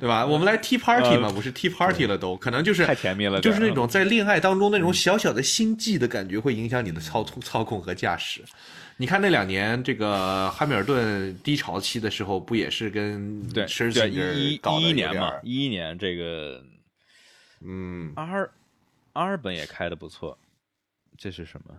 Speaker 2: 对吧？我们来 tea party 嘛，不是 tea party 了都，可能就是
Speaker 1: 太甜蜜了，
Speaker 2: 就是那种在恋爱当中那种小小的心悸的感觉，会影响你的操控、操控和驾驶。你看那两年这个汉密尔顿低潮期的时候，不也是跟
Speaker 1: 对
Speaker 2: 对
Speaker 1: 一
Speaker 2: 一
Speaker 1: 一年嘛？一一年这个。
Speaker 2: 嗯，
Speaker 1: 阿尔阿尔本也开的不错，这是什么？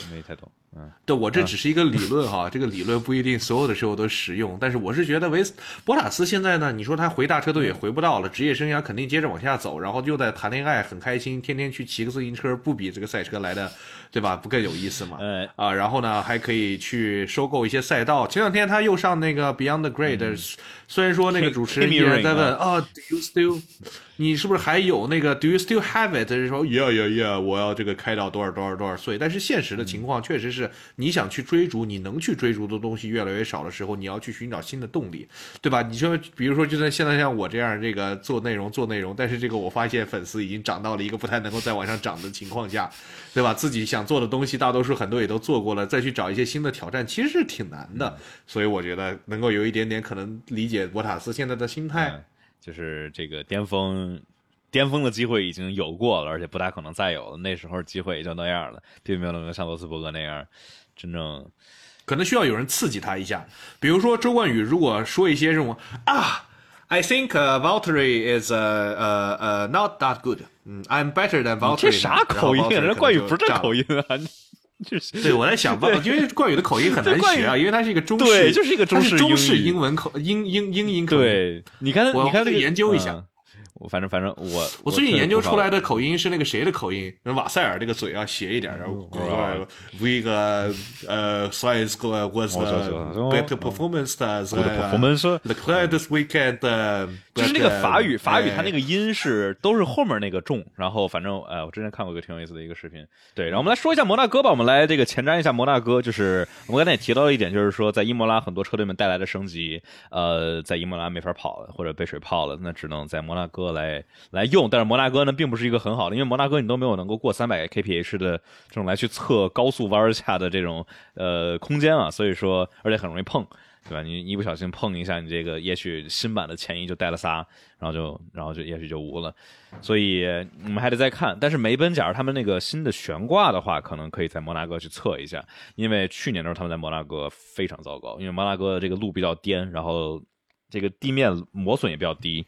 Speaker 1: 我没太懂。嗯，
Speaker 2: 对我这只是一个理论哈，这个理论不一定所有的时候都实用。但是我是觉得维斯博塔斯现在呢，你说他回大车队也回不到了，职业生涯肯定接着往下走，然后又在谈恋爱，很开心，天天去骑个自行车，不比这个赛车来的，对吧？不更有意思吗？
Speaker 1: 嗯
Speaker 2: 啊，然后呢，还可以去收购一些赛道。前两天他又上那个 Beyond the Great，虽然说那个主持人 依然在问啊，Do you still？你是不是还有那个 Do you still have it？说 Yeah yeah yeah，我要这个开到多少多少多少岁。但是现实的情况确实是，你想去追逐，你能去追逐的东西越来越少的时候，你要去寻找新的动力，对吧？你说，比如说，就在现在像我这样这个做内容做内容，但是这个我发现粉丝已经涨到了一个不太能够再往上涨的情况下，对吧？自己想做的东西，大多数很多也都做过了，再去找一些新的挑战，其实是挺难的。所以我觉得能够有一点点可能理解博塔斯现在的心态。
Speaker 1: 就是这个巅峰，巅峰的机会已经有过了，而且不大可能再有了。那时候机会也就那样了，并没有能够像罗斯伯格那样真正。
Speaker 2: 可能需要有人刺激他一下，比如说周冠宇，如果说一些这种啊，I think Valtteri is uh uh not that good，嗯，I'm better than Valtteri。
Speaker 1: 这啥口音啊？人冠宇不是这口音啊。就是，
Speaker 2: 对我在想，因为冠宇的口音很难学啊，因为他是一个中式，
Speaker 1: 对，就是一个中式
Speaker 2: 中式英文口英英英音口音。
Speaker 1: 对，你看，你看，
Speaker 2: 研究一下。
Speaker 1: 我反正反正我
Speaker 2: 我最近研究出来的口音是那个谁的口音？瓦塞尔这个嘴要斜一点，然后 we 个呃 size was better performance
Speaker 1: the
Speaker 2: c l a d this weekend
Speaker 1: 就是那个法语法语它那个音是都是后面那个重，然后反正哎我之前看过一个挺有意思的一个视频，对，然后我们来说一下摩纳哥吧，我们来这个前瞻一下摩纳哥，就是我们刚才也提到了一点，就是说在伊莫拉很多车队们带来的升级，呃，在伊莫拉没法跑了或者被水泡了，那只能在摩纳哥。来来用，但是摩纳哥呢，并不是一个很好的，因为摩纳哥你都没有能够过三百 kph 的这种来去测高速弯下的这种呃空间啊，所以说而且很容易碰，对吧？你一不小心碰一下，你这个也许新版的前翼就带了仨，然后就然后就也许就无了，所以我们还得再看。但是梅奔假如他们那个新的悬挂的话，可能可以在摩纳哥去测一下，因为去年的时候他们在摩纳哥非常糟糕，因为摩纳哥这个路比较颠，然后这个地面磨损也比较低。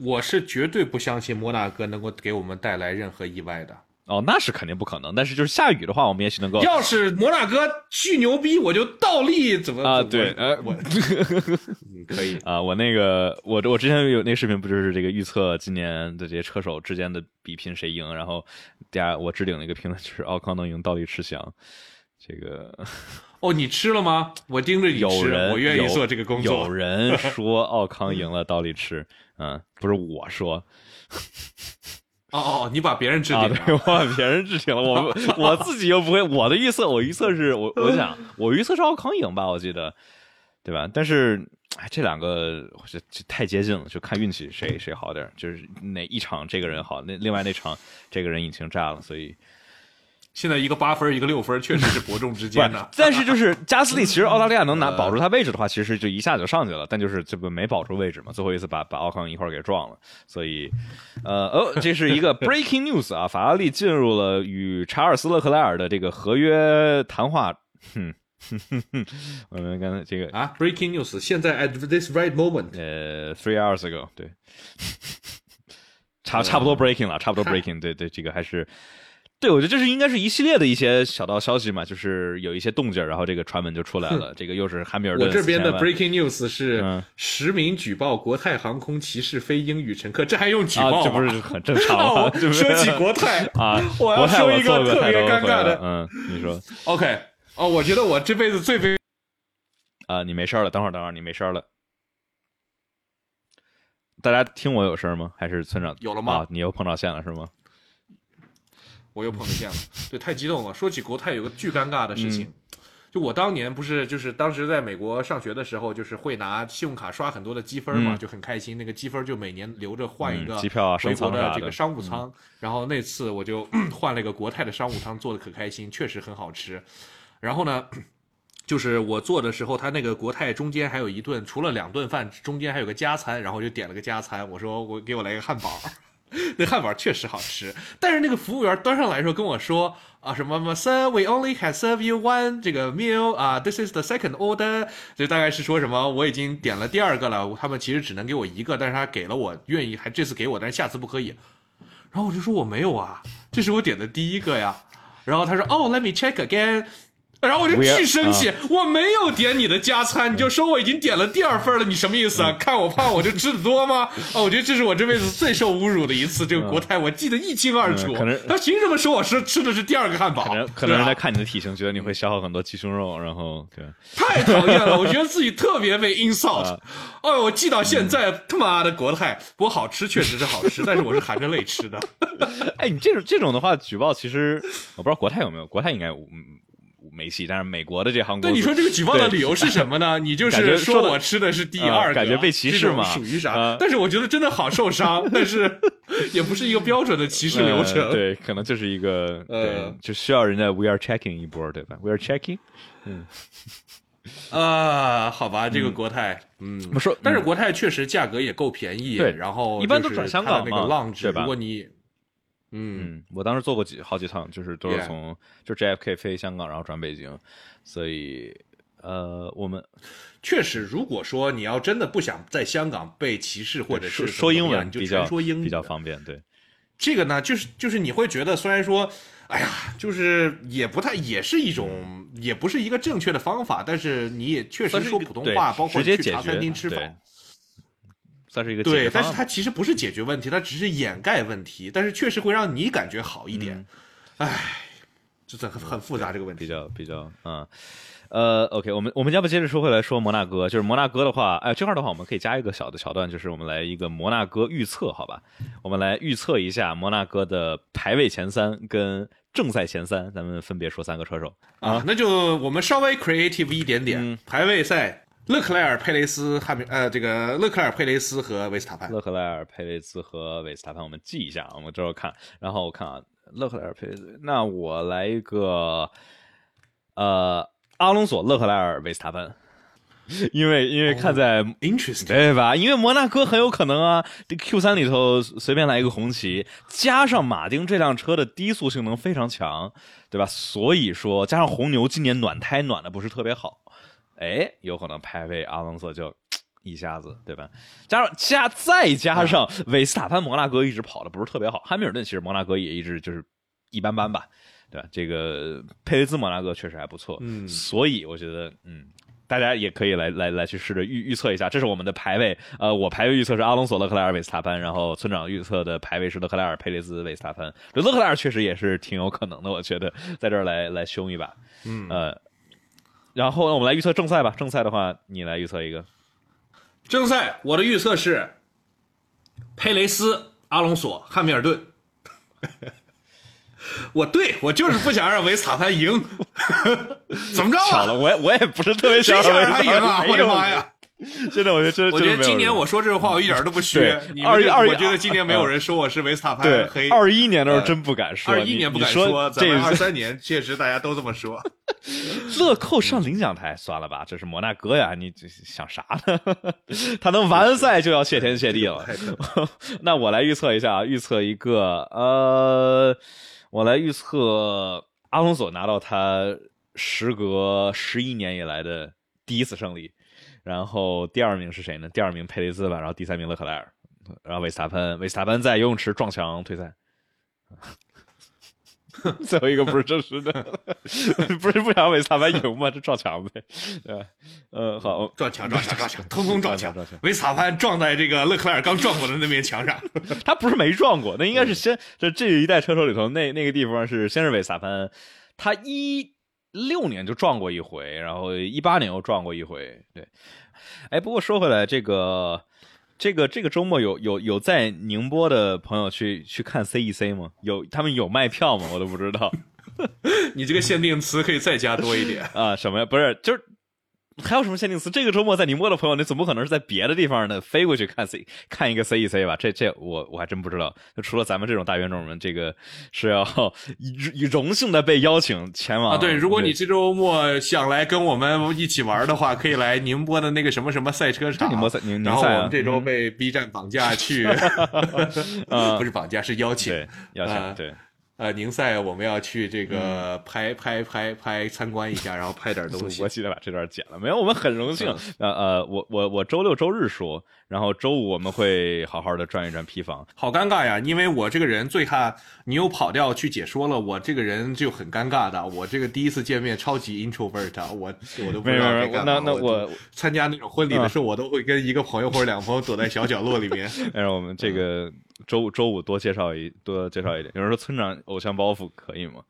Speaker 2: 我是绝对不相信摩纳哥能够给我们带来任何意外的
Speaker 1: 哦，那是肯定不可能。但是就是下雨的话，我们也许能够
Speaker 2: 要是摩纳哥巨牛逼，我就倒立怎么
Speaker 1: 啊，对，呃，
Speaker 2: 我嗯可以
Speaker 1: 啊，我那个我我之前有那个视频，不就是这个预测今年的这些车手之间的比拼谁赢？然后第二我置顶了一个评论，就是奥康能赢倒立吃翔。这个
Speaker 2: 哦，你吃了吗？我盯着你
Speaker 1: 有
Speaker 2: 吃，
Speaker 1: 人
Speaker 2: 我愿意做这个工作。
Speaker 1: 有 人说奥康赢了倒立吃，嗯，不是我说。
Speaker 2: 哦哦，你把别人置顶
Speaker 1: 啊，
Speaker 2: 了。
Speaker 1: 对，我把别人置顶了，我我自己又不会，我的预测，我预测是我我想我预测是奥康赢吧，我记得，对吧？但是哎，这两个这这太接近了，就看运气谁谁好点儿，就是哪一场这个人好，那另外那场这个人引擎炸了，所以
Speaker 2: 现在一个八分，一个六分，确实是伯仲之间的。
Speaker 1: 但是就是加斯利，其实 澳大利亚能拿保住他位置的话，其实就一下就上去了，但就是这不没保住位置嘛，最后一次把把奥康一块儿给撞了，所以呃哦，这是一个 breaking news 啊，法拉利进入了与查尔斯勒克莱尔的这个合约谈话，哼。哼哼哼，我们刚才这个
Speaker 2: 啊，breaking news，现在 at this right moment，
Speaker 1: 呃，three hours ago，对，差差不多 breaking 了，差不多 breaking，对对，这个还是，对我觉得这是应该是一系列的一些小道消息嘛，就是有一些动静，然后这个传闻就出来了，这个又是汉密尔顿，
Speaker 2: 我这边的 breaking news 是
Speaker 1: 嗯
Speaker 2: 实名举报国泰航空歧视非英语乘客，这还用举报
Speaker 1: 啊，这？不是很正常吗
Speaker 2: 说起国泰
Speaker 1: 啊，
Speaker 2: 我要说一个特别尴尬的
Speaker 1: 嗯，你说
Speaker 2: OK，哦，我觉得我这辈子最悲
Speaker 1: 啊，你没事了，等会儿等会儿，你没事了。大家听我有声吗？还是村长
Speaker 2: 有了吗
Speaker 1: 啊，你又碰到线了是吗？
Speaker 2: 我又碰见了，对，太激动了。说起国泰，有个巨尴尬的事情，
Speaker 1: 嗯
Speaker 2: 就我当年不是就是当时在美国上学的时候，就是会拿信用卡刷很多的积分嘛，
Speaker 1: 嗯
Speaker 2: 就很开心。那个积分就每年留着换一个
Speaker 1: 嗯机票啊
Speaker 2: 回国
Speaker 1: 升舱啥的
Speaker 2: 这个商务舱。然后那次我就换了一个国泰的商务舱，做的可开心，确实很好吃。然后呢？就是我做的时候，他那个国泰中间还有一顿，除了两顿饭，中间还有个加餐，然后我就点了个加餐。我说我给我来个汉堡，那汉堡确实好吃，但是那个服务员端上来的时候跟我说啊什么什么，Sir，we only can serve you one 这个 meal 啊，this is the second order，就大概是说什么我已经点了第二个了，他们其实只能给我一个，但是他给了我愿意还这次给我，但是下次不可以。然后我就说我没有啊，这是我点的第一个呀。然后他说哦，let me check again。然后我就巨生气，我没有点你的加餐，你就说我已经点了第二份了，你什么意思啊？看我胖我就吃的多吗？哦，我觉得这是我这辈子最受侮辱的一次，这个国泰我记得一清二楚。
Speaker 1: 嗯可能
Speaker 2: 他凭什么说我是吃的是第二个汉堡？
Speaker 1: 可能可能人
Speaker 2: 对吧
Speaker 1: 家看你的体型，觉得你会消耗很多鸡胸肉，然后对，
Speaker 2: 太讨厌了，我觉得自己特别被 insult
Speaker 1: 啊。
Speaker 2: 哎呦，我记到现在，他妈的国泰，不过好吃确实是好吃，但是我是含着泪吃的。
Speaker 1: 哎，你这种这种的话，举报其实我不知道国泰有没有，国泰应该嗯没戏，但是美国的这航空
Speaker 2: 对，你说这个举报的理由是什么呢？你就是
Speaker 1: 说
Speaker 2: 我吃的是第
Speaker 1: 啊
Speaker 2: 二个，
Speaker 1: 感觉被歧视嘛
Speaker 2: 属于啥
Speaker 1: 啊？
Speaker 2: 但是我觉得真的好受伤，但是也不是一个标准的歧视流程。
Speaker 1: 呃对，可能就是一个 对
Speaker 2: 呃，
Speaker 1: 就需要人家 we are checking 一波，对吧？we are checking，嗯
Speaker 2: 啊，好吧，这个国泰，嗯，
Speaker 1: 我说
Speaker 2: 但是国泰确实价格也够便宜，
Speaker 1: 对
Speaker 2: 然后
Speaker 1: 一般都转香港
Speaker 2: 那个
Speaker 1: 嘛
Speaker 2: lounge，
Speaker 1: 对吧
Speaker 2: 如果你，嗯，
Speaker 1: 嗯，我当时做过几好几趟，就是都是从就 JFK 飞香港，然后转北京，所以呃，我们
Speaker 2: 确实，如果说你要真的不想在香港被歧视或者是
Speaker 1: 说说英
Speaker 2: 文你就
Speaker 1: 文比较
Speaker 2: 全说英语
Speaker 1: 比较方便，对，
Speaker 2: 这个呢，就是就是你会觉得，虽然说，哎呀，就是也不太，也是一种，也不是一个正确的方法，但是你也确实说普通话，包括去茶餐厅吃饭。
Speaker 1: 算是一个解
Speaker 2: 对，但是它其实不是解决问题，它只是掩盖问题，但是确实会让你感觉好一点。唉，这这很很复杂这个问题。
Speaker 1: 比较比较嗯。呃，OK，我们我们要不接着说回来说摩纳哥，就是摩纳哥的话，哎，这块的话我们可以加一个小的桥段，就是我们来一个摩纳哥预测，好吧？我们来预测一下摩纳哥的排位前三跟正赛前三，咱们分别说三个车手。
Speaker 2: 啊，那就我们稍微 creative 一点点，
Speaker 1: 嗯
Speaker 2: 排位赛，勒克莱尔、佩雷斯、汉密呃，这个勒克莱尔、佩雷斯和维斯塔潘。
Speaker 1: 勒克莱尔、佩雷斯和维斯塔潘，我们记一下，我们之后看。然后我看啊，勒克莱尔、佩雷斯，那我来一个，呃，阿隆索、勒克莱尔、维斯塔潘，因为因为看在
Speaker 2: Interesting，
Speaker 1: 对吧？因为摩纳哥很有可能啊，这 Q 三里头随便来一个红旗，加上马丁这辆车的低速性能非常强，对吧？所以说，加上红牛今年暖胎暖的不是特别好，哎，有可能排位阿隆索就 一下子，对吧？加上加再加上维斯塔潘摩纳哥一直跑的不是特别好，汉密尔顿其实摩纳哥也一直就是一般般吧，对吧？这个佩雷兹摩纳哥确实还不错，
Speaker 2: 嗯
Speaker 1: 所以我觉得，嗯。大家也可以来来来去试着预预测一下，这是我们的排位。呃，我排位预测是阿隆索、勒克莱尔、韦斯塔潘，然后村长预测的排位是勒克莱尔、佩雷兹、韦斯塔潘。勒克莱尔确实也是挺有可能的，我觉得在这儿来来凶一把。
Speaker 2: 嗯
Speaker 1: 呃，然后，我们来预测正赛吧。正赛的话，你来预测一个。
Speaker 2: 正赛我的预测是佩雷斯、阿隆索、汉密尔顿。我对我就是不想让维斯塔潘赢，怎么着
Speaker 1: 巧了，
Speaker 2: 啊？
Speaker 1: 我也我也不是特别
Speaker 2: 想
Speaker 1: 让
Speaker 2: 让他赢啊？我的妈！呀！
Speaker 1: 现在我觉得真
Speaker 2: 我觉得今年
Speaker 1: 我
Speaker 2: 我说这话我一点都不虚
Speaker 1: 对。
Speaker 2: 你们这
Speaker 1: 二二
Speaker 2: 我觉得今年没有人说我是维斯塔潘
Speaker 1: 对
Speaker 2: 黑。
Speaker 1: 二一年的时候真不敢说，
Speaker 2: 二一年不敢
Speaker 1: 说
Speaker 2: 咱们二三年确实大家都这么说。
Speaker 1: 乐扣上领奖台，算了吧，这是摩纳哥呀，你这想啥呢？他能完赛就要谢天谢地了。那我来预测一下啊，预测一个，呃，我来预测阿隆索拿到他时隔十一年以来的第一次胜利，然后第二名是谁呢？第二名佩雷兹吧，然后第三名勒克莱尔，然后维斯塔潘，维斯塔潘在游泳池撞墙退赛。最后一个不是真实的，不是不想让维斯塔潘赢吗？这撞墙呗？呃，好，
Speaker 2: 撞墙，撞墙，撞墙，通通撞墙
Speaker 1: 撞墙。
Speaker 2: 维斯塔潘撞在这个勒克莱尔刚撞过的那面墙上。
Speaker 1: 他不是没撞过，那应该是先这这一代车手里头那那个地方是先是维斯塔潘，他一六年就撞过一回，然后一八年又撞过一回，对。哎，不过说回来，这个这个这个周末有有有在宁波的朋友去去看 CEC 吗？有他们有卖票吗？我都不知道
Speaker 2: 你这个限定词可以再加多一点。
Speaker 1: 啊，什么呀？不是，就是还有什么限定词？这个周末在宁波的朋友，你总不可能是在别的地方呢飞过去看 C 看一个 CEC 吧？这这我我还真不知道。就除了咱们这种大冤种们，这个是要以以荣幸的被邀请前往
Speaker 2: 啊，对，如果你这周末想来跟我们一起玩的话，可以来宁波的那个什么什么赛车场。
Speaker 1: 宁波赛宁宁
Speaker 2: 然后我们这周被 B 站绑架去，
Speaker 1: 啊
Speaker 2: 不是绑架是邀请。
Speaker 1: 邀请
Speaker 2: 啊
Speaker 1: 对。
Speaker 2: 呃，宁赛我们要去这个
Speaker 1: 嗯
Speaker 2: 拍拍拍拍参观一下，然后拍点东西
Speaker 1: 我。记得把这段剪了，没有，我们很荣幸。
Speaker 2: 嗯
Speaker 1: 呃呃，我我我周六周日说，然后周五我们会好好的转一转批房。
Speaker 2: 好尴尬呀，因为我这个人最怕你又跑掉去解说了，我这个人就很尴尬的。我这个第一次见面超级 introvert，啊我我都不知道。
Speaker 1: 那那
Speaker 2: 我
Speaker 1: 我
Speaker 2: 参加那种婚礼的时候，我都会跟一个朋友或者两个朋友躲在小角落里面。
Speaker 1: 但是我们这个周五周五多介绍一多介绍一点。有人说村长偶像包袱可以吗？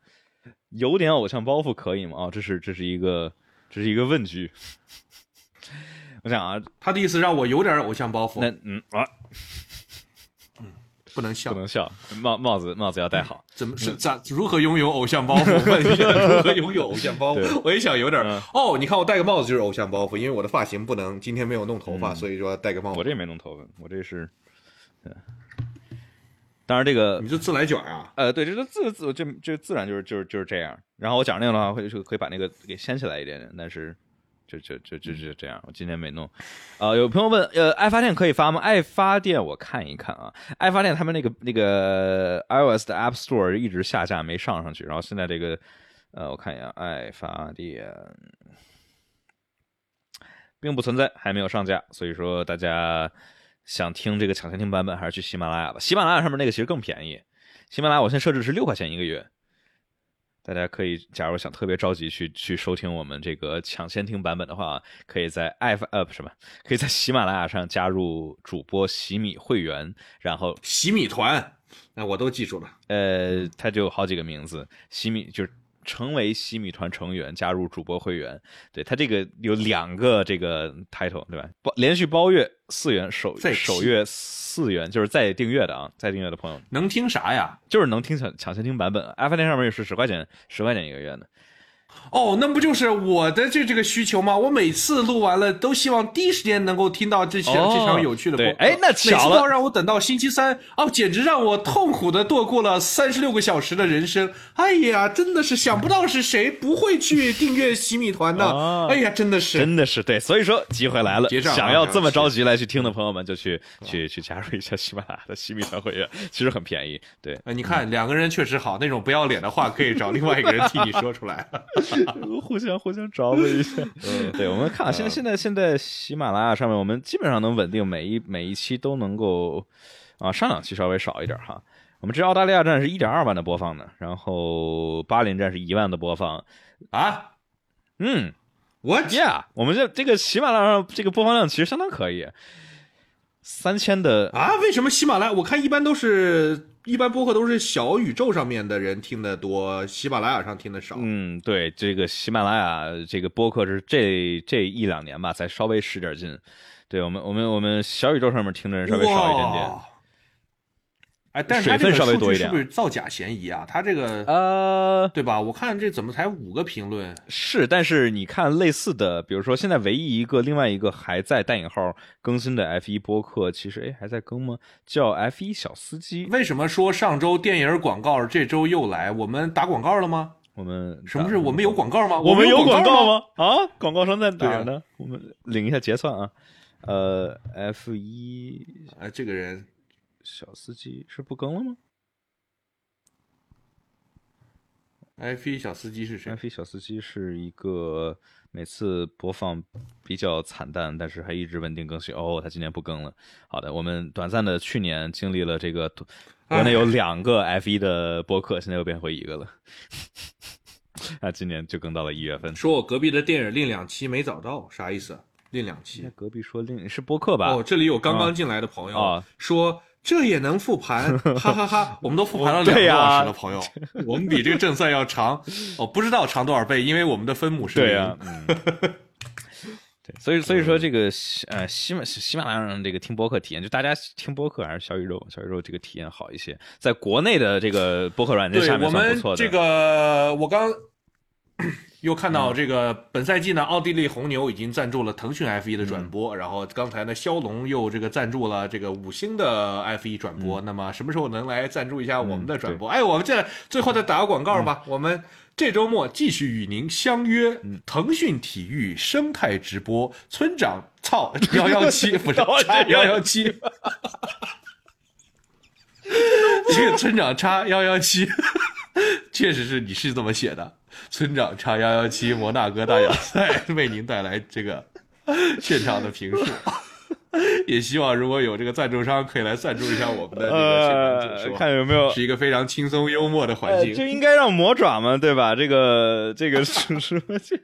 Speaker 1: 有点偶像包袱可以吗？啊、这是这是一个这是一个问句。我想啊，
Speaker 2: 他的意思让我有点偶像包袱
Speaker 1: 那
Speaker 2: 袱，
Speaker 1: 嗯啊，
Speaker 2: 不能笑
Speaker 1: 不。能笑，帽帽子帽子要戴好。
Speaker 2: 怎么是咋如何拥有偶像包袱？问一下如何拥有偶像包袱？我也想有点
Speaker 1: 嗯
Speaker 2: 哦，你看我戴个帽子就是偶像包袱，因为我的发型不能今天没有弄头发，所以说戴个帽子。
Speaker 1: 我这也没弄头发，我这是，对当然这个
Speaker 2: 你这自来卷啊？
Speaker 1: 呃，对，这个自自这这自然就是就是就是这样。然后我讲那个的话，会就可以把那个给掀起来一点点，但是就就就就就这样。我今天没弄。呃，有朋友问，呃，爱发电可以发吗？爱发电我看一看啊，爱发电他们那个那个 iOS 的 App Store 一直下架没上上去，然后现在这个呃，我看一下，爱发电并不存在，还没有上架，所以说大家想听这个抢先听版本，还是去喜马拉雅吧。喜马拉雅上面那个其实更便宜，喜马拉雅我现在设置是六块钱一个月，大家可以，假如想特别着急去去收听我们这个抢先听版本的话，可以在爱发呃不是什么，可以在喜马拉雅上加入主播喜米会员，然后
Speaker 2: 洗米团，那我都记住了。
Speaker 1: 呃，它就有好几个名字，喜米就是成为西米团成员，加入主播会员。对他这个有两个这个 title 对吧？包连续包月四元，首首月四元，就是再订阅的啊，再订阅的朋友
Speaker 2: 能听啥呀？
Speaker 1: 就是能听抢抢先听版本，i p h o n e 上面也是十块钱，十块钱一个月的。
Speaker 2: 哦，那不就是我的这这个需求吗？我每次录完了，都希望第一时间能够听到这些、
Speaker 1: 哦
Speaker 2: 这场有趣的播客。
Speaker 1: 对哎那
Speaker 2: 每次
Speaker 1: 巧了
Speaker 2: 都要让我等到星期三，哦，简直让我痛苦的度过了三十六个小时的人生。哎呀，真的是想不到是谁不会去订阅洗米团的。
Speaker 1: 哦
Speaker 2: 哎呀，真的是。
Speaker 1: 真的是对，所以说机会来了，想要这么着急来去听的朋友们，就去去去加入一下喜马拉雅的洗米团会员，其实很便宜。对，
Speaker 2: 哎，你看两个人确实好，那种不要脸的话可以找另外一个人替你说出来。
Speaker 1: 互相互相找补一下。对，我们看现在现在现在喜马拉雅上面，我们基本上能稳定每一每一期都能够啊，上两期稍微少一点哈。我们这澳大利亚站是一点二万的播放呢，然后巴林站是一万的播放。
Speaker 2: 啊
Speaker 1: 嗯，what？，Yeah，我们这这个喜马拉雅上这个播放量其实相当可以，三千的
Speaker 2: 啊？为什么喜马拉雅？我看一般都是一般播客都是小宇宙上面的人听的多，喜马拉雅上听的少。
Speaker 1: 嗯，对，这个喜马拉雅这个播客是这这一两年吧，才稍微使点劲。对我们，我们我们小宇宙上面听的人稍微少一点点。
Speaker 2: 哇。哎，但是它这
Speaker 1: 水
Speaker 2: 个数据
Speaker 1: 分稍微多一点
Speaker 2: 是不是造假嫌疑啊？它这个
Speaker 1: 呃，
Speaker 2: 对吧？我看这怎么才五个评论？
Speaker 1: 是，但是你看类似的，比如说现在唯一一个另外一个还在带引号更新的 F 一播客，其实哎还在更吗？叫 F 一小司机。
Speaker 2: 为什么说上周电影广告这周又来？我们打广告了吗？
Speaker 1: 我们
Speaker 2: 什么是我们有广告吗？
Speaker 1: 我们有
Speaker 2: 广
Speaker 1: 广告
Speaker 2: 吗？
Speaker 1: 啊，广告商在哪儿呢？我们领一下结算啊。呃，F 一
Speaker 2: 哎，这个人
Speaker 1: 小司机是不更了吗
Speaker 2: F 一小司机是谁
Speaker 1: ？？F 一小司机是一个每次播放比较惨淡，但是还一直稳定更新。哦，他今年不更了。好的，我们短暂的去年经历了这个，国内有两个 F 一的播客，现在又变回一个了。那今年就更到了一月份。
Speaker 2: 说我隔壁的电影另两期没找到，啥意思？另两期？
Speaker 1: 隔壁说另是播客吧？
Speaker 2: 哦，这里有刚刚进来的朋友、
Speaker 1: 啊
Speaker 2: 说这也能复盘，哈哈哈。我们都复盘了两个多小时了，朋友，我们比这个正赛要长，哦，不知道长多少倍，因为我们的分母是零
Speaker 1: 对呀、嗯，对，所以所以说这个喜呃喜马喜马拉雅上这个听播客体验，就大家听播客还是小宇宙小宇宙这个体验好一些，在国内的这个播客软件
Speaker 2: 对
Speaker 1: 下面
Speaker 2: 我们
Speaker 1: 算不错的。
Speaker 2: 这个，我刚 又看到这个本赛季呢，奥地利红牛已经赞助了腾讯 F 1的转播，然后刚才呢，骁龙又这个赞助了这个五星的 F 1转播。那么什么时候能来赞助一下我们的转播？哎，我们这最后再打个广告吧，我们。这周末继续与您相约腾讯体育生态直播，村长操幺幺七不是叉幺幺七，这 个村长叉幺幺七，确实是你是这么写的。村长叉幺幺七摩纳哥大奖赛 为您带来这个现场的评述，也希望如果有这个赞助商可以来赞助一下我们的这个现场
Speaker 1: 呃，看有没有
Speaker 2: 是一个非常轻松幽默的环
Speaker 1: 呃，
Speaker 2: 境。
Speaker 1: 就应该让魔爪嘛，对吧？这个这个 是是这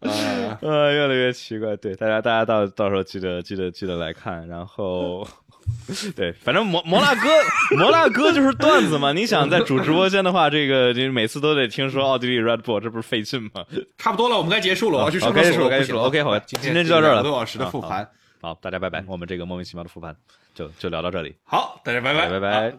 Speaker 2: 呃，
Speaker 1: 呃越来越奇怪。对，大家大家到到时候记得记得记得来看，然后。对，反正摩摩纳哥，摩纳哥就是段子嘛。你想在主直播间的话，这个你每次都得听说奥地利 Red Bull，这不是费劲吗？
Speaker 2: 差不多了，我们该结束了，我要去
Speaker 1: 好
Speaker 2: 上厕所了。
Speaker 1: 该结束该结束
Speaker 2: 了
Speaker 1: OK，好
Speaker 2: 今
Speaker 1: 今天就到这儿了
Speaker 2: 两个多小时的复盘。
Speaker 1: 好，大家拜拜。我们这个莫名其妙的复盘就就聊到这里。
Speaker 2: 好，大家拜拜，
Speaker 1: 拜拜